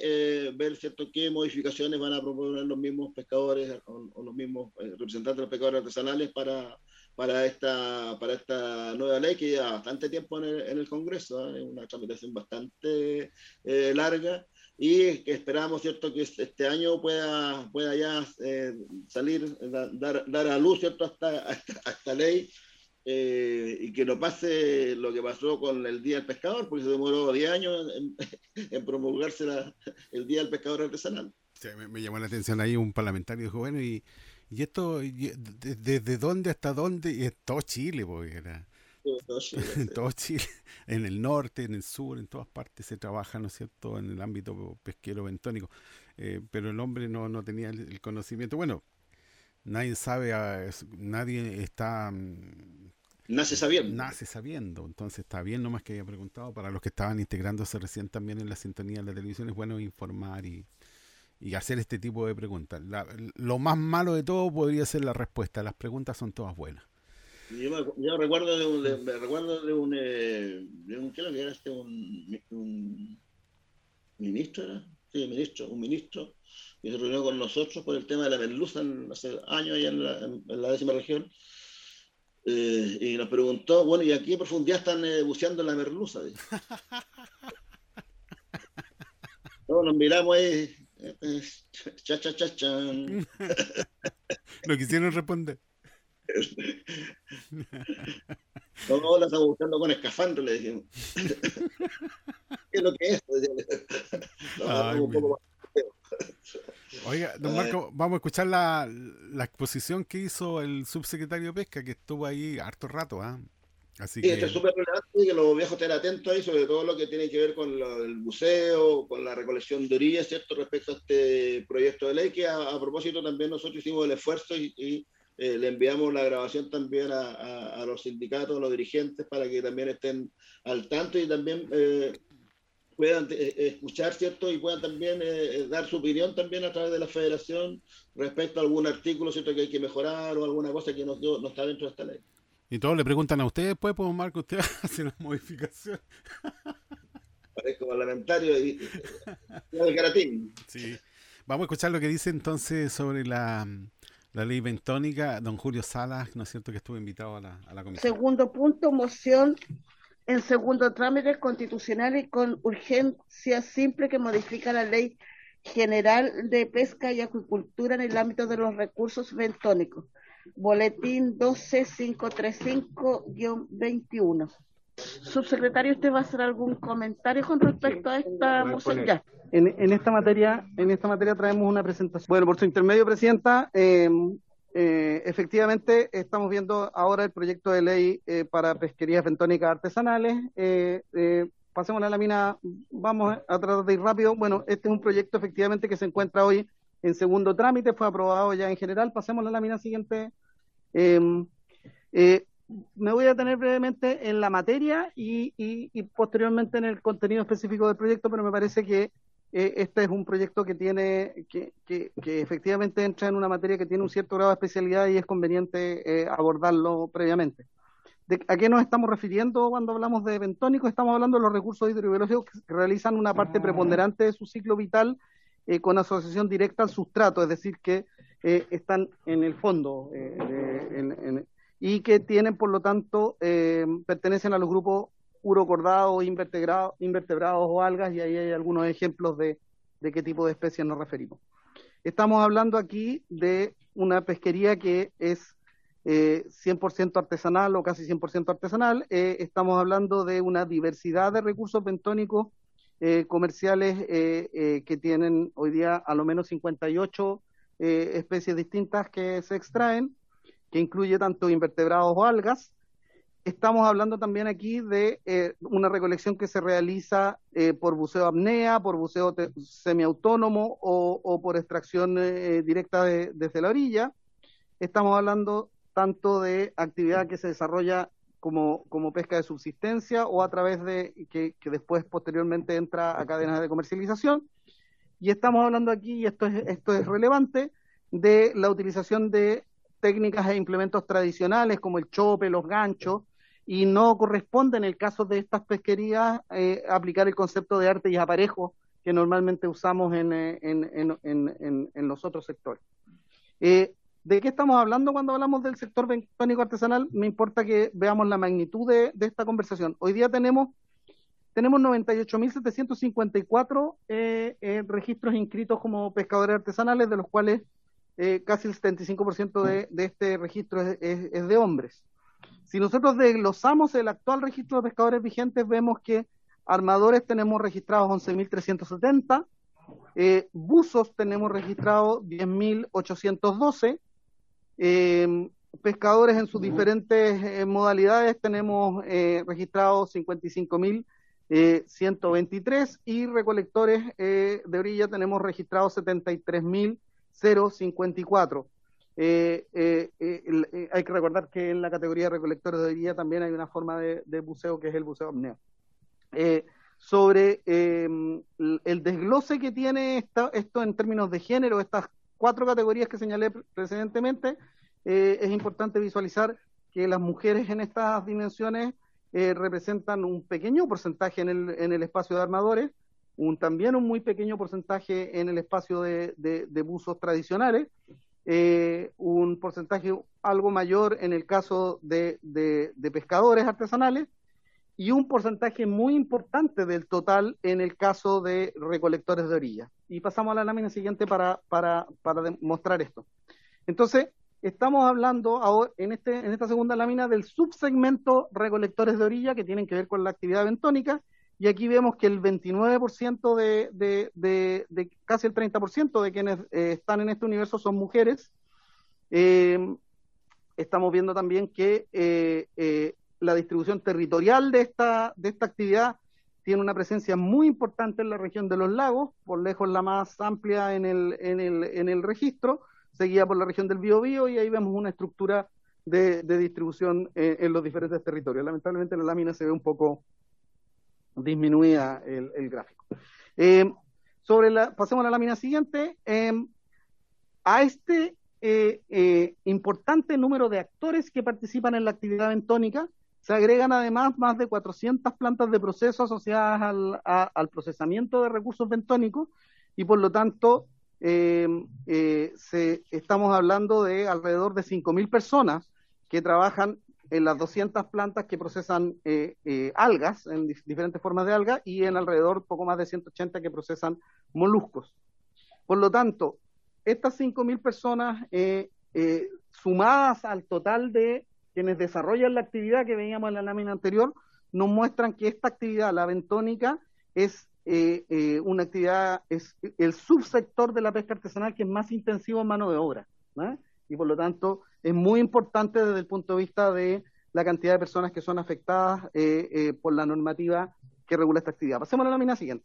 ver cierto qué modificaciones van a proponer los mismos pescadores o, o los mismos representantes de los pescadores artesanales para, para, esta, para esta nueva ley que lleva bastante tiempo en el, en el Congreso, ¿eh? es una tramitación bastante eh, larga y que esperamos cierto que este año pueda, pueda ya eh, salir, da- dar, dar a luz cierto a esta, a esta- a esta ley eh, y que no pase lo que pasó con el Día del Pescador, porque se demoró 10 años en, en promulgarse la- el Día del Pescador Artesanal. Sí, me, me llamó la atención ahí un parlamentario bueno, y, y esto, y- de- ¿desde dónde hasta dónde? Y es todo Chile, porque era en todo Chile, en el norte, en el sur, en todas partes se trabaja, ¿no es cierto?, en el ámbito pesquero bentónico. Eh, pero el hombre no, no tenía el, el conocimiento. Bueno, nadie sabe, ah, nadie está... mm, Nace sabiendo. Nace sabiendo. Entonces está bien nomás que haya preguntado. Para los que estaban integrándose recién también en la sintonía de la televisión, es bueno informar y, y hacer este tipo de preguntas. La- lo más malo de todo podría ser la respuesta. Las preguntas son todas buenas. Yo, me, yo recuerdo de un, de- me recuerdo de un, eh, de un ¿qué era lo que era este? Un, un ministro, ¿era? Sí, ministro, un ministro que se reunió con nosotros por el tema de la merluza en- hace años allá en la, en- en la décima región. Eh, y nos preguntó, bueno, ¿y a qué profundidad están eh, buceando en la merluza? Todos nos miramos ahí, cha, cha, cha, chan. No quisieron responder. No, la estamos buscando con escafandro, le dijimos. ¿Qué es lo que es? Ay, poco Oiga, don Ay. Marco, vamos a escuchar la, la exposición que hizo el subsecretario de Pesca, que estuvo ahí harto rato, ¿ah? Así Sí, que... esto es súper relevante que los viejos estén atentos ahí, sobre todo lo que tiene que ver con lo- el buceo, con la recolección de orillas, ¿cierto? Respecto a este proyecto de ley, que a, a propósito también nosotros hicimos el esfuerzo y, y, eh, le enviamos la grabación también a, a- a los sindicatos, a los dirigentes, para que también estén al tanto y también eh, puedan eh, escuchar, ¿cierto? Y puedan también dar su opinión también a través de la federación respecto a algún artículo, ¿cierto? Que hay que mejorar o alguna cosa que no, no está dentro de esta ley. Y todos le preguntan a usted después, pues Marco, usted hace una modificación. Parezco parlamentario y, y el caratín. Sí. Vamos a escuchar lo que dice entonces sobre la, la ley bentónica, don Julio Salas, ¿no es cierto?, que estuvo invitado a la, a la comisión. Segundo punto, moción en segundo trámite constitucional y con urgencia simple que modifica la ley general de pesca y acuicultura en el ámbito de los recursos bentónicos. Boletín 12535-21. Subsecretario, ¿usted va a hacer algún comentario con respecto a esta moción? Ya. En, en esta materia, en esta materia traemos una presentación. Bueno, por su intermedio, Presidenta, eh, eh, efectivamente estamos viendo ahora el proyecto de ley eh, para pesquerías bentónicas artesanales. Eh, eh, pasemos a la lámina, vamos a tratar de ir rápido. Bueno, este es un proyecto efectivamente que se encuentra hoy en segundo trámite, fue aprobado ya en general. Pasemos a la lámina siguiente. Eh, eh, me voy a detener brevemente en la materia y, y- y posteriormente en el contenido específico del proyecto, pero me parece que eh, este es un proyecto que tiene, que, que- que efectivamente entra en una materia que tiene un cierto grado de especialidad y es conveniente eh, abordarlo previamente. ¿De, ¿A qué nos estamos refiriendo cuando hablamos de bentónicos? Estamos hablando de los recursos hidrobiológicos que realizan una parte preponderante de su ciclo vital eh, con asociación directa al sustrato, es decir, que eh, están en el fondo eh, y que tienen, por lo tanto, pertenecen a los grupos urocordados, invertebrados, invertebrados o algas, y ahí hay algunos ejemplos de, de qué tipo de especies nos referimos. Estamos hablando aquí de una pesquería que es eh, 100% artesanal o casi 100% artesanal. Estamos hablando de una diversidad de recursos bentónicos eh, comerciales eh, eh, que tienen hoy día a lo menos 58 eh, especies distintas que se extraen, que incluye tanto invertebrados o algas. Estamos hablando también aquí de una recolección que se realiza por buceo apnea, por buceo semiautónomo o, o por extracción directa de- desde la orilla. Estamos hablando tanto de actividad que se desarrolla como, como pesca de subsistencia o a través de que, que después posteriormente entra a cadenas de comercialización. Y estamos hablando aquí, y esto es, esto es relevante, de la utilización de técnicas e implementos tradicionales como el chope, los ganchos, y no corresponde en el caso de estas pesquerías eh, aplicar el concepto de arte y aparejo que normalmente usamos en, eh, en, en, en, en- en los otros sectores. Eh, ¿De qué estamos hablando cuando hablamos del sector bentónico artesanal? Me importa que veamos la magnitud de, esta conversación. Hoy día tenemos, tenemos 98.754 eh, eh, registros inscritos como pescadores artesanales, de los cuales eh, casi el 75% de, de este registro es de hombres. Si nosotros desglosamos el actual registro de pescadores vigentes, vemos que armadores tenemos registrados 11.370, eh, buzos tenemos registrados 10.812, eh, pescadores en sus diferentes eh, modalidades tenemos eh, registrados 55.123 y recolectores eh, de orilla tenemos registrados 73.054. Eh, eh, eh, el- eh, hay que recordar que en la categoría de recolectores de orilla también hay una forma de, de buceo que es el buceo apneo. Eh, sobre eh, el el desglose que tiene esta- esto en términos de género, estas cuatro categorías que señalé pre- precedentemente, eh, es importante visualizar que las mujeres en estas dimensiones eh, representan un pequeño porcentaje en el, en el espacio de armadores, un, también un muy pequeño porcentaje en el espacio de, de- buzos tradicionales, eh, un porcentaje algo mayor en el caso de- de pescadores artesanales y un porcentaje muy importante del total en el caso de recolectores de orilla. Y pasamos a la lámina siguiente para, para, para demostrar esto. Entonces, estamos hablando ahora en, este, en esta segunda lámina del subsegmento recolectores de orilla que tienen que ver con la actividad bentónica. Y aquí vemos que el 29% de, de, de, de casi el 30% de quienes eh, están en este universo son mujeres. Eh, estamos viendo también que eh, la distribución territorial de esta, de esta actividad tiene una presencia muy importante en la región de los lagos, por lejos la más amplia en el, en el, en el registro, seguida por la región del Biobío y ahí vemos una estructura de, de distribución eh, en los diferentes territorios. Lamentablemente la lámina se ve un poco disminuida el, el gráfico. Eh, sobre la, pasemos a la lámina siguiente. Eh, a este eh, eh, importante número de actores que participan en la actividad bentónica, se agregan además más de 400 plantas de proceso asociadas al, a- al procesamiento de recursos bentónicos y por lo tanto eh, eh, se, estamos hablando de alrededor de 5.000 personas que trabajan en las 200 plantas que procesan eh, algas, en dif- diferentes formas de algas, y en alrededor poco más de 180 que procesan moluscos. Por lo tanto, estas 5.000 personas sumadas al total de quienes desarrollan la actividad que veíamos en la lámina anterior, nos muestran que esta actividad, la bentónica, es eh, eh, una actividad, es el subsector de la pesca artesanal que es más intensivo en mano de obra. ¿no? Y por lo tanto, es muy importante desde el punto de vista de la cantidad de personas que son afectadas eh, por la normativa que regula esta actividad. Pasemos a la lámina siguiente.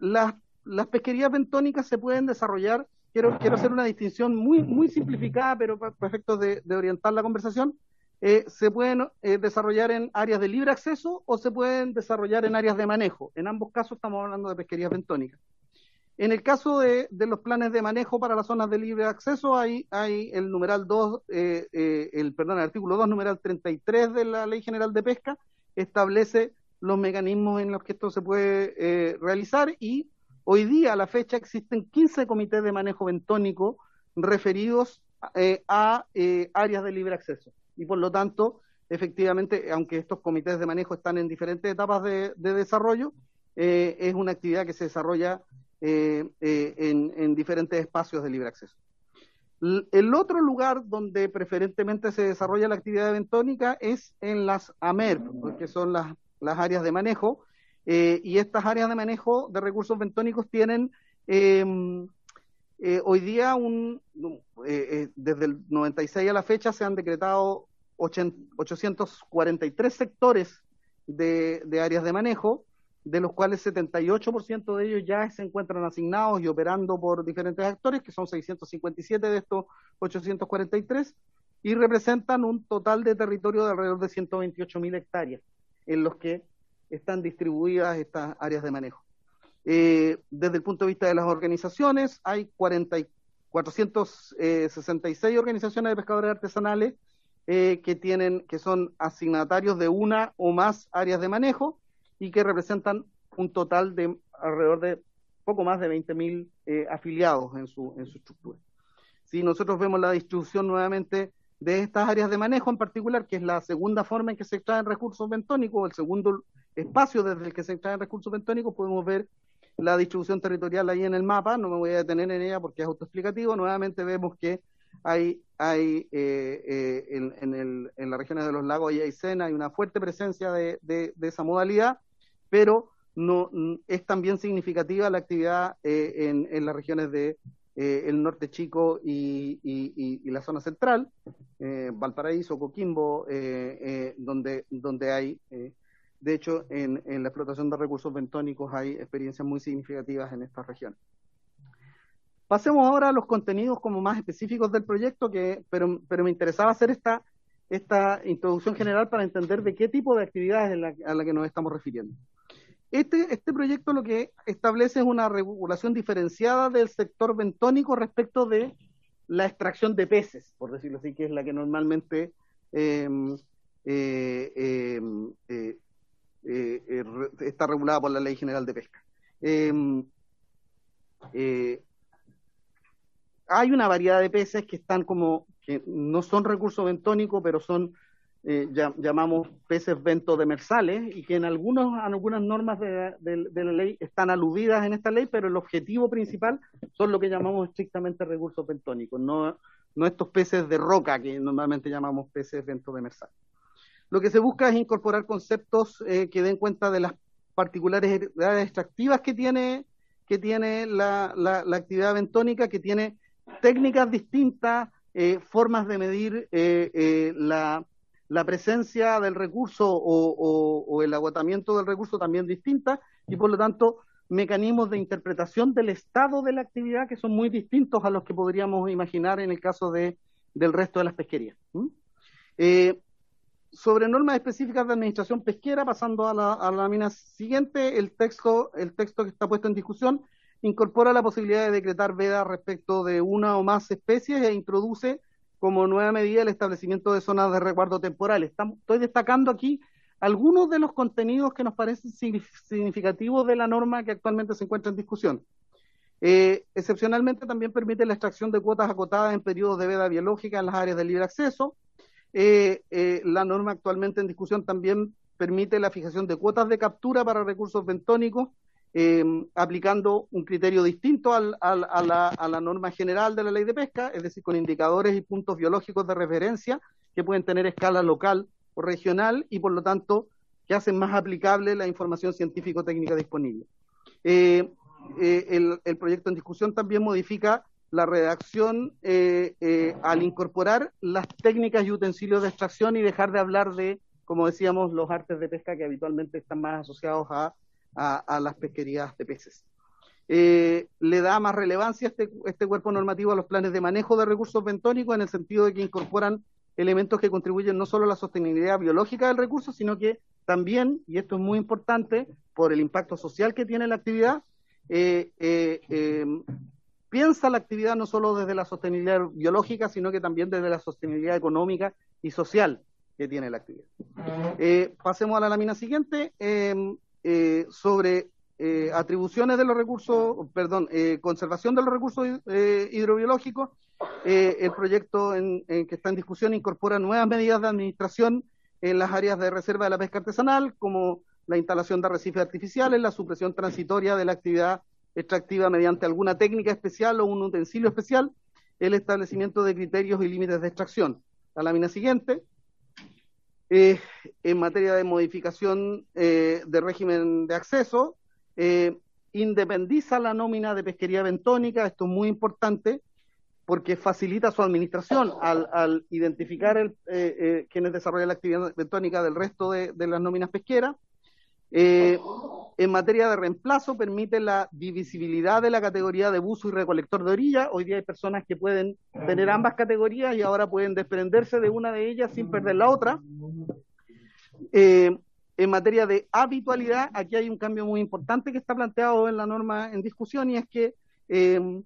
Las, las pesquerías bentónicas se pueden desarrollar, quiero, quiero hacer una distinción muy, muy simplificada, pero para, efectos de, orientar la conversación, eh, se pueden eh, desarrollar en áreas de libre acceso o se pueden desarrollar en áreas de manejo. En ambos casos estamos hablando de pesquerías bentónicas. En el caso de, de los planes de manejo para las zonas de libre acceso, hay, hay el numeral 2, eh, eh, el, perdón, el artículo 2, numeral 33 de la Ley General de Pesca, establece los mecanismos en los que esto se puede eh, realizar y hoy día, a la fecha, existen 15 comités de manejo bentónico referidos eh, a eh, áreas de libre acceso. Y por lo tanto, efectivamente, aunque estos comités de manejo están en diferentes etapas de, de desarrollo, eh, es una actividad que se desarrolla en, en diferentes espacios de libre acceso. El otro lugar donde preferentemente se desarrolla la actividad bentónica es en las AMER, que son las áreas de manejo, eh, y estas áreas de manejo de recursos bentónicos tienen eh, eh, hoy día, un, eh, desde el 96 a la fecha, se han decretado 843 sectores de, de áreas de manejo, de los cuales 78% de ellos ya se encuentran asignados y operando por diferentes actores, que son 657 de estos 843, y representan un total de territorio de alrededor de 128 mil hectáreas en los que están distribuidas estas áreas de manejo. Eh, desde el punto de vista de las organizaciones, hay 40, 466 organizaciones de pescadores artesanales eh, que tienen, que son asignatarios de una o más áreas de manejo y que representan un total de alrededor de poco más de 20.000 eh, afiliados en su, en su estructura. Si nosotros vemos la distribución nuevamente de estas áreas de manejo en particular, que es la segunda forma en que se extraen recursos bentónicos, el segundo espacio desde el que se extraen recursos bentónicos, podemos ver la distribución territorial ahí en el mapa, no me voy a detener en ella porque es autoexplicativo, nuevamente vemos que hay, hay eh, eh, en, en, el, en, las regiones de los lagos y Aysén hay una fuerte presencia de, de, esa modalidad, pero no es también significativa la actividad eh, en, en, las regiones de eh, el norte chico y, y, y, la zona central, eh, Valparaíso, Coquimbo, donde, donde hay de hecho, en, la explotación de recursos bentónicos hay experiencias muy significativas en esta región. Pasemos ahora a los contenidos como más específicos del proyecto, que, pero, pero me interesaba hacer esta, esta introducción general para entender de qué tipo de actividades es la, a la que nos estamos refiriendo. Este, este proyecto lo que establece es una regulación diferenciada del sector bentónico respecto de la extracción de peces, por decirlo así, que es la que normalmente eh, eh, eh, eh, eh, está regulada por la Ley General de Pesca. Em, eh, hay una variedad de peces que están como, que no son recursos bentónicos, pero son, ya, llamamos peces bentodemersales, y que en algunos, algunas normas de, la ley están aludidas en esta ley, pero el objetivo principal son lo que llamamos estrictamente recursos bentónicos, no, no estos peces de roca que normalmente llamamos peces bentodemersales. Lo que se busca es incorporar conceptos eh, que den cuenta de las particularidades extractivas que tiene, que tiene la, actividad bentónica, que tiene técnicas distintas, eh, formas de medir eh, la, presencia del recurso o, el agotamiento del recurso también distintas y por lo tanto mecanismos de interpretación del estado de la actividad que son muy distintos a los que podríamos imaginar en el caso de, del resto de las pesquerías. Sobre normas específicas de administración pesquera, pasando a la, a la lámina siguiente, el texto, el texto que está puesto en discusión incorpora la posibilidad de decretar veda respecto de una o más especies e introduce como nueva medida el establecimiento de zonas de resguardo temporal. Estoy destacando aquí algunos de los contenidos que nos parecen significativos de la norma que actualmente se encuentra en discusión. Eh, excepcionalmente también permite la extracción de cuotas acotadas en periodos de veda biológica en las áreas de libre acceso, eh, eh, la norma actualmente en discusión también permite la fijación de cuotas de captura para recursos bentónicos, eh, aplicando un criterio distinto al, a, la, a, la, norma general de la ley de pesca, es decir, con indicadores y puntos biológicos de referencia que pueden tener escala local o regional y, por lo tanto, que hacen más aplicable la información científico-técnica disponible. El proyecto en discusión también modifica la redacción eh, eh, al incorporar las técnicas y utensilios de extracción y dejar de hablar de, como decíamos, los artes de pesca que habitualmente están más asociados a, a, las pesquerías de peces. Eh, le da más relevancia este, este cuerpo normativo a los planes de manejo de recursos bentónicos en el sentido de que incorporan elementos que contribuyen no solo a la sostenibilidad biológica del recurso, sino que también, y esto es muy importante, por el impacto social que tiene la actividad, eh, piensa la actividad no solo desde la sostenibilidad biológica, sino que también desde la sostenibilidad económica y social que tiene la actividad. Eh, pasemos a la lámina siguiente eh, eh, sobre atribuciones de los recursos, perdón, conservación de los recursos hidrobiológicos. el proyecto en, en que está en discusión incorpora nuevas medidas de administración en las áreas de reserva de la pesca artesanal, como la instalación de arrecifes artificiales, la supresión transitoria de la actividad extractiva mediante alguna técnica especial o un utensilio especial, el establecimiento de criterios y límites de extracción. La lámina siguiente. En materia de modificación eh, de régimen de acceso, eh, independiza la nómina de pesquería bentónica, esto es muy importante porque facilita su administración al, identificar el, eh, eh, quienes desarrollan la actividad bentónica del resto de las nóminas pesqueras. Eh, en materia de reemplazo, permite la divisibilidad de la categoría de buzo y recolector de orilla. Hoy día hay personas que pueden tener ambas categorías y ahora pueden desprenderse de una de ellas sin perder la otra. Eh, en materia de habitualidad, aquí hay un cambio muy importante que está planteado en la norma en discusión y es que eh,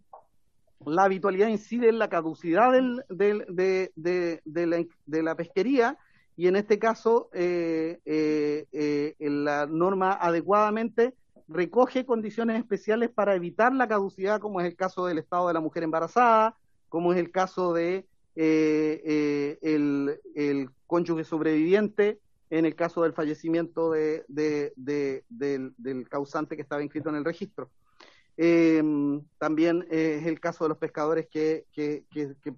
la habitualidad incide en la caducidad del, del, de, de, de, la, de, la, pesquería y en este caso eh, eh, eh, la norma adecuadamente recoge condiciones especiales para evitar la caducidad, como es el caso del estado de la mujer embarazada, como es el caso de el, el cónyuge sobreviviente, en el caso del fallecimiento de, del, del, causante que estaba inscrito en el registro. Eh, también eh, es el caso de los pescadores que, que,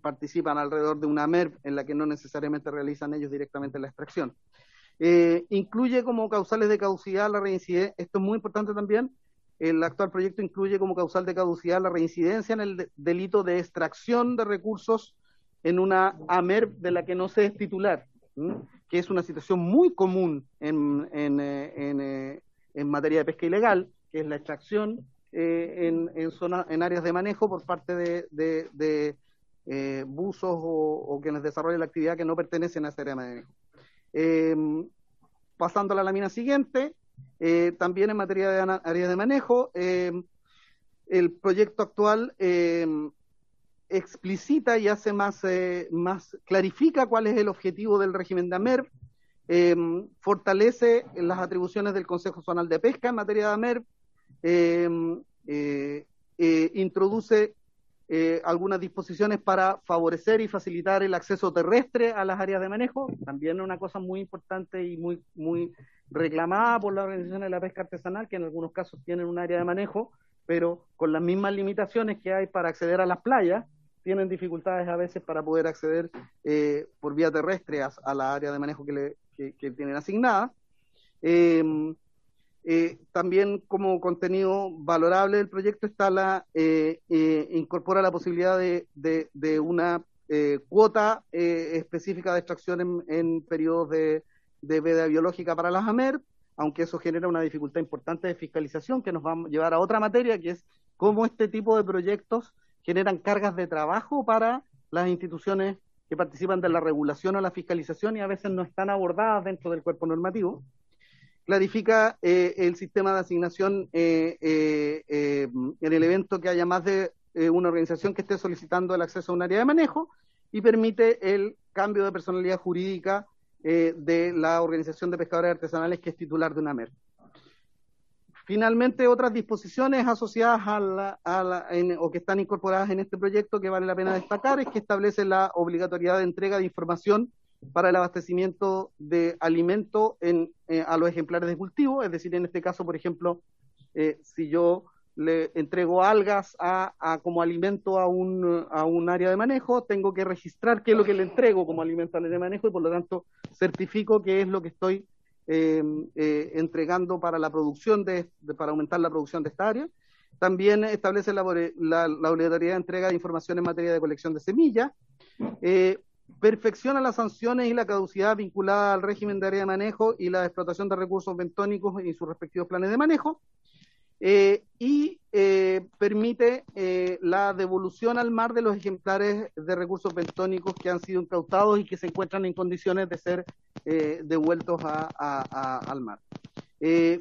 participan alrededor de una MERV en la que no necesariamente realizan ellos directamente la extracción. Eh, incluye como causales de caducidad la reincidencia, esto es muy importante también, el actual proyecto incluye como causal de caducidad la reincidencia en el de, delito de extracción de recursos en una AMERV de la que no se es titular. que es una situación muy común en, en, en, en, materia de pesca ilegal, que es la extracción eh, en, áreas de manejo por parte de, eh, buzos o, o, quienes desarrollan la actividad que no pertenecen a esa área de manejo. Eh, pasando a la lámina siguiente, también en materia de áreas de manejo, el proyecto actual explicita y hace más, eh, más, clarifica cuál es el objetivo del régimen de AMER, eh, fortalece las atribuciones del Consejo Zonal de Pesca en materia de AMER, eh, introduce algunas disposiciones para favorecer y facilitar el acceso terrestre a las áreas de manejo, también una cosa muy importante y muy, muy reclamada por la Organización de la Pesca Artesanal, que en algunos casos tienen un área de manejo, pero con las mismas limitaciones que hay para acceder a las playas, tienen dificultades a veces para poder acceder eh, por vía terrestre a, la área de manejo que, le, que, tienen asignada. Eh, eh, también como contenido valorable del proyecto está la incorpora la posibilidad de, de, de una cuota específica de extracción en, en periodos de, de veda biológica para las AMER, aunque eso genera una dificultad importante de fiscalización que nos va a llevar a otra materia, que es cómo este tipo de proyectos generan cargas de trabajo para las instituciones que participan de la regulación o la fiscalización y a veces no están abordadas dentro del cuerpo normativo. Clarifica eh, el sistema de asignación eh, eh, en el evento que haya más de una organización que esté solicitando el acceso a un área de manejo y permite el cambio de personalidad jurídica de la Organización de Pescadores Artesanales que es titular de una MER. Finalmente, otras disposiciones asociadas a la, a la, en, o que están incorporadas en este proyecto que vale la pena destacar es que establece la obligatoriedad de entrega de información para el abastecimiento de alimento en, eh, a los ejemplares de cultivo, es decir, en este caso, por ejemplo, eh, si yo le entrego algas como alimento a un, a un área de manejo, tengo que registrar qué es lo que le entrego como alimento al área de manejo y por lo tanto certifico qué es lo que estoy eh, eh, entregando para la producción de, para aumentar la producción de esta área. También establece la, la, obligatoriedad de entrega de información en materia de colección de semillas. Perfecciona las sanciones y la caducidad vinculada al régimen de área de manejo y la explotación de recursos bentónicos y sus respectivos planes de manejo. Eh, y eh, permite eh, la devolución al mar de los ejemplares de recursos bentónicos que han sido incautados y que se encuentran en condiciones de ser devueltos al mar.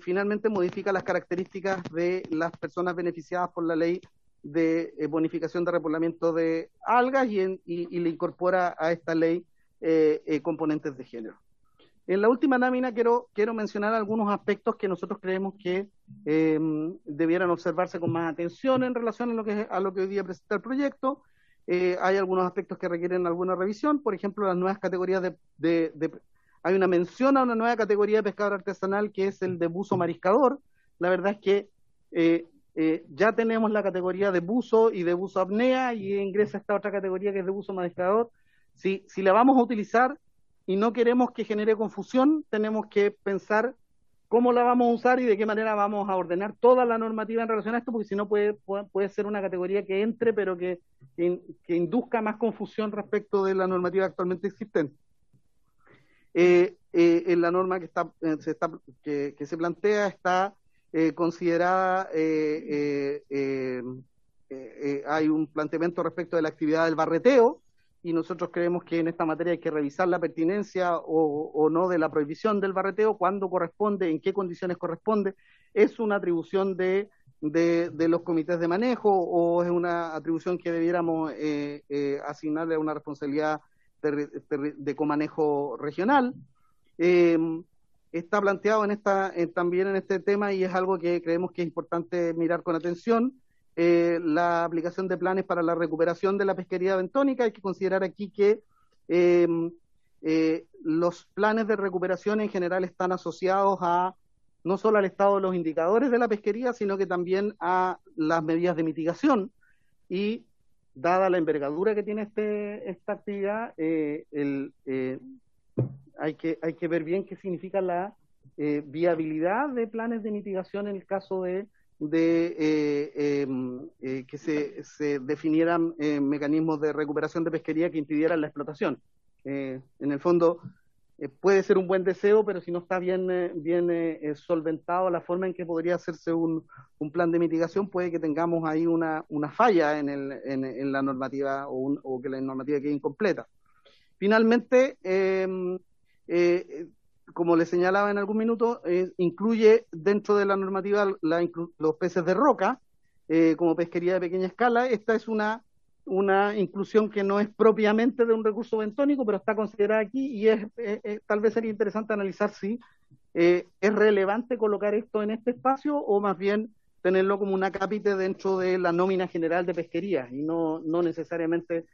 finalmente, modifica las características de las personas beneficiadas por la ley de bonificación de repoblamiento de algas y, le incorpora a esta ley componentes de género. En la última lámina quiero, quiero mencionar algunos aspectos que nosotros creemos que eh, debieran observarse con más atención en relación a lo que, a lo que hoy día presenta el proyecto. Eh, hay algunos aspectos que requieren alguna revisión, por ejemplo, las nuevas categorías de, de, Hay una mención a una nueva categoría de pescador artesanal que es el de buzo mariscador. La verdad es que eh, eh, ya tenemos la categoría de buzo y de buzo apnea y ingresa esta otra categoría que es de buzo mariscador. Si, si la vamos a utilizar, y no queremos que genere confusión, tenemos que pensar cómo la vamos a usar y de qué manera vamos a ordenar toda la normativa en relación a esto, porque si no puede, puede, puede ser una categoría que entre, pero que, que, induzca más confusión respecto de la normativa actualmente existente. Eh, eh, en la norma que, está, se, está, que se plantea está eh, considerada, eh, eh, eh, hay un planteamiento respecto de la actividad del barreteo, y nosotros creemos que en esta materia hay que revisar la pertinencia o, no de la prohibición del barreteo, cuándo corresponde, en qué condiciones corresponde, es una atribución de, de, los comités de manejo o es una atribución que debiéramos eh, eh, asignarle a una responsabilidad de, de, comanejo regional. Está planteado en esta, en, también en este tema y es algo que creemos que es importante mirar con atención eh, la aplicación de planes para la recuperación de la pesquería bentónica. Hay que considerar aquí que eh, eh, los planes de recuperación en general están asociados a no solo al estado de los indicadores de la pesquería, sino que también a las medidas de mitigación. Y dada la envergadura que tiene este, esta actividad, eh, el, eh, hay, que, hay que ver bien qué significa la eh, viabilidad de planes de mitigación en el caso de eh, eh, eh, que se, definieran mecanismos de recuperación de pesquería que impidieran la explotación. En el fondo, puede ser un buen deseo, pero si no está bien, bien solventado la forma en que podría hacerse un, un, plan de mitigación, puede que tengamos ahí una, una falla en, el, en, en la normativa o, un, o, que la normativa quede incompleta. Finalmente, como le señalaba en algún minuto, eh, incluye dentro de la normativa la, los peces de roca eh, como pesquería de pequeña escala. Esta es una, una inclusión que no es propiamente de un recurso bentónico, pero está considerada aquí y es, eh, tal vez sería interesante analizar si es relevante colocar esto en este espacio o más bien tenerlo como una cápite dentro de la nómina general de pesquería y no, no necesariamente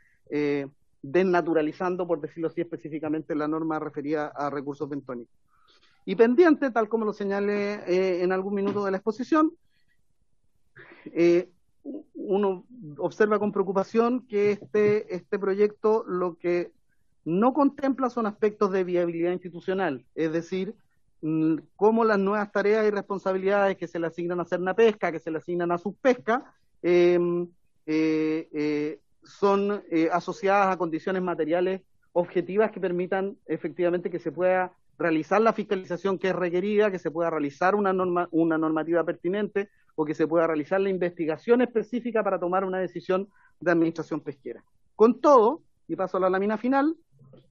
desnaturalizando, por decirlo así específicamente, la norma referida a recursos bentónicos. Y pendiente, tal como lo señalé eh, en algún minuto de la exposición, eh, uno observa con preocupación que este, este proyecto lo que no contempla son aspectos de viabilidad institucional, es decir, mm, cómo las nuevas tareas y responsabilidades que se le asignan a Cerna Pesca, que se le asignan a Subpesca, eh, eh, eh, son eh, asociadas a condiciones materiales objetivas que permitan efectivamente que se pueda realizar la fiscalización que es requerida, que se pueda realizar una, norma, una normativa pertinente o que se pueda realizar la investigación específica para tomar una decisión de administración pesquera. Con todo, y paso a la lámina final,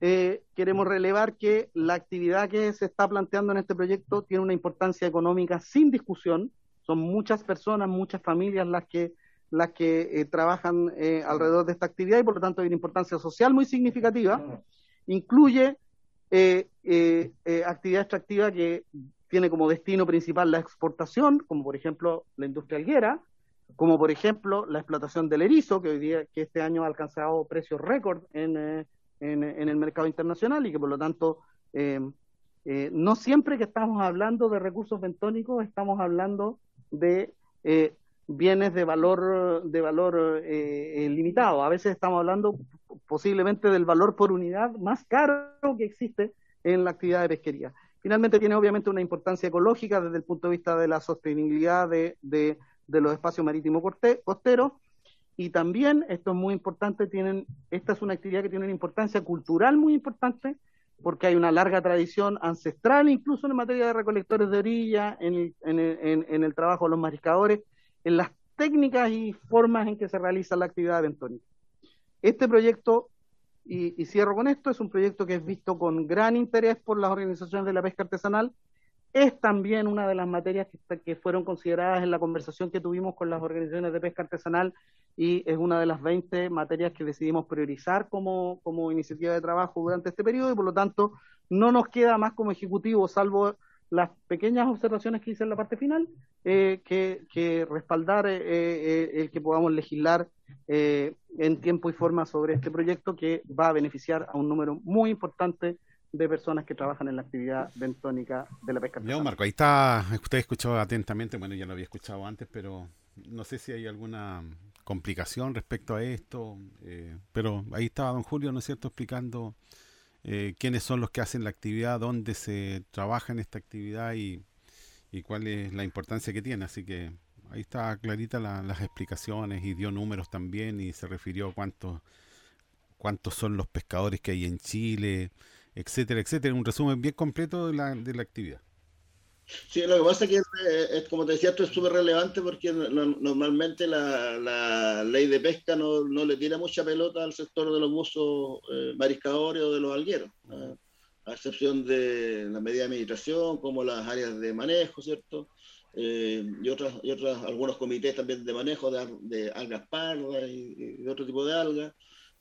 eh, queremos relevar que la actividad que se está planteando en este proyecto tiene una importancia económica sin discusión. Son muchas personas, muchas familias las que las que eh, trabajan eh, alrededor de esta actividad y por lo tanto hay una importancia social muy significativa. Incluye eh, eh, eh, actividad extractiva que tiene como destino principal la exportación, como por ejemplo la industria alguera, como por ejemplo la explotación del erizo, que hoy día, que este año ha alcanzado precios récord en, en, en, el mercado internacional y que por lo tanto no siempre que estamos hablando de recursos bentónicos estamos hablando de bienes de valor de valor eh, eh, limitado. A veces estamos hablando posiblemente del valor por unidad más caro que existe en la actividad de pesquería. Finalmente tiene obviamente una importancia ecológica desde el punto de vista de la sostenibilidad de, de, los espacios marítimos costeros y también, esto es muy importante, tienen, esta es una actividad que tiene una importancia cultural muy importante porque hay una larga tradición ancestral incluso en materia de recolectores de orilla, en en en, en el trabajo de los mariscadores, en las técnicas y formas en que se realiza la actividad bentónica. Este proyecto, y, cierro con esto, es un proyecto que es visto con gran interés por las organizaciones de la pesca artesanal. Es también una de las materias que, que fueron consideradas en la conversación que tuvimos con las organizaciones de pesca artesanal y es una de las 20 materias que decidimos priorizar como, como iniciativa de trabajo durante este periodo y por lo tanto no nos queda más como ejecutivo, salvo las pequeñas observaciones que hice en la parte final, eh, que, que, respaldar eh, eh, el que podamos legislar eh, en tiempo y forma sobre este proyecto que va a beneficiar a un número muy importante de personas que trabajan en la actividad bentónica de la pesca. Leo Marco, ahí está, usted escuchó atentamente, bueno, ya lo había escuchado antes, pero no sé si hay alguna complicación respecto a esto, eh, pero ahí estaba don Julio, ¿no es cierto?, explicando eh, quiénes son los que hacen la actividad, dónde se trabaja en esta actividad y, cuál es la importancia que tiene. Así que ahí está clarita la- las explicaciones y dio números también y se refirió a cuántos cuántos son los pescadores que hay en Chile, etcétera, etcétera. Un resumen bien completo de la, de la actividad. Sí, lo que pasa es que, eh, como te decía, esto es súper relevante porque no- no- normalmente la, la ley de pesca no, no le tira mucha pelota al sector de los buzos eh, mariscadores o de los algueros, ¿eh? a excepción de la medida de administración, como las áreas de manejo, ¿cierto? Eh, y otras, y otras, algunos comités también de manejo de, de algas pardas y, y de otro tipo de algas,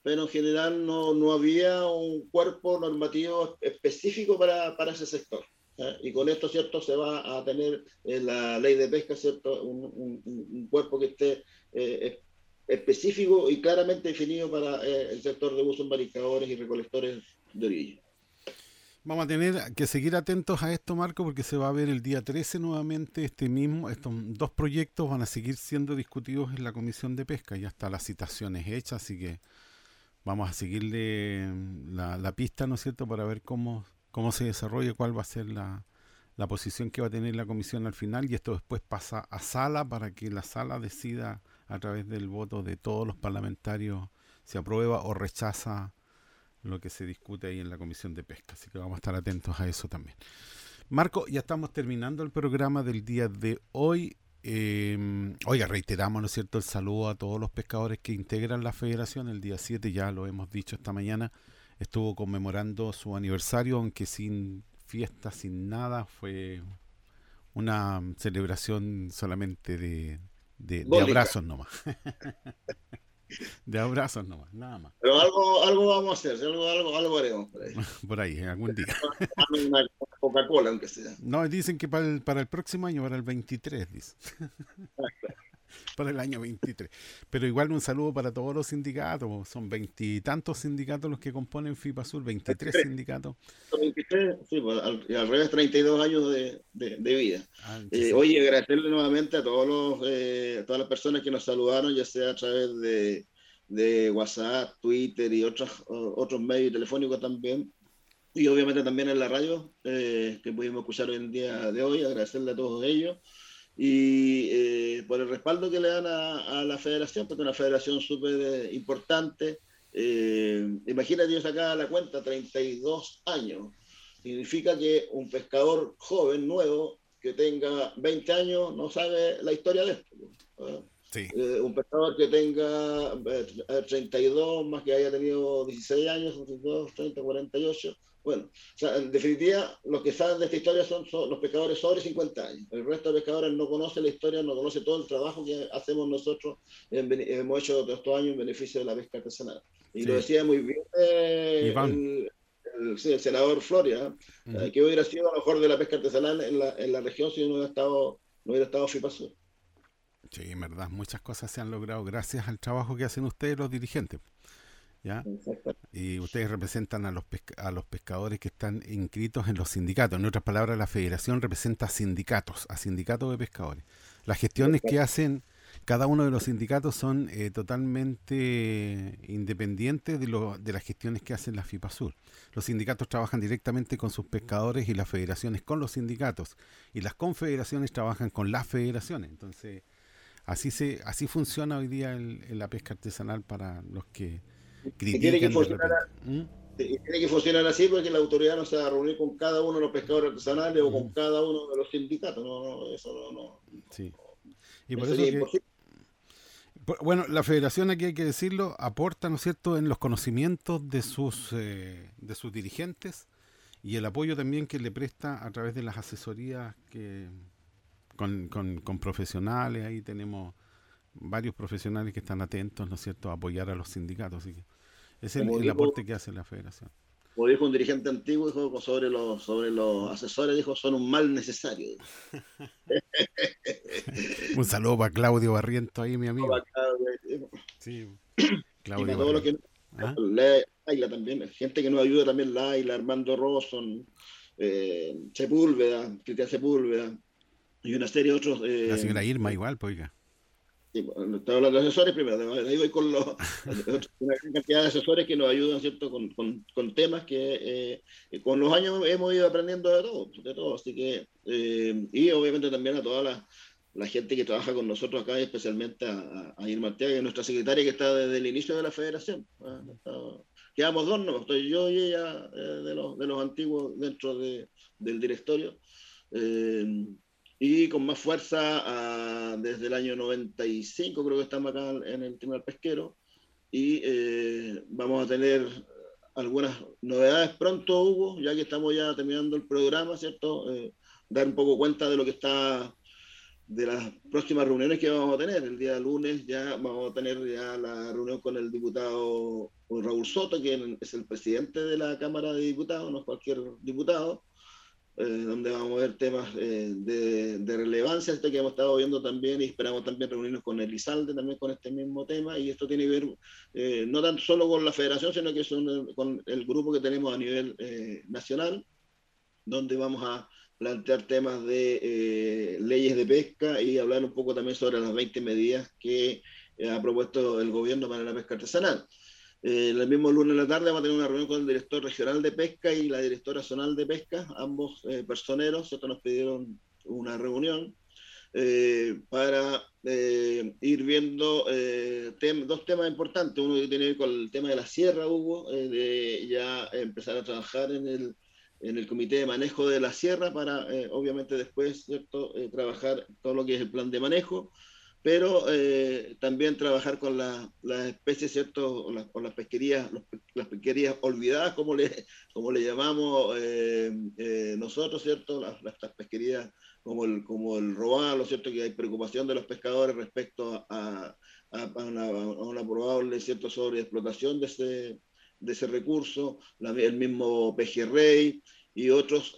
pero en general no, no había un cuerpo normativo específico para, para ese sector. ¿Eh? Y con esto, ¿cierto? Se va a tener en la ley de pesca, ¿cierto? Un, un- un- cuerpo que esté eh, es- específico y claramente definido para eh, el sector de buzos mariscadores y recolectores de orilla. Vamos a tener que seguir atentos a esto, Marco, porque se va a ver el día 13 nuevamente este mismo. Estos dos proyectos van a seguir siendo discutidos en la Comisión de Pesca. Ya está las citaciones hechas, así que vamos a seguirle la, la pista, ¿no es cierto?, para ver cómo, cómo se desarrolla, cuál va a ser la, la posición que va a tener la Comisión al final. Y esto después pasa a sala para que la sala decida a través del voto de todos los parlamentarios si aprueba o rechaza lo que se discute ahí en la Comisión de Pesca. Así que vamos a estar atentos a eso también. Marco, ya estamos terminando el programa del día de hoy. Eh, oiga, reiteramos, ¿no es cierto?, el saludo a todos los pescadores que integran la federación. El día 7, ya lo hemos dicho esta mañana, estuvo conmemorando su aniversario, aunque sin fiesta, sin nada. Fue una celebración solamente de, de, de abrazos nomás. de abrazos nomás, nada más. Pero algo, algo vamos a hacer, algo, algo, algo haremos por ahí. Por ahí, algún día. Una Coca-Cola, aunque sea. No, dicen que para el, para el próximo año, para el 23, dice. para el año 23. Pero igual un saludo para todos los sindicatos. Son veintitantos sindicatos los que componen FIPA Sur, 23 sindicatos. 23, sí, pues, al, al revés, 32 años de, de- de vida. Ah, Eh, oye, agradecerle nuevamente a todos los, eh, a todas las personas que nos saludaron, ya sea a través de, de WhatsApp, Twitter y otros, o- otros medios telefónicos también. Y obviamente también en la radio, eh, que pudimos escuchar hoy en el día de hoy, agradecerle a todos ellos. Y eh, por el respaldo que le dan a, a la federación, porque es una federación súper eh, importante. Eh, imagínate, yo sacaba la cuenta, 32 años. Significa que un pescador joven, nuevo, que tenga 20 años, no sabe la historia de esto. ¿ah? Eh, un pescador que tenga eh, 32, más que haya tenido 16 años, 32, 30, 48. Bueno, o sea, en definitiva, los que saben de esta historia son, son los pescadores sobre 50 años. El resto de pescadores no conoce la historia, no conoce todo el trabajo que hacemos nosotros, en hemos hecho todos estos años en beneficio de la pesca artesanal. Y Sí. lo decía muy bien eh, el, el- sí, el senador Floria, ¿eh? Ujú. que hubiera sido a lo mejor de la pesca artesanal en la, en la región si no hubiera estado, no hubiera estado FIPASUR. Sí, en verdad, muchas cosas se han logrado gracias al trabajo que hacen ustedes los dirigentes. ¿Ya? Y ustedes representan a los, a los pescadores que están inscritos en los sindicatos. En otras palabras, la federación representa a sindicatos, a sindicatos de pescadores. Las gestiones que hacen cada uno de los sindicatos son eh, totalmente independientes de, lo- de las gestiones que hacen la FIPASUR. Los sindicatos trabajan directamente con sus pescadores y las federaciones con los sindicatos. Y las confederaciones trabajan con las federaciones. Entonces, así se así funciona hoy día el- la pesca artesanal para los que critican tiene que funcionar, y tiene que funcionar así porque la autoridad no se va a reunir con cada uno de los pescadores artesanales o con cada uno de los sindicatos. No, no, eso no. no. Sí. Y por Sería eso que- imposible. bueno, la federación aquí hay que decirlo, aporta, ¿no es cierto?, en los conocimientos de sus eh, de sus dirigentes y el apoyo también que le presta a través de las asesorías que con, con- con profesionales, ahí tenemos varios profesionales que están atentos, ¿no es cierto?, a apoyar a los sindicatos. Así que es el, Como el dijo- aporte que hace la federación. Como dijo un dirigente antiguo, dijo sobre los, sobre los asesores, dijo, son un mal necesario. Un saludo para Claudio Barriento ahí, mi amigo. Sí, Y Claudio para los que ¿Ah? la Laila también, gente que nos ayuda también, Laila, Armando Rosson, eh, Sepúlveda, Cristian Sepúlveda, y una serie de otros. eh, La señora Irma igual, pues oiga. Sí, bueno, estoy hablando de asesores primero, de- ahí voy con los, una gran cantidad de asesores que nos ayudan, ¿cierto?, con, con- con temas que eh, con los años hemos ido aprendiendo de todo, de todo, así que, eh, y obviamente también a toda la, la gente que trabaja con nosotros acá, y especialmente a, a- Irma Arteaga, que es nuestra secretaria que está desde el inicio de la federación. Está- quedamos dos, no, estoy yo y ella eh, de, los, de los antiguos dentro de- del directorio. Y con más fuerza ah, desde el año 95, creo que estamos acá en el Tribunal Pesquero, y eh, vamos a tener algunas novedades pronto, Hugo, ya que estamos ya terminando el programa, ¿cierto? Eh, dar un poco cuenta de lo que está, de las próximas reuniones que vamos a tener. El día lunes ya vamos a tener ya la reunión con el diputado Raúl Soto, que es el presidente de la Cámara de Diputados, no es cualquier diputado eh, donde vamos a ver temas eh, de, de relevancia, este que hemos estado viendo también, y esperamos también reunirnos con Elizalde también con este mismo tema, y esto tiene que ver eh, no tan solo con la federación, sino que son, eh, con el grupo que tenemos a nivel eh, nacional, donde vamos a plantear temas de eh, leyes de pesca y hablar un poco también sobre las 20 medidas que ha propuesto el gobierno para la pesca artesanal. Eh, el mismo lunes en la tarde vamos a tener una reunión con el director regional de pesca y la directora zonal de pesca, ambos eh, personeros, ¿cierto? nos pidieron una reunión eh, para eh, ir viendo eh, tem- dos temas importantes. Uno que tiene que ver con el tema de la sierra, Hugo, eh, de ya empezar a trabajar en el, en el comité de manejo de la sierra para, obviamente, después ¿cierto? Trabajar todo lo que es el plan de manejo pero eh, también trabajar con la- las especies, ¿cierto? O las, o las pesquerías, las pesquerías olvidadas, como le, como le llamamos eh, eh, nosotros, ¿cierto? Las, las- pesquerías como el, como el robalo, ¿cierto? Que hay preocupación de los pescadores respecto a, a- a una, a una probable, ¿cierto? Sobreexplotación de ese, de ese recurso, la- el mismo pejerrey y otros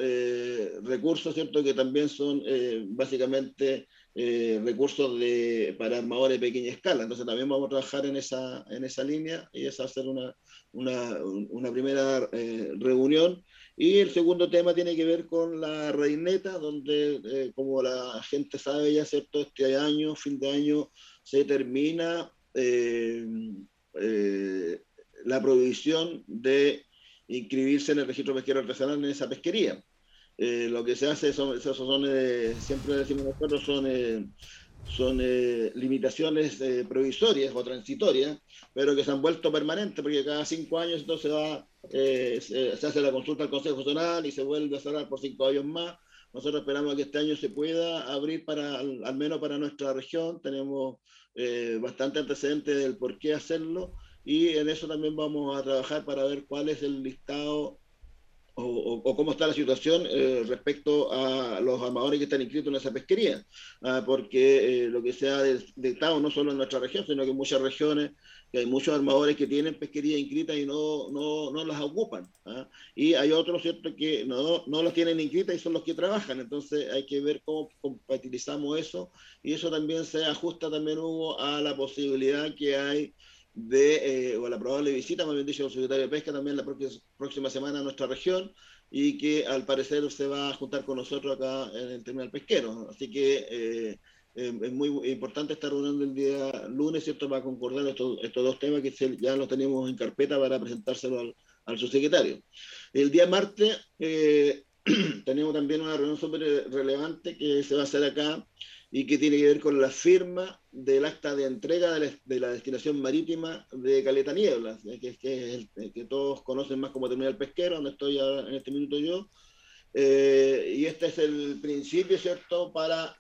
recursos, ¿cierto? Que también son básicamente eh, recursos de, para armadores de pequeña escala. Entonces también vamos a trabajar en esa, en esa línea y esa va a ser una, una, una primera eh, reunión. Y el segundo tema tiene que ver con la reineta, donde, eh, como la gente sabe ya, ¿cierto? Este año, fin de año, se termina eh, eh, la prohibición de inscribirse en el registro pesquero artesanal en esa pesquería. Eh, lo que se hace son, esos son eh, siempre decimos nosotros, son, eh, son eh, limitaciones eh, provisorias o transitorias, pero que se han vuelto permanentes, porque cada cinco años entonces va, eh, se, se hace la consulta al Consejo Nacional y se vuelve a cerrar por cinco años más. Nosotros esperamos que este año se pueda abrir para, al, al menos para nuestra región. Tenemos bastante antecedentes del por qué hacerlo y en eso también vamos a trabajar para ver cuál es el listado o, o- o cómo está la situación eh, respecto a los armadores que están inscritos en esa pesquería, Ah, porque eh, lo que se ha detectado no solo en nuestra región, sino que en muchas regiones, que hay muchos armadores que tienen pesquería inscrita y no, no, no las ocupan, ¿ah? y hay otros, ¿cierto?, que no, no las tienen inscritas y son los que trabajan, entonces hay que ver cómo compatibilizamos eso, y eso también se ajusta también, Hugo, a la posibilidad que hay de, eh, o la probable visita, más bien dicho, del secretario de Pesca también la próxima, semana a nuestra región y que al parecer se va a juntar con nosotros acá en el terminal pesquero. Así que eh, eh, es muy importante esta reunión del día lunes, ¿cierto?, para concordar estos, estos dos temas que ya los tenemos en carpeta para presentárselo al, al subsecretario. El día martes eh, tenemos también una reunión súper relevante que se va a hacer acá y que tiene que ver con la firma del acta de entrega de la, de la destinación marítima de Caleta Nieblas, eh, que, es- que, es el- eh, que todos conocen más como Terminal Pesquero, donde estoy ahora en este minuto yo. Eh, y este es el principio, ¿cierto?, para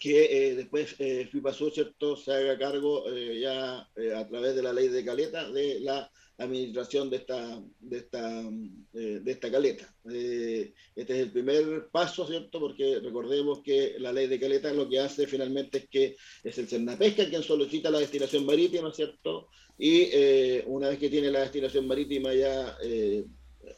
que eh, después eh, FIPASUR, ¿cierto?, se haga cargo eh, ya eh, a través de la ley de caleta de la administración de esta, de esta, eh, de esta caleta. Eh, este es el primer paso, ¿cierto? Porque recordemos que la ley de caleta lo que hace finalmente es que es el Cernapesca quien solicita la destinación marítima, ¿cierto? Y una vez que tiene la destinación marítima ya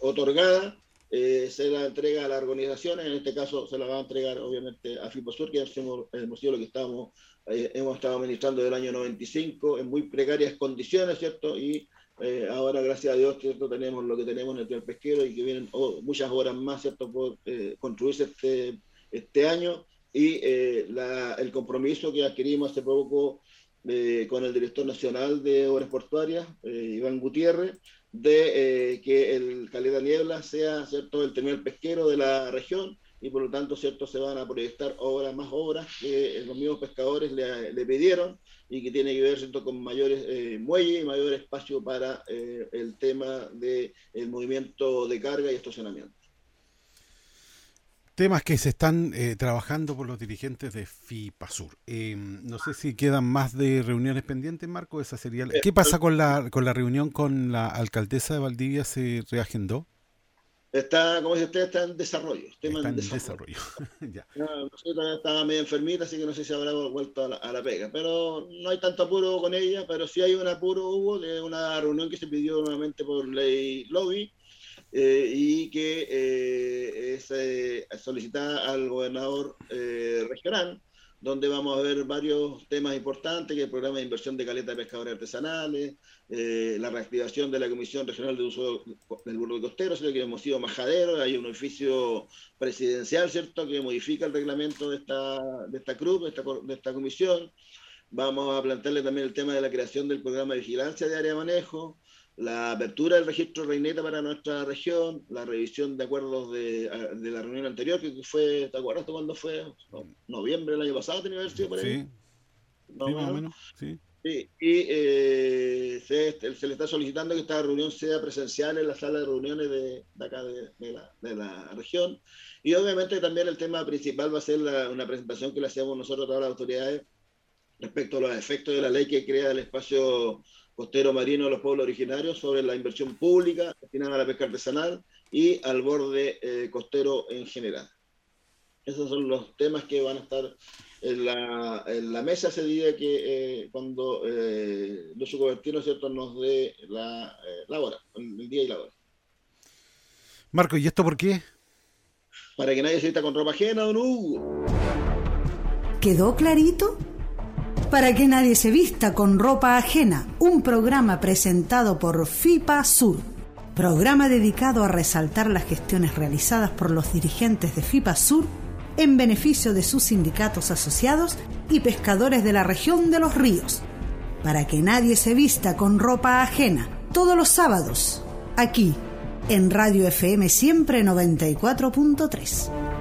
otorgada, eh, se la entrega a las organizaciones, en este caso se la va a entregar obviamente a FIPOSUR, que el hemos sido lo que estamos, eh, hemos estado administrando del año 95 en muy precarias condiciones, ¿cierto? Y eh, ahora, gracias a Dios, ¿cierto? tenemos lo que tenemos en el tren pesquero y que vienen oh, muchas horas más, ¿cierto? Por eh, construirse este, este año y eh, la- el compromiso que adquirimos hace poco eh, con el director nacional de Obras Portuarias, Iván Gutiérrez, de eh, que el Caleta Niebla sea cierto el terminal pesquero de la región y por lo tanto cierto se van a proyectar obras más obras que eh, los mismos pescadores le, pidieron y que tiene que ver cierto con mayores eh, muelles y mayor espacio para el tema del movimiento de carga y estacionamiento. Temas que se están eh, trabajando por los dirigentes de FIPASUR. Eh, no sé si quedan más de reuniones pendientes, Marco. Esa sería. la- ¿Qué pasa con la con la reunión con la alcaldesa de Valdivia? ¿Se reagendó? Está, como dice usted, está en desarrollo. Tema Está en desarrollo. desarrollo. ya. No, no estaba medio enfermita, así que no sé si habrá vuelto a la, a la pega. Pero no hay tanto apuro con ella, pero sí hay un apuro, hubo, de una reunión que se pidió nuevamente por ley lobby eh, y que eh, es eh, solicitada al gobernador eh, regional, donde vamos a ver varios temas importantes, que el programa de inversión de caleta de pescadores artesanales, la reactivación de la Comisión Regional de Uso del Borde Costero, que hemos sido majaderos, hay un oficio presidencial, ¿cierto?, que modifica el reglamento de esta, de esta CRUP, de esta, de esta comisión. Vamos a plantearle también el tema de la creación del programa de vigilancia de área de manejo, la apertura del registro Reineta para nuestra región, la revisión de acuerdos de, de la reunión anterior, que fue, ¿te acuerdas cuándo fue? No, noviembre del año pasado, tenía que haber sido por ahí. Sí, Más sí, más o menos. menos. Sí. Sí, y eh, se, se le está solicitando que esta reunión sea presencial en la sala de reuniones de, de acá de, de la, de la región. Y obviamente también el tema principal va a ser la- una presentación que le hacemos nosotros a todas las autoridades respecto a los efectos de la ley que crea el espacio costero marino de los pueblos originarios sobre la inversión pública destinada a la pesca artesanal y al borde eh, costero en general. Esos son los temas que van a estar en la, en la mesa ese día que eh, cuando eh, Lucio Cobertino ¿cierto? nos dé la, eh, la hora, el, el día y la hora. Marco, ¿y esto por qué? Para que nadie se vista con ropa ajena, don Hugo. ¿Quedó clarito? Para que nadie se vista con ropa ajena, un programa presentado por FIPA Sur, programa dedicado a resaltar las gestiones realizadas por los dirigentes de FIPA Sur en beneficio de sus sindicatos asociados y pescadores de la región de los ríos. Para que nadie se vista con ropa ajena, todos los sábados, aquí, en Radio FM Siempre 94.3.